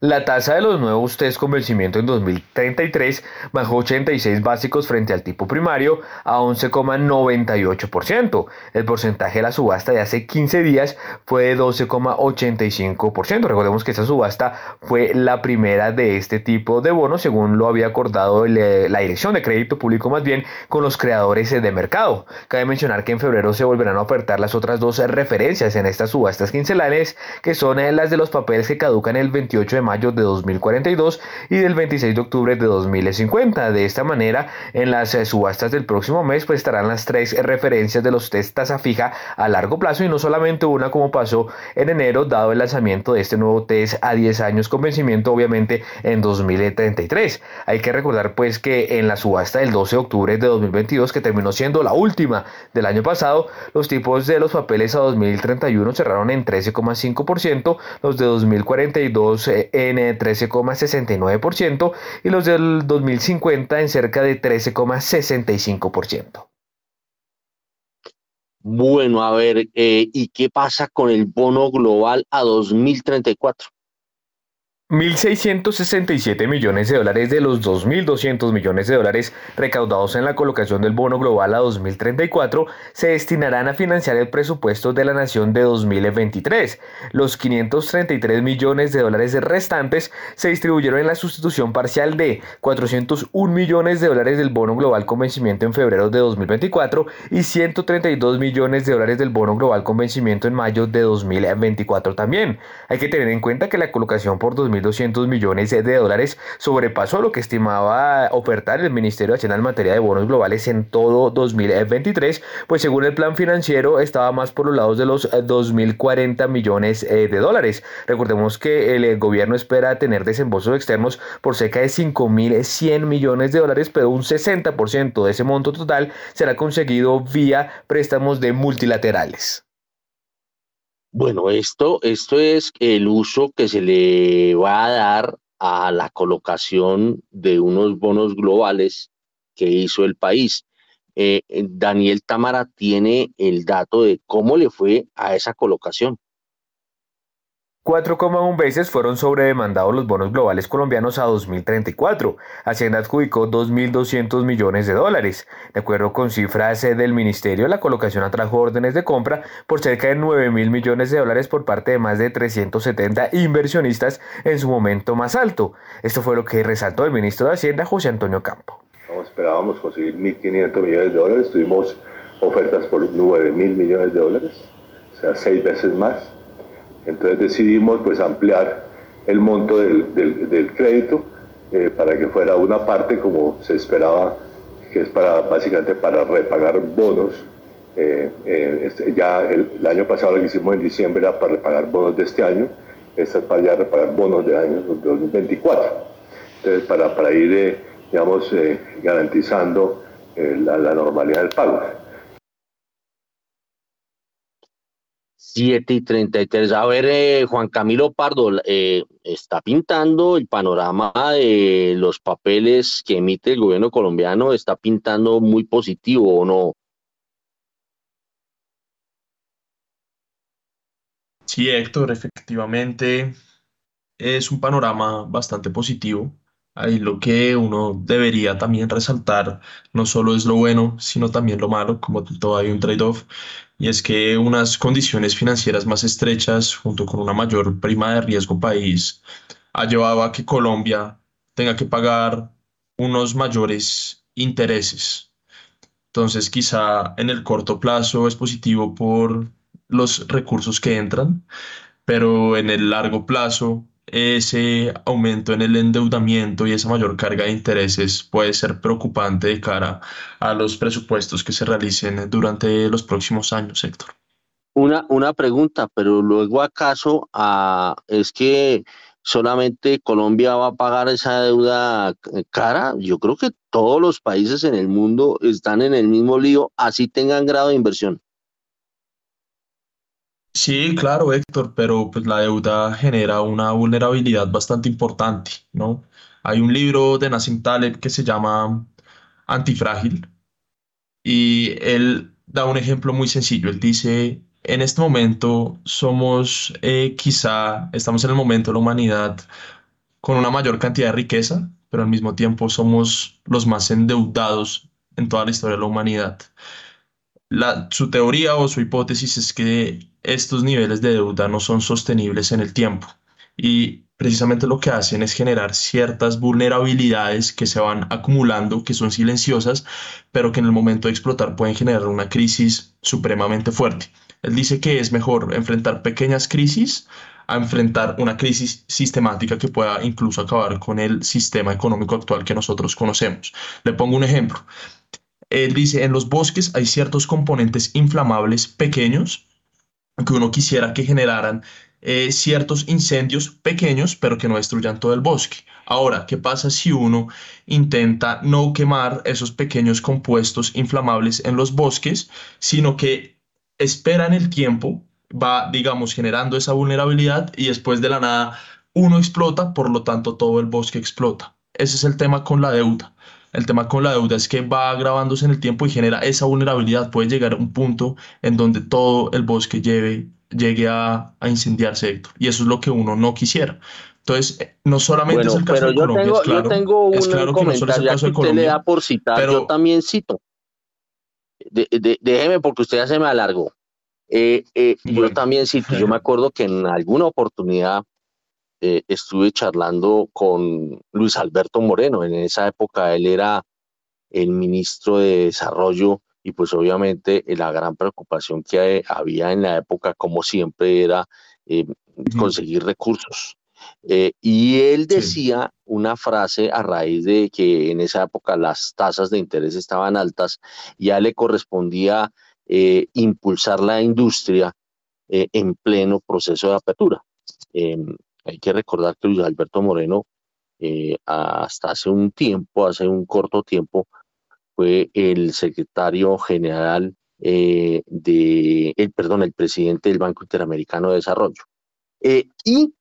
La tasa de los nuevos test con vencimiento en 2033 bajó 86 básicos frente al tipo primario a 11,98%. El porcentaje de la subasta de hace 15 días fue de 12,85%. Recordemos que esta subasta fue la primera de este tipo de bonos, según lo había acordado eh, la Dirección de Crédito Público más bien con los creadores de mercado. Cabe mencionar que en febrero se volverán a ofertar las otras dos referencias en estas subastas quincenales, que son eh, las de los papeles que caducan el 28 de mayo de 2042 y del 26 de octubre de 2050. De esta manera, en las eh, subastas del próximo mes pues estarán las tres referencias de los test tasa fija a largo plazo y no solamente una como pasó en enero dado el lanzamiento de este nuevo test a 10 años con vencimiento obviamente en 2033. Hay que recordar pues que en la subasta del 12 de octubre de 2022 que terminó siendo la última del año pasado, los tipos de los papeles a 2031 cerraron en 13,5%, los de 2042 en eh, en 13,69% y los del 2050 en cerca de 13,65%. Bueno, a ver, eh, ¿y qué pasa con el bono global a 2034? 1.667 millones de dólares de los 2.200 millones de dólares recaudados en la colocación del bono global a 2034 se destinarán a financiar el presupuesto de la nación de 2023. Los 533 millones de dólares restantes se distribuyeron en la sustitución parcial de 401 millones de dólares del bono global con vencimiento en febrero de 2024 y 132 millones de dólares del bono global con vencimiento en mayo de 2024 también. Hay que tener en cuenta que la colocación por 2023 1.200 millones de dólares, sobrepasó lo que estimaba ofertar el Ministerio Hacienda en materia de bonos globales en todo 2023, pues según el plan financiero estaba más por los lados de los 2.040 millones eh, de dólares. Recordemos que el gobierno espera tener desembolsos externos por cerca de 5.100 millones de dólares, pero un 60% de ese monto total será conseguido vía préstamos de multilaterales. Bueno, esto, esto es el uso que se le va a dar a la colocación de unos bonos globales que hizo el país. Eh, Daniel Tamara tiene el dato de cómo le fue a esa colocación. 4,1 veces fueron sobredemandados los bonos globales colombianos a 2034. Hacienda adjudicó 2.200 millones de dólares. De acuerdo con cifras eh, del ministerio, la colocación atrajo órdenes de compra por cerca de 9.000 millones de dólares por parte de más de 370 inversionistas en su momento más alto. Esto fue lo que resaltó el ministro de Hacienda, José Antonio Campo. esperábamos conseguir 1.500 millones de dólares, tuvimos ofertas por 9.000 millones de dólares, o sea, seis veces más entonces decidimos pues ampliar el monto del, crédito eh, para que fuera una parte como se esperaba, que es para básicamente para repagar bonos. Eh, eh, este, ya el, año pasado lo que hicimos en diciembre era para repagar bonos de este año, esta es para ya repagar bonos del año 2024. Entonces para, para ir, digamos, garantizando la, la normalidad del pago. 7 y 33. A ver, eh, Juan Camilo Pardo, eh, está pintando el panorama de los papeles que emite el gobierno colombiano, está pintando muy positivo o no. Sí, Héctor, efectivamente es un panorama bastante positivo. Ahí lo que uno debería también resaltar no solo es lo bueno, sino también lo malo, como todo hay un trade-off, y es que unas condiciones financieras más estrechas junto con una mayor prima de riesgo país ha llevado a que Colombia tenga que pagar unos mayores intereses. Entonces quizá en el corto plazo es positivo por los recursos que entran, pero en el largo plazo ese aumento en el endeudamiento y esa mayor carga de intereses puede ser preocupante de cara a los presupuestos que se realicen durante los próximos años, Héctor. Una, una pregunta, pero luego acaso ah, es que solamente Colombia va a pagar esa deuda cara. Yo creo que todos los países en el mundo están en el mismo lío, así tengan grado de inversión. Sí, claro, Héctor, pero pues la deuda genera una vulnerabilidad bastante importante, ¿no? Hay un libro de Nassim Taleb que se llama Antifrágil y él da un ejemplo muy sencillo. Él dice, en este momento somos eh, quizá, estamos en el momento de la humanidad con una mayor cantidad de riqueza, pero al mismo tiempo somos los más endeudados en toda la historia de la humanidad su teoría o su hipótesis es que estos niveles de deuda no son sostenibles en el tiempo y precisamente lo que hacen es generar ciertas vulnerabilidades que se van acumulando, que son silenciosas, pero que en el momento de explotar pueden generar una crisis supremamente fuerte. Él dice que es mejor enfrentar pequeñas crisis a enfrentar una crisis sistemática que pueda incluso acabar con el sistema económico actual que nosotros conocemos. Le pongo un ejemplo. Él dice, en los bosques hay ciertos componentes inflamables pequeños que uno quisiera que generaran eh, ciertos incendios pequeños, pero que no destruyan todo el bosque. Ahora, ¿qué pasa si uno intenta no quemar esos pequeños compuestos inflamables en los bosques, sino que espera en el tiempo, va, digamos, generando esa vulnerabilidad y después de la nada uno explota, por lo tanto todo el bosque explota? Ese es el tema con la deuda. El tema con la deuda es que va agravándose en el tiempo y genera esa vulnerabilidad. Puede llegar a un punto en donde todo el bosque lleve llegue a, a incendiarse, Héctor. Y eso es lo que uno no quisiera. Entonces, eh, no solamente es el caso de Colombia, tengo, es claro, yo tengo un es claro que no solo es el caso de usted le Colombia, da por citar, pero- yo también cito. De- de- déjeme porque usted ya se me alargó. Eh, eh, Yo también cito, yo me acuerdo que en alguna oportunidad eh, estuve charlando con Luis Alberto Moreno. En esa época él era el ministro de Desarrollo y pues obviamente eh, la gran preocupación que había en la época, como siempre, era eh, conseguir recursos. Eh, y él decía una frase a raíz de que en esa época las tasas de interés estaban altas y a él le correspondía eh, impulsar la industria en pleno proceso de apertura. Hay que recordar que Luis Alberto Moreno, eh, hasta hace un tiempo, hace un corto tiempo, fue el secretario general eh, de, perdón, el presidente del Banco Interamericano de Desarrollo. Eh, y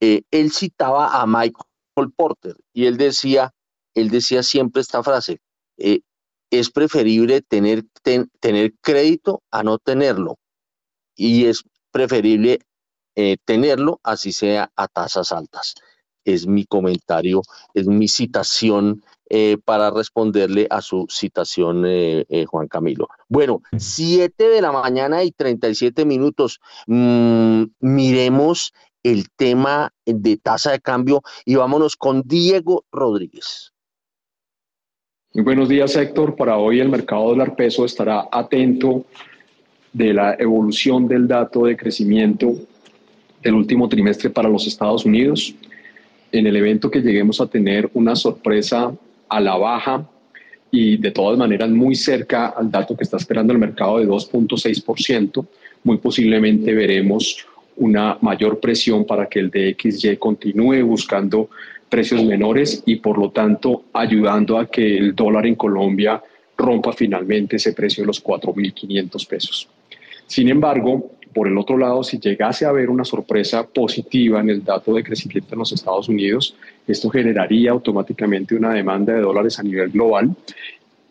eh, él citaba a Michael Porter y él decía, él decía siempre esta frase, es preferible tener, ten- tener crédito a no tenerlo y es preferible eh, tenerlo así sea a tasas altas. Es mi comentario, es mi citación eh, para responderle a su citación, eh, Juan Camilo. Bueno, 7 de la mañana y 37 minutos. Mm, miremos el tema de tasa de cambio y vámonos con Diego Rodríguez. Muy buenos días, Héctor. Para hoy el mercado dólar peso estará atento de la evolución del dato de crecimiento del último trimestre para los Estados Unidos. En el evento que lleguemos a tener una sorpresa a la baja y de todas maneras muy cerca al dato que está esperando el mercado de 2.6%, muy posiblemente veremos una mayor presión para que el DXY continúe buscando precios menores y por lo tanto ayudando a que el dólar en Colombia rompa finalmente ese precio de los 4.500 pesos. Sin embargo, por el otro lado, si llegase a haber una sorpresa positiva en el dato de crecimiento en los Estados Unidos, esto generaría automáticamente una demanda de dólares a nivel global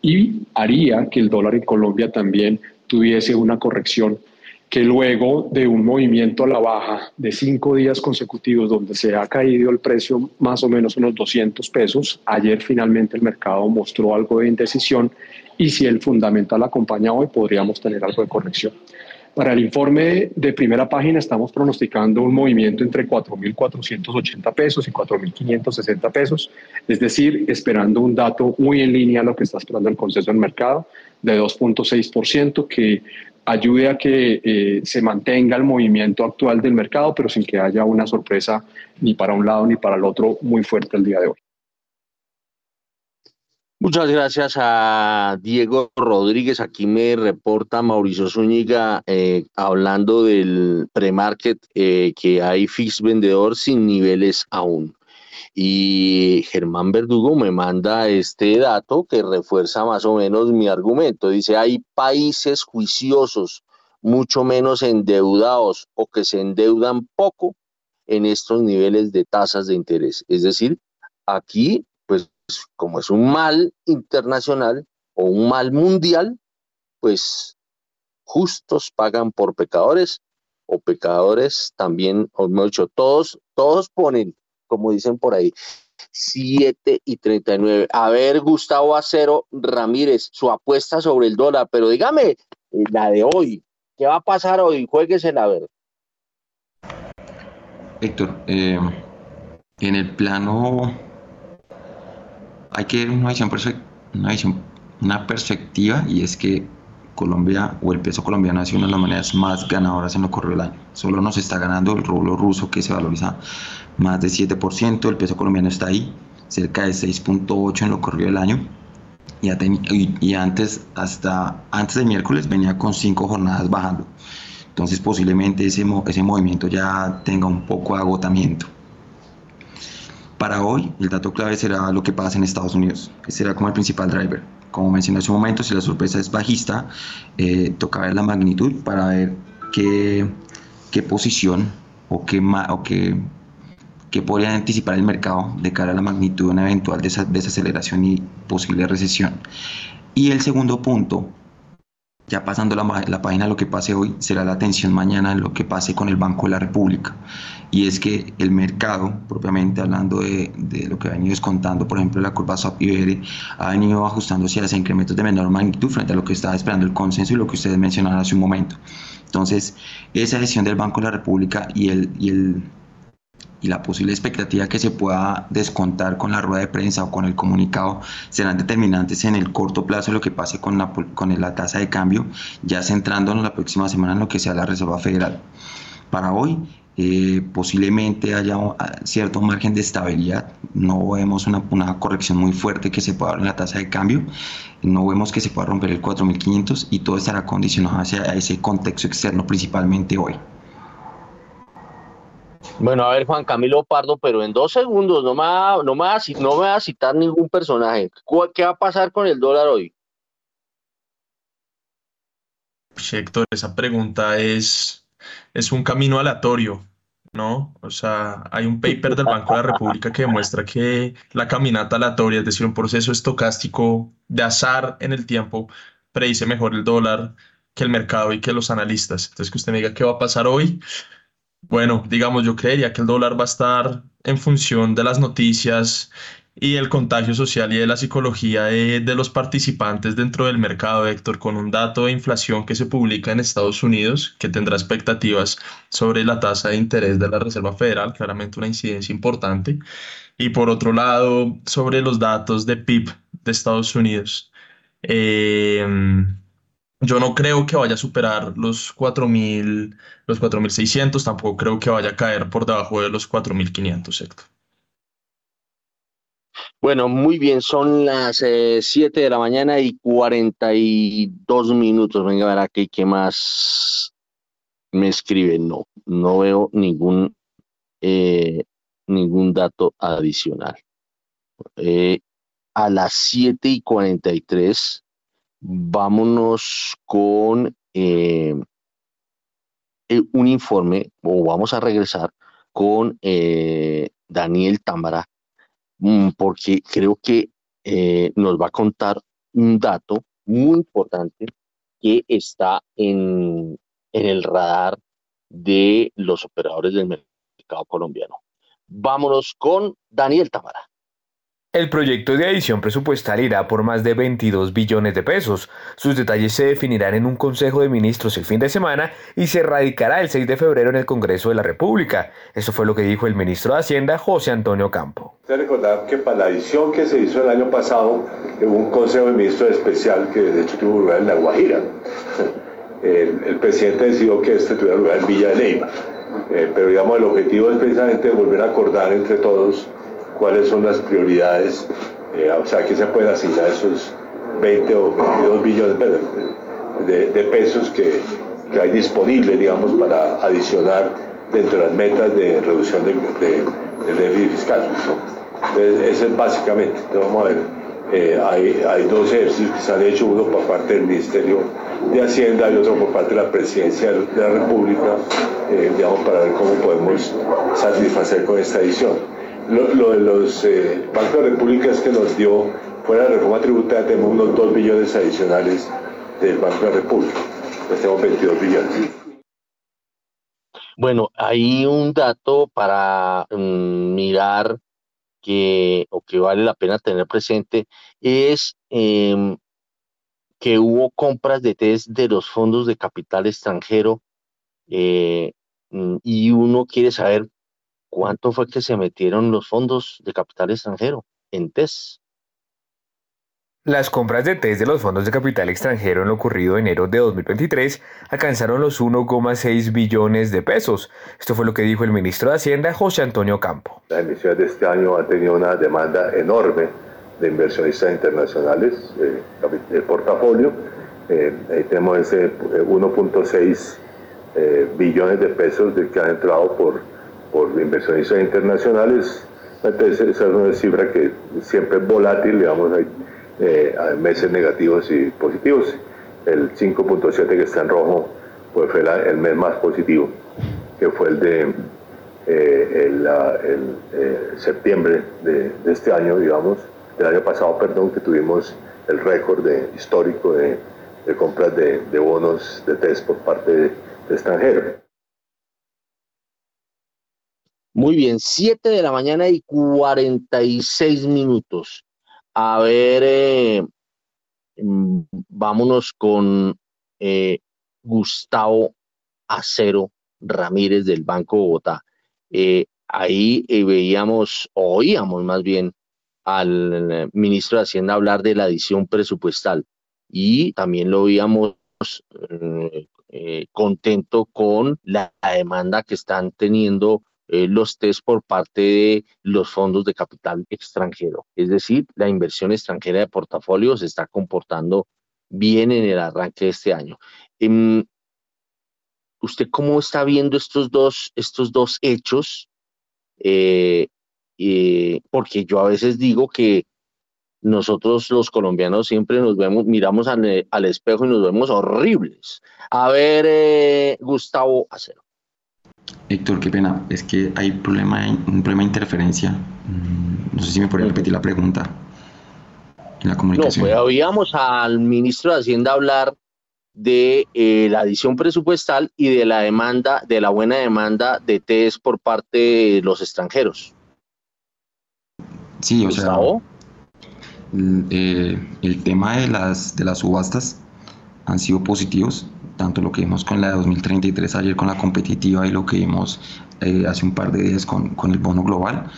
y haría que el dólar en Colombia también tuviese una corrección que luego de un movimiento a la baja de cinco días consecutivos donde se ha caído el precio más o menos unos 200 pesos, ayer finalmente el mercado mostró algo de indecisión y si el fundamental acompaña hoy podríamos tener algo de corrección. Para el informe de primera página estamos pronosticando un movimiento entre 4.480 pesos y 4.560 pesos, es decir, esperando un dato muy en línea a lo que está esperando el consenso del mercado de 2.6%, que ayude a que eh, se mantenga el movimiento actual del mercado, pero sin que haya una sorpresa ni para un lado ni para el otro muy fuerte el día de hoy. Muchas gracias a Diego Rodríguez. Aquí me reporta Mauricio Zúñiga eh, hablando del premarket eh, que hay fix vendedor sin niveles aún. Y Germán Verdugo me manda este dato que refuerza más o menos mi argumento. Dice, hay países juiciosos, mucho menos endeudados o que se endeudan poco en estos niveles de tasas de interés. Es decir, aquí, como es un mal internacional o un mal mundial, pues justos pagan por pecadores o pecadores también, o mejor dicho, todos, todos ponen, como dicen por ahí, 7 y 39. A ver, Gustavo Acero Ramírez, su apuesta sobre el dólar, pero dígame, eh, la de hoy, ¿qué va a pasar hoy? Juéguesela a ver. Héctor, eh, en el plano hay que ver una visión, una visión, una perspectiva y es que Colombia o el peso colombiano ha sido una de las monedas más ganadoras en lo corrido del año. Solo nos está ganando el rublo ruso que se valoriza más de 7%, el peso colombiano está ahí, cerca de 6.8 en lo corrido del año. Y, antes, hasta antes de miércoles venía con cinco jornadas bajando. Entonces posiblemente ese, ese movimiento ya tenga un poco de agotamiento. Para hoy, el dato clave será lo que pasa en Estados Unidos, que será como el principal driver. Como mencioné hace un momento, si la sorpresa es bajista, eh, toca ver la magnitud para ver qué, qué posición o qué, o qué, podría anticipar el mercado de cara a la magnitud de una eventual desa- desaceleración y posible recesión. Y el segundo punto ya pasando la, la, página lo que pase hoy, será la atención mañana en lo que pase con el Banco de la República. Y es que el mercado, propiamente hablando de, de lo que ha venido descontando, por ejemplo, la curva SWAP IBR, ha venido ajustándose hacia incrementos de menor magnitud frente a lo que estaba esperando el consenso y lo que ustedes mencionaron hace un momento. Entonces, esa decisión del Banco de la República y el, y el y la posible expectativa que se pueda descontar con la rueda de prensa o con el comunicado serán determinantes en el corto plazo lo que pase con la, con la tasa de cambio, ya centrándonos la próxima semana en lo que sea la Reserva Federal. Para hoy, eh, posiblemente haya cierto margen de estabilidad, no vemos una, una, corrección muy fuerte que se pueda dar en la tasa de cambio, no vemos que se pueda romper el 4500 y todo estará condicionado hacia ese contexto externo principalmente hoy. Bueno, a ver, Juan Camilo Pardo, pero en dos segundos, no me va, no me va, a citar ningún personaje. ¿Qué va a pasar con el dólar hoy? Héctor, esa pregunta es, es un camino aleatorio, ¿no? O sea, hay un paper del Banco de la República que demuestra que la caminata aleatoria, es decir, un proceso estocástico de azar en el tiempo, predice mejor el dólar que el mercado y que los analistas. Entonces, que usted me diga qué va a pasar hoy, bueno, digamos, yo creería que el dólar va a estar en función de las noticias y el contagio social y de la psicología de, los participantes dentro del mercado, Héctor, con un dato de inflación que se publica en Estados Unidos, que tendrá expectativas sobre la tasa de interés de la Reserva Federal, claramente una incidencia importante, y por otro lado, sobre los datos de PIB de Estados Unidos. Eh, yo no creo que vaya a superar los 4.000, los 4.600, tampoco creo que vaya a caer por debajo de los 4.500, Héctor. Bueno, muy bien, son las 7 eh, de la mañana y 42 minutos. Venga, a ver aquí qué más me escribe. No, no veo ningún, eh, ningún dato adicional. Eh, a las 7 y 43 vámonos con eh, eh, un informe, o vamos a regresar con eh, Daniel Támara, mm, porque creo que nos va a contar un dato muy importante que está en, en el radar de los operadores del mercado colombiano. Vámonos con Daniel Támara. El proyecto de adición presupuestal irá por más de 22 billones de pesos. Sus detalles se definirán en un Consejo de Ministros el fin de semana y se radicará el 6 de febrero en el Congreso de la República. Eso fue lo que dijo el ministro de Hacienda, José Antonio Campo. Recordar que para la adición que se hizo el año pasado hubo un Consejo de Ministros especial que de hecho tuvo lugar en La Guajira. El, presidente decidió que este tuviera lugar en Villa de Leyva. Eh, pero digamos el objetivo es precisamente volver a acordar entre todos cuáles son las prioridades, eh, o sea, que se pueden asignar esos 20 o 22 billones de, pesos que, hay disponibles, digamos, para adicionar dentro de las metas de reducción del déficit fiscal. Entonces, ese es básicamente, vamos a ver, eh, hay, hay, dos ejercicios que se han hecho, uno por parte del Ministerio de Hacienda y otro por parte de la Presidencia de la República, eh, digamos, para ver cómo podemos satisfacer con esta edición lo, de los eh, bancos de república es que nos dio, fuera de la reforma tributaria, tenemos unos 2 billones adicionales del Banco de República. Pues tenemos 22 billones. Bueno, hay un dato para mm, mirar que, o que vale la pena tener presente, es em, que hubo compras de test de los fondos de capital extranjero eh, mm, y uno quiere saber ¿Cuánto fue que se metieron los fondos de capital extranjero en TES? Las compras de TES de los fondos de capital extranjero en lo ocurrido en enero de 2023 alcanzaron los 1,6 billones de pesos. Esto fue lo que dijo el ministro de Hacienda, José Antonio Campo. La emisión de este año ha tenido una demanda enorme de inversionistas internacionales, eh, el portafolio. Eh, ahí tenemos ese 1.6 eh, billones de pesos de que han entrado por por inversionistas internacionales. Entonces, esa es una cifra que siempre es volátil, digamos, hay, eh, meses negativos y positivos. El 5.7 que está en rojo pues fue el mes más positivo, que fue el de eh, el, eh, septiembre de, este año, digamos, del año pasado, perdón, que tuvimos el récord de, histórico de, de compras de, bonos de test por parte de, extranjeros. Muy bien, 7 de la mañana y 46 minutos. A ver, eh, mm, vámonos con eh, Gustavo Acero Ramírez del Banco Bogotá. Eh, ahí veíamos, oíamos más bien al ministro de Hacienda hablar de la adición presupuestal y también lo veíamos eh, contento con la, demanda que están teniendo eh, los test por parte de los fondos de capital extranjero. Es decir, la inversión extranjera de portafolio se está comportando bien en el arranque de este año. Em, ¿Usted cómo está viendo estos dos, estos dos hechos? Eh, porque yo a veces digo que nosotros los colombianos siempre nos vemos, miramos al, espejo y nos vemos horribles. A ver, eh, Gustavo Acero. Héctor, qué pena, es que hay problema, un problema de interferencia. Mm, no sé si me podría repetir la pregunta en la comunicación. No, pues oíamos al ministro de Hacienda hablar de eh, la adición presupuestal y de la demanda, de la buena demanda de TES por parte de los extranjeros. Sí, o sea, mm, eh, el tema de las, de las subastas han sido positivos, tanto lo que vimos con la de 2033 ayer con la competitiva y lo que vimos eh, hace un par de días con, con el bono global,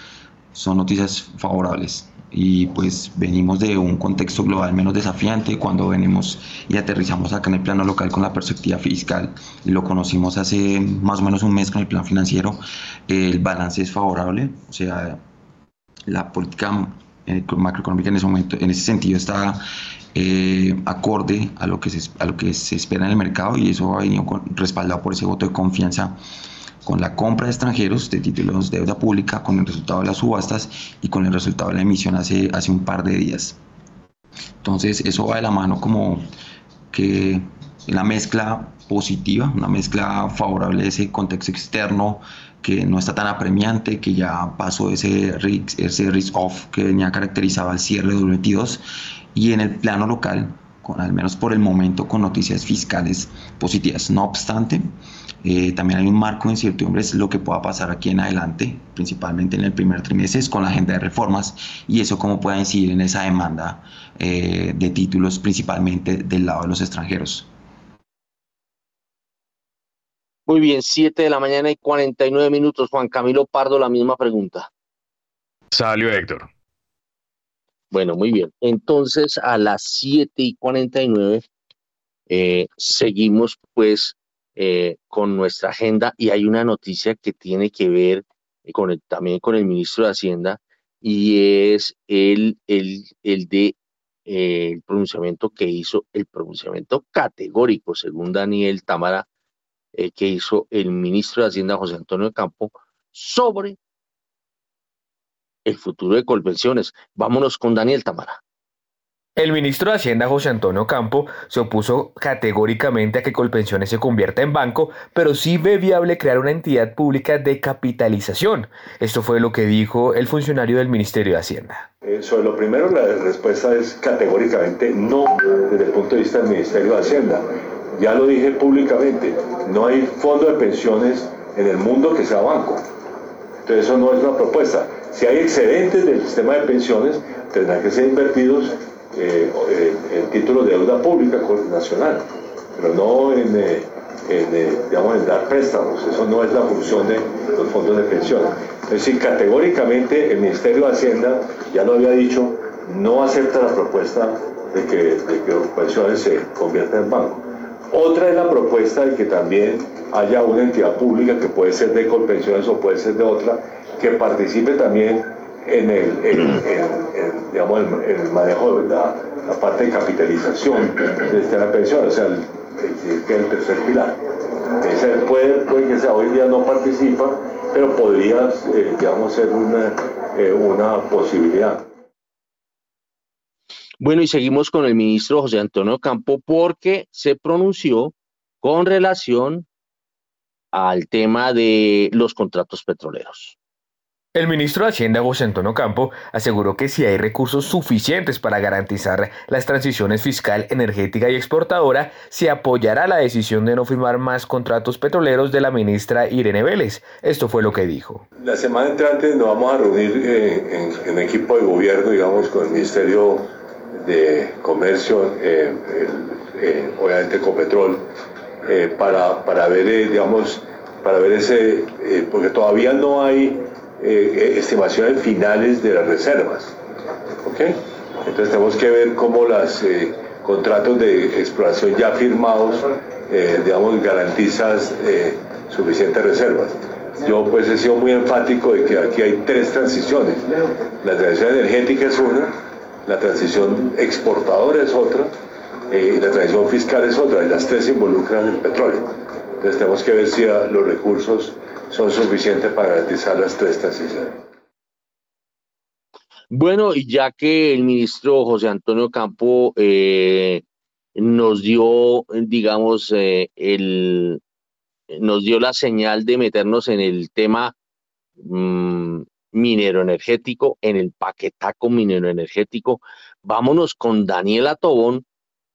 son noticias favorables. Y pues venimos de un contexto global menos desafiante cuando venimos y aterrizamos acá en el plano local con la perspectiva fiscal. Y lo conocimos hace más o menos un mes con el plan financiero. El balance es favorable o sea la política eh, macroeconómica en ese momento, en ese sentido, está eh, acorde a lo, que se, a lo que se espera en el mercado y eso ha venido respaldado por ese voto de confianza con la compra de extranjeros de títulos de deuda pública, con el resultado de las subastas y con el resultado de la emisión hace, hace un par de días. Entonces, eso va de la mano como que la mezcla positiva, una mezcla favorable de ese contexto externo que no está tan apremiante, que ya pasó ese risk, ese risk off que venía caracterizado al cierre de 2022 y en el plano local, con, al menos por el momento, con noticias fiscales positivas. No obstante, eh, también hay un marco de incertidumbres lo que pueda pasar aquí en adelante, principalmente en el primer trimestre, con la agenda de reformas y eso cómo puede incidir en esa demanda eh, de títulos, principalmente del lado de los extranjeros. Muy bien, 7 de la mañana y 49 minutos. Juan Camilo Pardo, la misma pregunta. Salió Héctor. Bueno, muy bien. Entonces, a las 7 y 49 eh, seguimos pues eh, con nuestra agenda y hay una noticia que tiene que ver con también con el ministro de Hacienda y es el, el, el de eh, el pronunciamiento que hizo, el pronunciamiento categórico, según Daniel Tamara, eh, que hizo el ministro de Hacienda José Antonio Campo sobre el futuro de Colpensiones. Vámonos con Daniel Tamara. El ministro de Hacienda José Antonio Campo se opuso categóricamente a que Colpensiones se convierta en banco, pero sí ve viable crear una entidad pública de capitalización. Esto fue lo que dijo el funcionario del Ministerio de Hacienda. Sobre lo primero, la respuesta es categóricamente no desde el punto de vista del Ministerio de Hacienda. Ya lo dije públicamente, no hay fondo de pensiones en el mundo que sea banco. Entonces eso no es una propuesta. Si hay excedentes del sistema de pensiones, tendrán que ser invertidos eh, en títulos de deuda pública nacional, pero no en, eh, eh, digamos, en dar préstamos. Eso no es la función de los fondos de pensiones. Es decir, categóricamente el Ministerio de Hacienda, ya lo había dicho, no acepta la propuesta de que, de que pensiones se convierta en banco. Otra es la propuesta de que también haya una entidad pública que puede ser de Colpensiones o puede ser de otra, que participe también en el, digamos, el, manejo de la, parte de capitalización de esta pensión, o sea, el, el, tercer pilar. Ese puede, que sea, hoy día no participa, pero podría, eh, digamos, ser una, eh, una posibilidad. Bueno, y seguimos con el ministro José Antonio Campo porque se pronunció con relación al tema de los contratos petroleros. El ministro de Hacienda José Antonio Campo aseguró que si hay recursos suficientes para garantizar las transiciones fiscal, energética y exportadora, se apoyará la decisión de no firmar más contratos petroleros de la ministra Irene Vélez. Esto fue lo que dijo. La semana entrante nos vamos a reunir eh, en, equipo de gobierno, digamos, con el Ministerio de Comercio, eh, eh, obviamente con Petrol, para, para ver, digamos, para ver ese, porque todavía no hay eh, estimaciones finales de las reservas. ¿okay? Entonces tenemos que ver cómo los eh, contratos de exploración ya firmados, eh, digamos, garantizan suficientes reservas. Yo pues he sido muy enfático de que aquí hay tres transiciones. La transición energética es una, la transición exportadora es otra y la transición fiscal es otra. Y las tres involucran el petróleo. Entonces tenemos que ver si los recursos son suficientes para garantizar las tres transiciones. Bueno, y ya que el ministro José Antonio Campo eh, nos dio, digamos, eh, el, nos dio la señal de meternos en el tema mm, minero energético, en el paquetaco minero energético, vámonos con Daniela Tobón,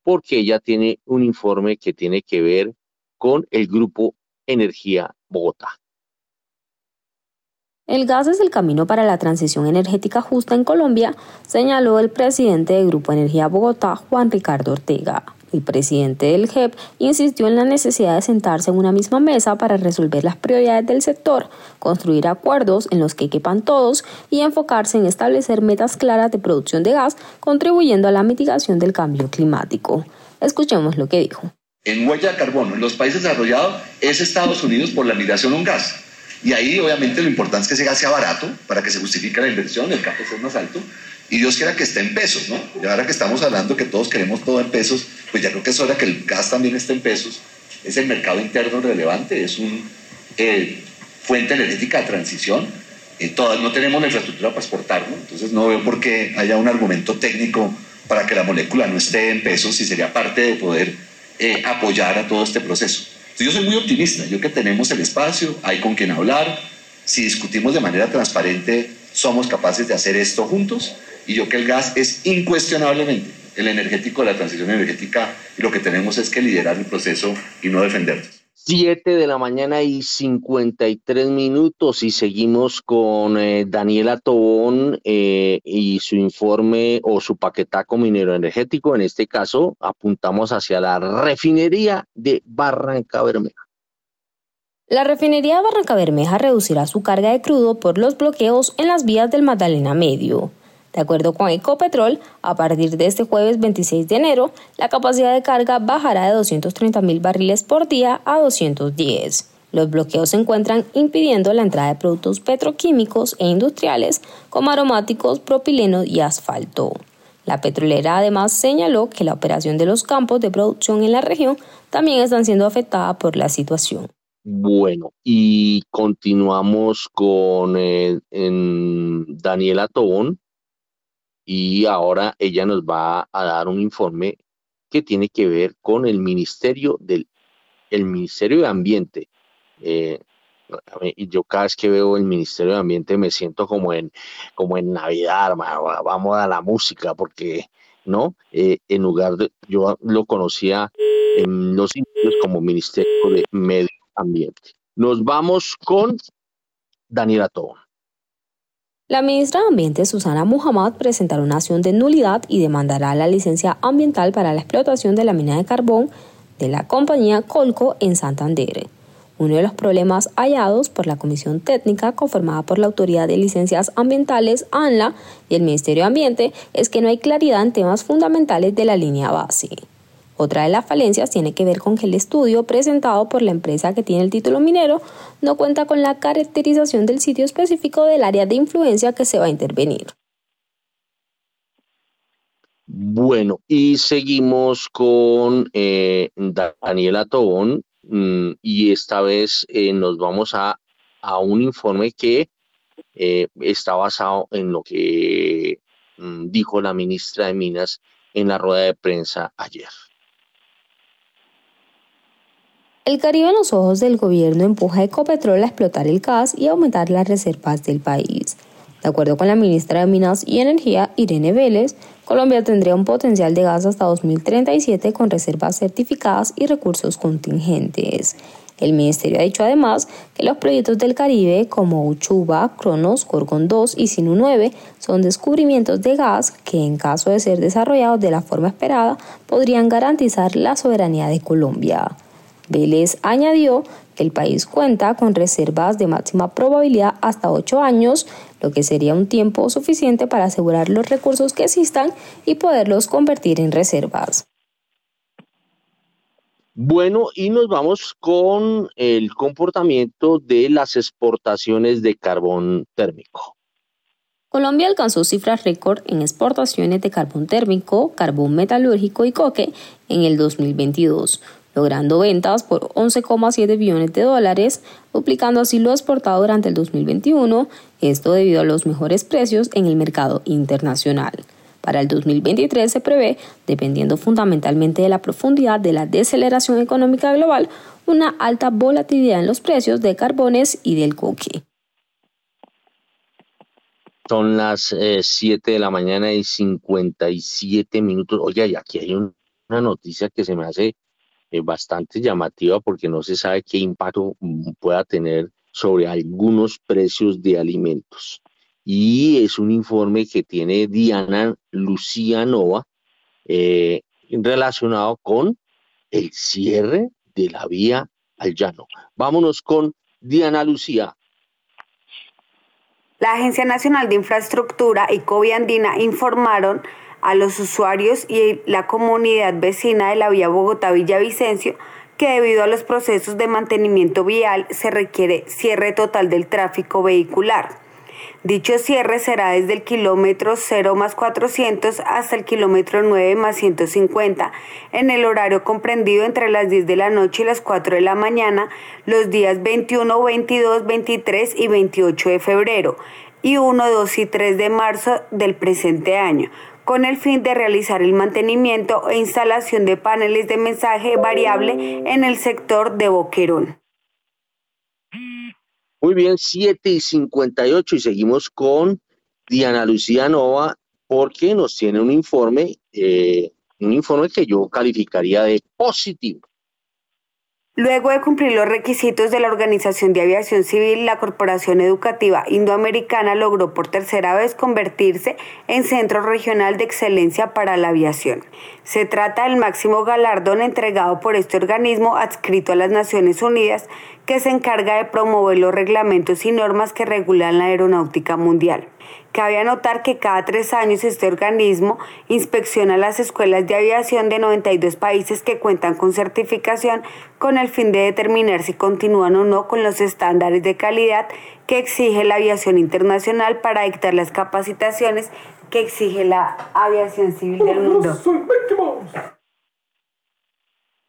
porque ella tiene un informe que tiene que ver con el grupo Energía Bogotá. El gas es el camino para la transición energética justa en Colombia, señaló el presidente del Grupo Energía Bogotá, Juan Ricardo Ortega. El presidente del GEP insistió en la necesidad de sentarse en una misma mesa para resolver las prioridades del sector, construir acuerdos en los que quepan todos y enfocarse en establecer metas claras de producción de gas, contribuyendo a la mitigación del cambio climático. Escuchemos lo que dijo. En huella de carbono, en los países desarrollados es Estados Unidos por la migración a un gas y ahí obviamente lo importante es que ese gas sea barato para que se justifique la inversión, el campo sea más alto. Y Dios quiera que esté en pesos, ¿no? Y ahora que estamos hablando que todos queremos todo en pesos, pues ya creo que es hora que el gas también esté en pesos. Es el mercado interno relevante, es una eh, fuente energética de transición. Eh, todas, no tenemos la infraestructura para exportarlo, entonces no veo por qué haya un argumento técnico para que la molécula no esté en pesos y sería parte de poder eh, apoyar a todo este proceso. Yo soy muy optimista, yo que tenemos el espacio, hay con quien hablar, si discutimos de manera transparente, somos capaces de hacer esto juntos y yo que el gas es incuestionablemente el energético de la transición energética y lo que tenemos es que liderar el proceso y no defendernos. 7 de la mañana y 53 minutos y seguimos con eh, Daniela Tobón eh, y su informe o su paquetaco minero energético. En este caso, apuntamos hacia la refinería de Barranca Bermeja. La refinería de Barranca Bermeja reducirá su carga de crudo por los bloqueos en las vías del Magdalena Medio. De acuerdo con Ecopetrol, a partir de este jueves 26 de enero, la capacidad de carga bajará de 230 mil barriles por día a 210. Los bloqueos se encuentran impidiendo la entrada de productos petroquímicos e industriales como aromáticos, propileno y asfalto. La petrolera además señaló que la operación de los campos de producción en la región también están siendo afectadas por la situación. Bueno, y continuamos con eh, Daniela Tobón, y ahora ella nos va a dar un informe que tiene que ver con el Ministerio del el Ministerio de Ambiente. Eh, yo cada vez que veo el Ministerio de Ambiente me siento como en, como en Navidad, vamos a la música, porque no, eh, en lugar de, yo lo conocía en los inicios como Ministerio de Medio Ambiente. Nos vamos con Daniela Tobón. La ministra de Ambiente, Susana Muhammad, presentará una acción de nulidad y demandará la licencia ambiental para la explotación de la mina de carbón de la compañía Colco en Santander. Uno de los problemas hallados por la comisión técnica conformada por la Autoridad de Licencias Ambientales, ANLA, y el Ministerio de Ambiente es que no hay claridad en temas fundamentales de la línea base. Otra de las falencias tiene que ver con que el estudio presentado por la empresa que tiene el título minero no cuenta con la caracterización del sitio específico del área de influencia que se va a intervenir. Bueno, y seguimos con eh, Daniela Tobón mm, y esta vez eh, nos vamos a, un informe que eh, está basado en lo que mm, dijo la ministra de Minas en la rueda de prensa ayer. El Caribe en los ojos del gobierno empuja a Ecopetrol a explotar el gas y aumentar las reservas del país. De acuerdo con la ministra de Minas y Energía, Irene Vélez, Colombia tendría un potencial de gas hasta 2037 con reservas certificadas y recursos contingentes. El ministerio ha dicho además que los proyectos del Caribe como Uchuba, Cronos, Gorgon 2 y Sinu 9 son descubrimientos de gas que en caso de ser desarrollados de la forma esperada podrían garantizar la soberanía de Colombia. Vélez añadió que el país cuenta con reservas de máxima probabilidad hasta 8 años, lo que sería un tiempo suficiente para asegurar los recursos que existan y poderlos convertir en reservas. Bueno, y nos vamos con el comportamiento de las exportaciones de carbón térmico. Colombia alcanzó cifras récord en exportaciones de carbón térmico, carbón metalúrgico y coque en el 2022, logrando ventas por 11,7 billones de dólares, duplicando así lo exportado durante el 2021, esto debido a los mejores precios en el mercado internacional. Para el 2023 se prevé, dependiendo fundamentalmente de la profundidad de la deceleración económica global, una alta volatilidad en los precios de carbones y del coque. Son las 7 eh, de la mañana y 57 minutos. Oye, aquí hay una noticia que se me hace eh, bastante llamativa porque no se sabe qué impacto pueda tener sobre algunos precios de alimentos. Y es un informe que tiene Diana Lucía Nova eh, relacionado con el cierre de la vía al llano. Vámonos con Diana Lucía. La Agencia Nacional de Infraestructura y Coviandina informaron a los usuarios y la comunidad vecina de la vía Bogotá-Villavicencio que debido a los procesos de mantenimiento vial se requiere cierre total del tráfico vehicular. Dicho cierre será desde el kilómetro 0 más 400 hasta el kilómetro 9 más 150 en el horario comprendido entre las 10 de la noche y las 4 de la mañana los días 21, 22, 23 y 28 de febrero y 1, 2 y 3 de marzo del presente año con el fin de realizar el mantenimiento e instalación de paneles de mensaje variable en el sector de Boquerón. Muy bien, 7 y 58 y seguimos con Diana Lucía Nova porque nos tiene un informe, eh, un informe que yo calificaría de positivo. Luego de cumplir los requisitos de la Organización de Aviación Civil, la Corporación Educativa Indoamericana logró por tercera vez convertirse en Centro Regional de Excelencia para la Aviación. Se trata del máximo galardón entregado por este organismo adscrito a las Naciones Unidas que se encarga de promover los reglamentos y normas que regulan la aeronáutica mundial. Cabe anotar que cada tres años este organismo inspecciona las escuelas de aviación de 92 países que cuentan con certificación con el fin de determinar si continúan o no con los estándares de calidad que exige la aviación internacional para dictar las capacitaciones que exige la aviación civil del mundo.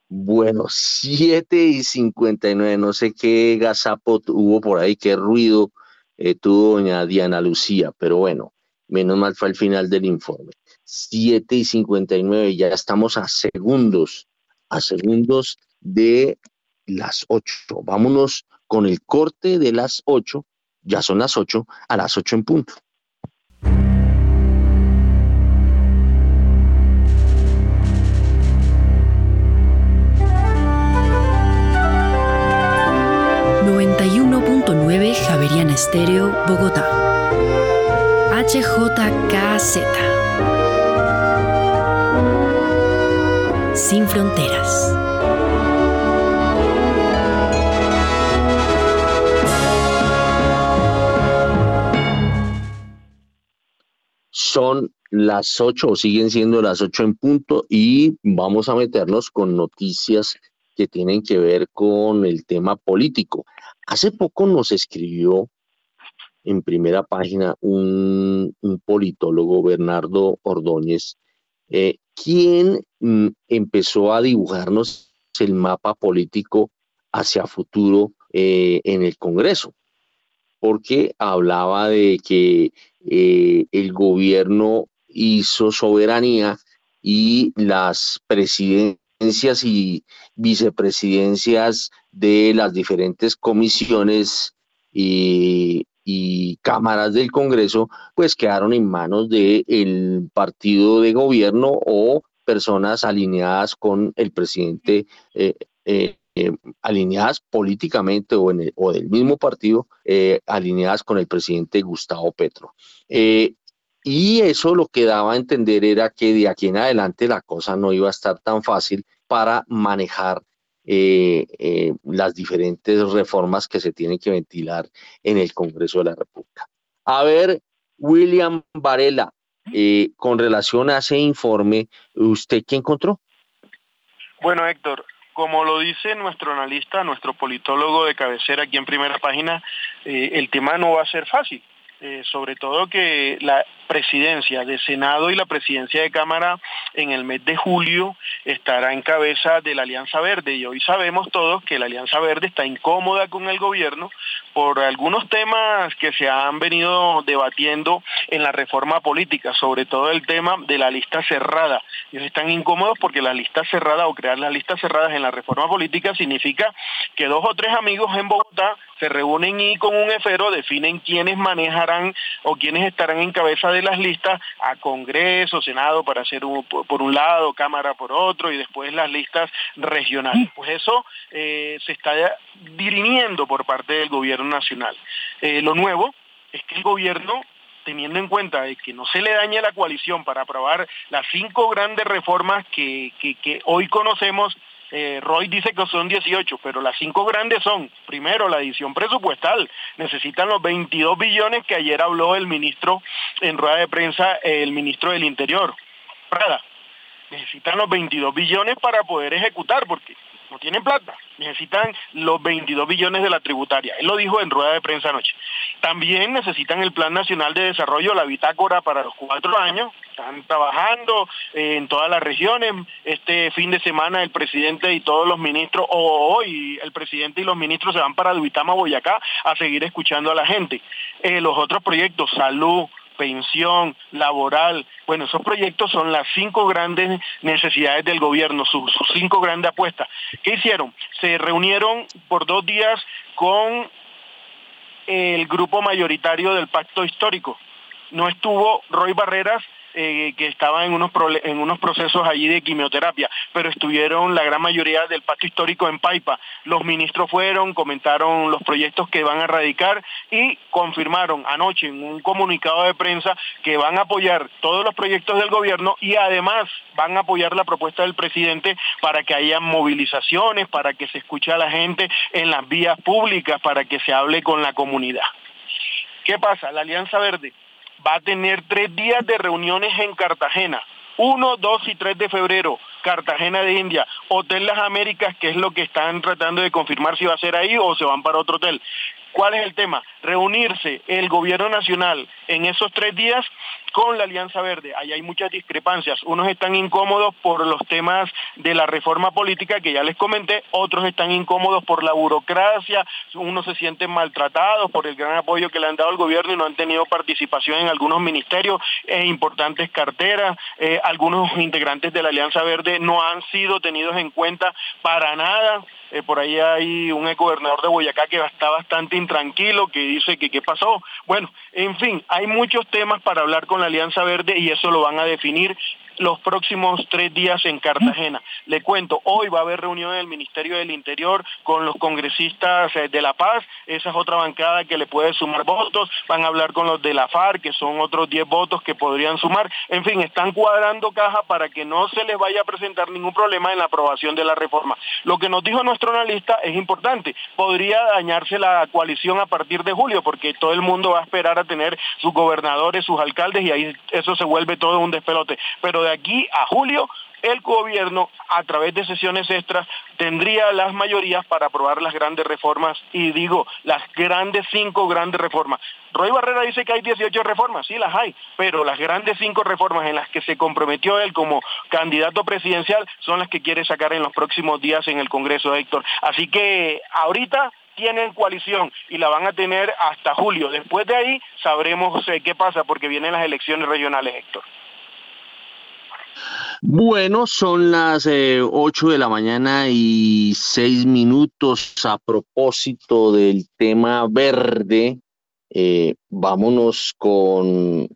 Bueno, 7 y 59, no sé qué gazapo hubo por ahí, qué ruido eh, tuvo doña Diana Lucía, pero bueno, menos mal fue al final del informe. 7 y 59, ya estamos a segundos, a segundos de las 8. Vámonos con el corte de las 8, ya son las 8, a las 8 en punto. 91.9 Javeriana Estéreo, Bogotá. HJKZ. Sin fronteras. Son las 8 o siguen siendo las 8 en punto y vamos a meternos con noticias que tienen que ver con el tema político. Hace poco nos escribió en primera página un, politólogo, Bernardo Ordóñez, eh, quien mm, empezó a dibujarnos el mapa político hacia futuro eh, en el Congreso, porque hablaba de que eh, el gobierno hizo soberanía y las presidencias presidencias y vicepresidencias de las diferentes comisiones y, cámaras del Congreso, pues quedaron en manos del partido de gobierno o personas alineadas con el presidente, eh, eh, eh, alineadas políticamente o, en o, del mismo partido, alineadas con el presidente Gustavo Petro. Y eso lo que daba a entender era que de aquí en adelante la cosa no iba a estar tan fácil para manejar las diferentes reformas que se tienen que ventilar en el Congreso de la República. A ver, William Varela, eh, con relación a ese informe, ¿usted qué encontró? Bueno, Héctor, como lo dice nuestro analista, nuestro politólogo de cabecera aquí en primera página, eh, el tema no va a ser fácil. Eh, sobre todo que la presidencia de Senado y la presidencia de Cámara en el mes de julio estará en cabeza de la Alianza Verde y hoy sabemos todos que la Alianza Verde está incómoda con el gobierno por algunos temas que se han venido debatiendo en la reforma política, sobre todo el tema de la lista cerrada. Ellos están incómodos porque la lista cerrada o crear las listas cerradas en la reforma política significa que dos o tres amigos en Bogotá se reúnen y con un efero definen quiénes manejarán o quiénes estarán en cabeza de las listas a Congreso, Senado para hacer por un lado, Cámara por otro y después las listas regionales. Pues eso eh, se está dirimiendo por parte del gobierno nacional. Eh, lo nuevo es que el gobierno teniendo en cuenta de que no se le dañe la coalición para aprobar las cinco grandes reformas que, que hoy conocemos eh, Roy dice que son 18, pero las cinco grandes son, primero, la edición presupuestal. Necesitan los 22 billones que ayer habló el ministro en rueda de prensa, el ministro del Interior. Prada, necesitan los 22 billones para poder ejecutar, porque no tienen plata, necesitan los 22 billones de la tributaria. Él lo dijo en rueda de prensa anoche. También necesitan el Plan Nacional de Desarrollo, la bitácora para los cuatro años. Están trabajando eh, en todas las regiones. Este fin de semana el presidente y todos los ministros, o hoy el presidente y los ministros se van para Duitama, Boyacá, a seguir escuchando a la gente. Eh, los otros proyectos, salud, pensión, laboral. Bueno, esos proyectos son las cinco grandes necesidades del gobierno, sus, cinco grandes apuestas. ¿Qué hicieron? Se reunieron por dos días con el grupo mayoritario del pacto histórico. No estuvo Roy Barreras, eh, que estaban en unos, en unos procesos allí de quimioterapia, pero estuvieron la gran mayoría del pacto histórico en Paipa. Los ministros fueron, comentaron los proyectos que van a radicar y confirmaron anoche en un comunicado de prensa que van a apoyar todos los proyectos del gobierno y además van a apoyar la propuesta del presidente para que haya movilizaciones, para que se escuche a la gente en las vías públicas, para que se hable con la comunidad. ¿Qué pasa? La Alianza Verde va a tener tres días de reuniones en Cartagena. 1, 2 y 3 de febrero, Cartagena de India, Hotel Las Américas, que es lo que están tratando de confirmar si va a ser ahí o se van para otro hotel. ¿Cuál es el tema? Reunirse el gobierno nacional en esos tres días con la Alianza Verde. Ahí hay muchas discrepancias. Unos están incómodos por los temas de la reforma política que ya les comenté, otros están incómodos por la burocracia, unos se sienten maltratados por el gran apoyo que le han dado al gobierno y no han tenido participación en algunos ministerios e importantes carteras. Eh, algunos integrantes de la Alianza Verde no han sido tenidos en cuenta para nada. Eh, por ahí hay un gobernador de Boyacá que está bastante intranquilo, que dice que qué pasó. Bueno, en fin, hay muchos temas para hablar con la Alianza Verde y eso lo van a definir los próximos tres días en Cartagena. Le cuento, hoy va a haber reunión en el Ministerio del Interior con los congresistas eh, de La Paz, esa es otra bancada que le puede sumar votos, van a hablar con los de la FARC, que son otros 10 votos que podrían sumar, en fin, están cuadrando caja para que no se les vaya a presentar ningún problema en la aprobación de la reforma. Lo que nos dijo nuestro analista es importante, podría dañarse la coalición a partir de julio, porque todo el mundo va a esperar a tener sus gobernadores, sus alcaldes, y ahí eso se vuelve todo un despelote. Pero de aquí a julio el gobierno, a través de sesiones extras, tendría las mayorías para aprobar las grandes reformas, y digo, las grandes cinco grandes reformas. Roy Barrera dice que hay 18 reformas, sí las hay, pero las grandes cinco reformas en las que se comprometió él como candidato presidencial son las que quiere sacar en los próximos días en el Congreso, Héctor. Así que ahorita tienen coalición y la van a tener hasta julio. Después de ahí sabremos eh, qué pasa porque vienen las elecciones regionales, Héctor. Bueno, son las eh, 8 de la mañana y 6 minutos a propósito del tema verde. Eh, vámonos con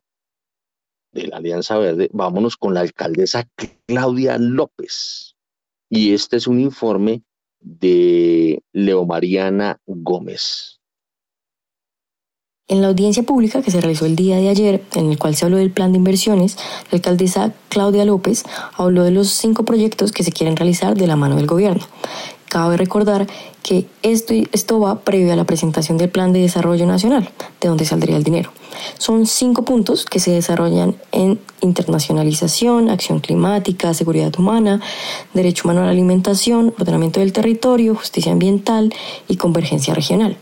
de la Alianza Verde, vámonos con la alcaldesa Claudia López. Y este es un informe de Leo Mariana Gómez. En la audiencia pública que se realizó el día de ayer, en el cual se habló del plan de inversiones, la alcaldesa Claudia López habló de los cinco proyectos que se quieren realizar de la mano del gobierno. Cabe recordar que esto, esto va previo a la presentación del Plan de Desarrollo Nacional, de donde saldría el dinero. Son cinco puntos que se desarrollan en internacionalización, acción climática, seguridad humana, derecho humano a la alimentación, ordenamiento del territorio, justicia ambiental y convergencia regional.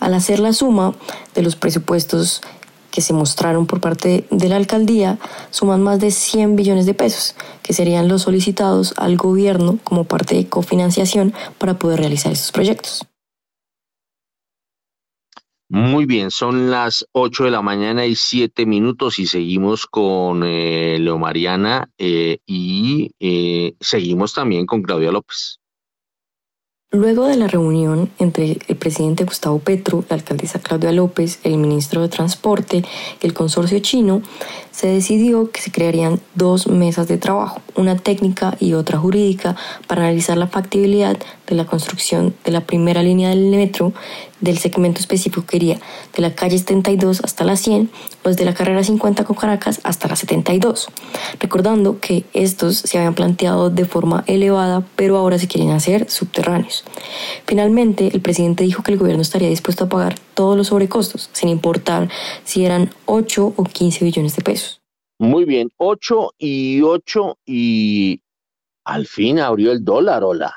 Al hacer la suma de los presupuestos que se mostraron por parte de la alcaldía, suman más de 100 billones de pesos, que serían los solicitados al gobierno como parte de cofinanciación para poder realizar estos proyectos. Muy bien, son las 8 de la mañana y 7 minutos y seguimos con eh, Leo Mariana eh, y eh, seguimos también con Claudia López. Luego de la reunión entre el presidente Gustavo Petro, la alcaldesa Claudia López, el ministro de Transporte y el consorcio chino, se decidió que se crearían dos mesas de trabajo, una técnica y otra jurídica, para analizar la factibilidad de la construcción de la primera línea del metro del segmento específico que iría de la calle 72 hasta la 100 o desde la carrera 50 con Caracas hasta la 72. Recordando que estos se habían planteado de forma elevada, pero ahora se quieren hacer subterráneos. Finalmente, el presidente dijo que el gobierno estaría dispuesto a pagar todos los sobrecostos, sin importar si eran 8 o 15 billones de pesos. Muy bien, 8 y 8 y al fin abrió el dólar, hola.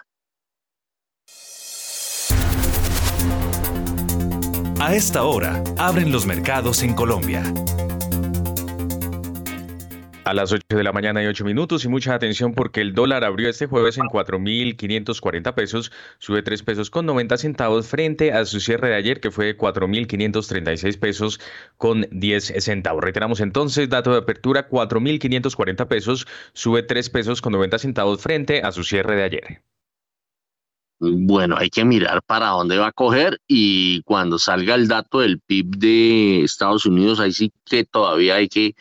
A esta hora, abren los mercados en Colombia. A las 8 de la mañana y 8 minutos y mucha atención porque el dólar abrió este jueves en 4.540 pesos, sube 3 pesos con 90 centavos frente a su cierre de ayer que fue de 4.536 pesos con 10 centavos. Reiteramos entonces, dato de apertura 4.540 pesos, sube 3 pesos con 90 centavos frente a su cierre de ayer. Bueno, hay que mirar para dónde va a coger y cuando salga el dato del PIB de Estados Unidos, ahí sí que todavía hay que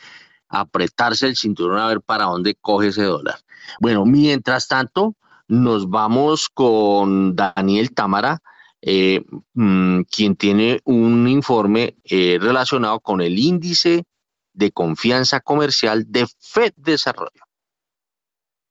apretarse el cinturón a ver para dónde coge ese dólar. Bueno, mientras tanto, nos vamos con Daniel Támara, eh, mm, quien tiene un informe eh, relacionado con el índice de confianza comercial de FED Desarrollo.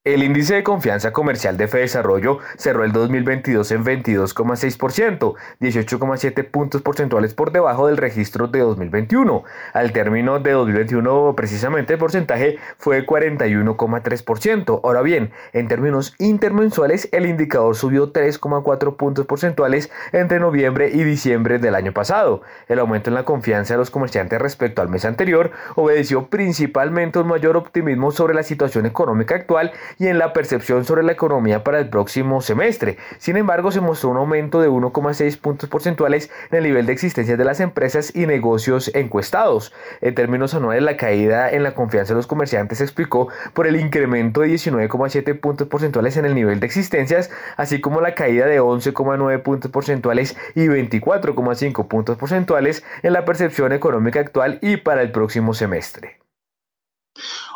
El índice de confianza comercial de Desarrollo cerró el 2022 en 22,6%, 18,7 puntos porcentuales por debajo del registro de 2021. Al término de 2021, precisamente el porcentaje fue 41,3%. Ahora bien, en términos intermensuales, el indicador subió 3,4 puntos porcentuales entre noviembre y diciembre del año pasado. El aumento en la confianza de los comerciantes respecto al mes anterior obedeció principalmente a un mayor optimismo sobre la situación económica actual y en la percepción sobre la economía para el próximo semestre. Sin embargo, se mostró un aumento de 1,6 puntos porcentuales en el nivel de existencia de las empresas y negocios encuestados. En términos anuales, la caída en la confianza de los comerciantes se explicó por el incremento de 19,7 puntos porcentuales en el nivel de existencias, así como la caída de 11,9 puntos porcentuales y 24,5 puntos porcentuales en la percepción económica actual y para el próximo semestre.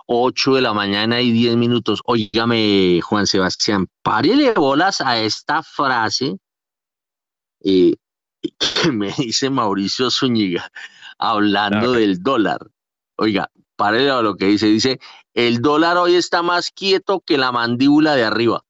8 de la mañana y 10 minutos. Óigame, Juan Sebastián, párele bolas a esta frase eh, que me dice Mauricio Zúñiga hablando del dólar. Oiga, párele a lo que dice. Dice, el dólar hoy está más quieto que la mandíbula de arriba.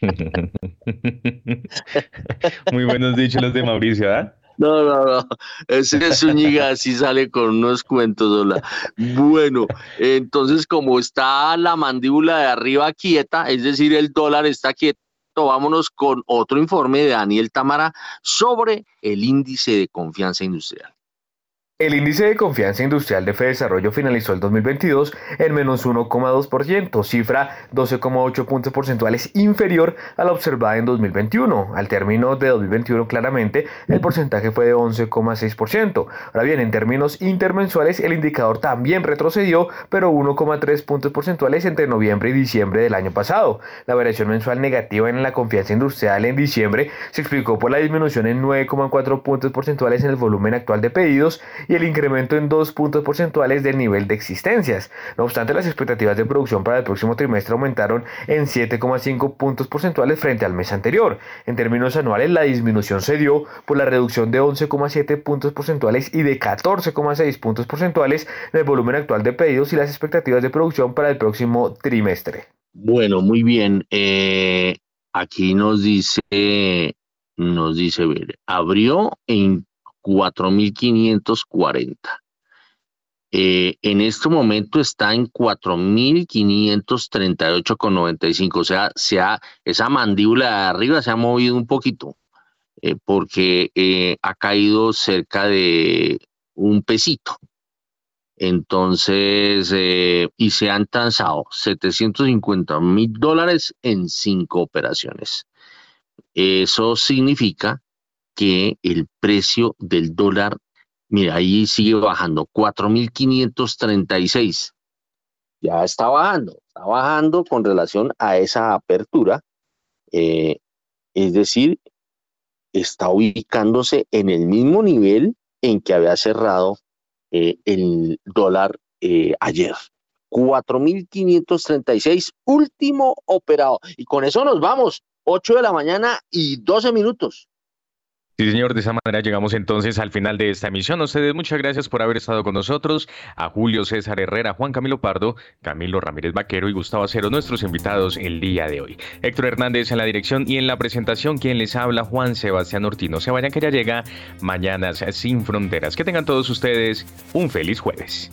Muy buenos dichos los de Mauricio, ¿ah? No, no, no. Ese Zúñiga así sale con unos cuentos. Hola. Bueno, entonces como está la mandíbula de arriba quieta, es decir, el dólar está quieto, vámonos con otro informe de Daniel Tamara sobre el índice de confianza industrial. El índice de confianza industrial de Desarrollo finalizó el 2022 en menos 1,2%, cifra 12,8 puntos porcentuales inferior a la observada en 2021. Al término de 2021, claramente, el porcentaje fue de 11,6%. Ahora bien, en términos intermensuales, el indicador también retrocedió, pero 1,3 puntos porcentuales entre noviembre y diciembre del año pasado. La variación mensual negativa en la confianza industrial en diciembre se explicó por la disminución en 9,4 puntos porcentuales en el volumen actual de pedidos y el incremento en dos puntos porcentuales del nivel de existencias. No obstante, las expectativas de producción para el próximo trimestre aumentaron en 7,5 puntos porcentuales frente al mes anterior. En términos anuales, la disminución se dio por la reducción de 11,7 puntos porcentuales y de 14,6 puntos porcentuales en el volumen actual de pedidos y las expectativas de producción para el próximo trimestre. Bueno, muy bien. Eh, aquí nos dice, nos dice, abrió en 4.540. Eh, en este momento está en 4.538,95. O sea, se ha, esa mandíbula de arriba se ha movido un poquito eh, porque eh, ha caído cerca de un pesito. Entonces, y se han transado 750 mil dólares en cinco operaciones. Eso significa que el precio del dólar, mira, ahí sigue bajando, 4.536. Ya está bajando, está bajando con relación a esa apertura. Eh, es decir, está ubicándose en el mismo nivel en que había cerrado eh, el dólar eh, ayer. 4.536, último operado. Y con eso nos vamos. 8 de la mañana y 12 minutos. Sí, señor, de esa manera llegamos entonces al final de esta emisión. A ustedes muchas gracias por haber estado con nosotros. A Julio César Herrera, Juan Camilo Pardo, Camilo Ramírez Vaquero y Gustavo Acero, nuestros invitados el día de hoy. Héctor Hernández en la dirección y en la presentación, quien les habla, Juan Sebastián Ortino. Se vayan que ya llega Mañanas sin Fronteras. Que tengan todos ustedes un feliz jueves.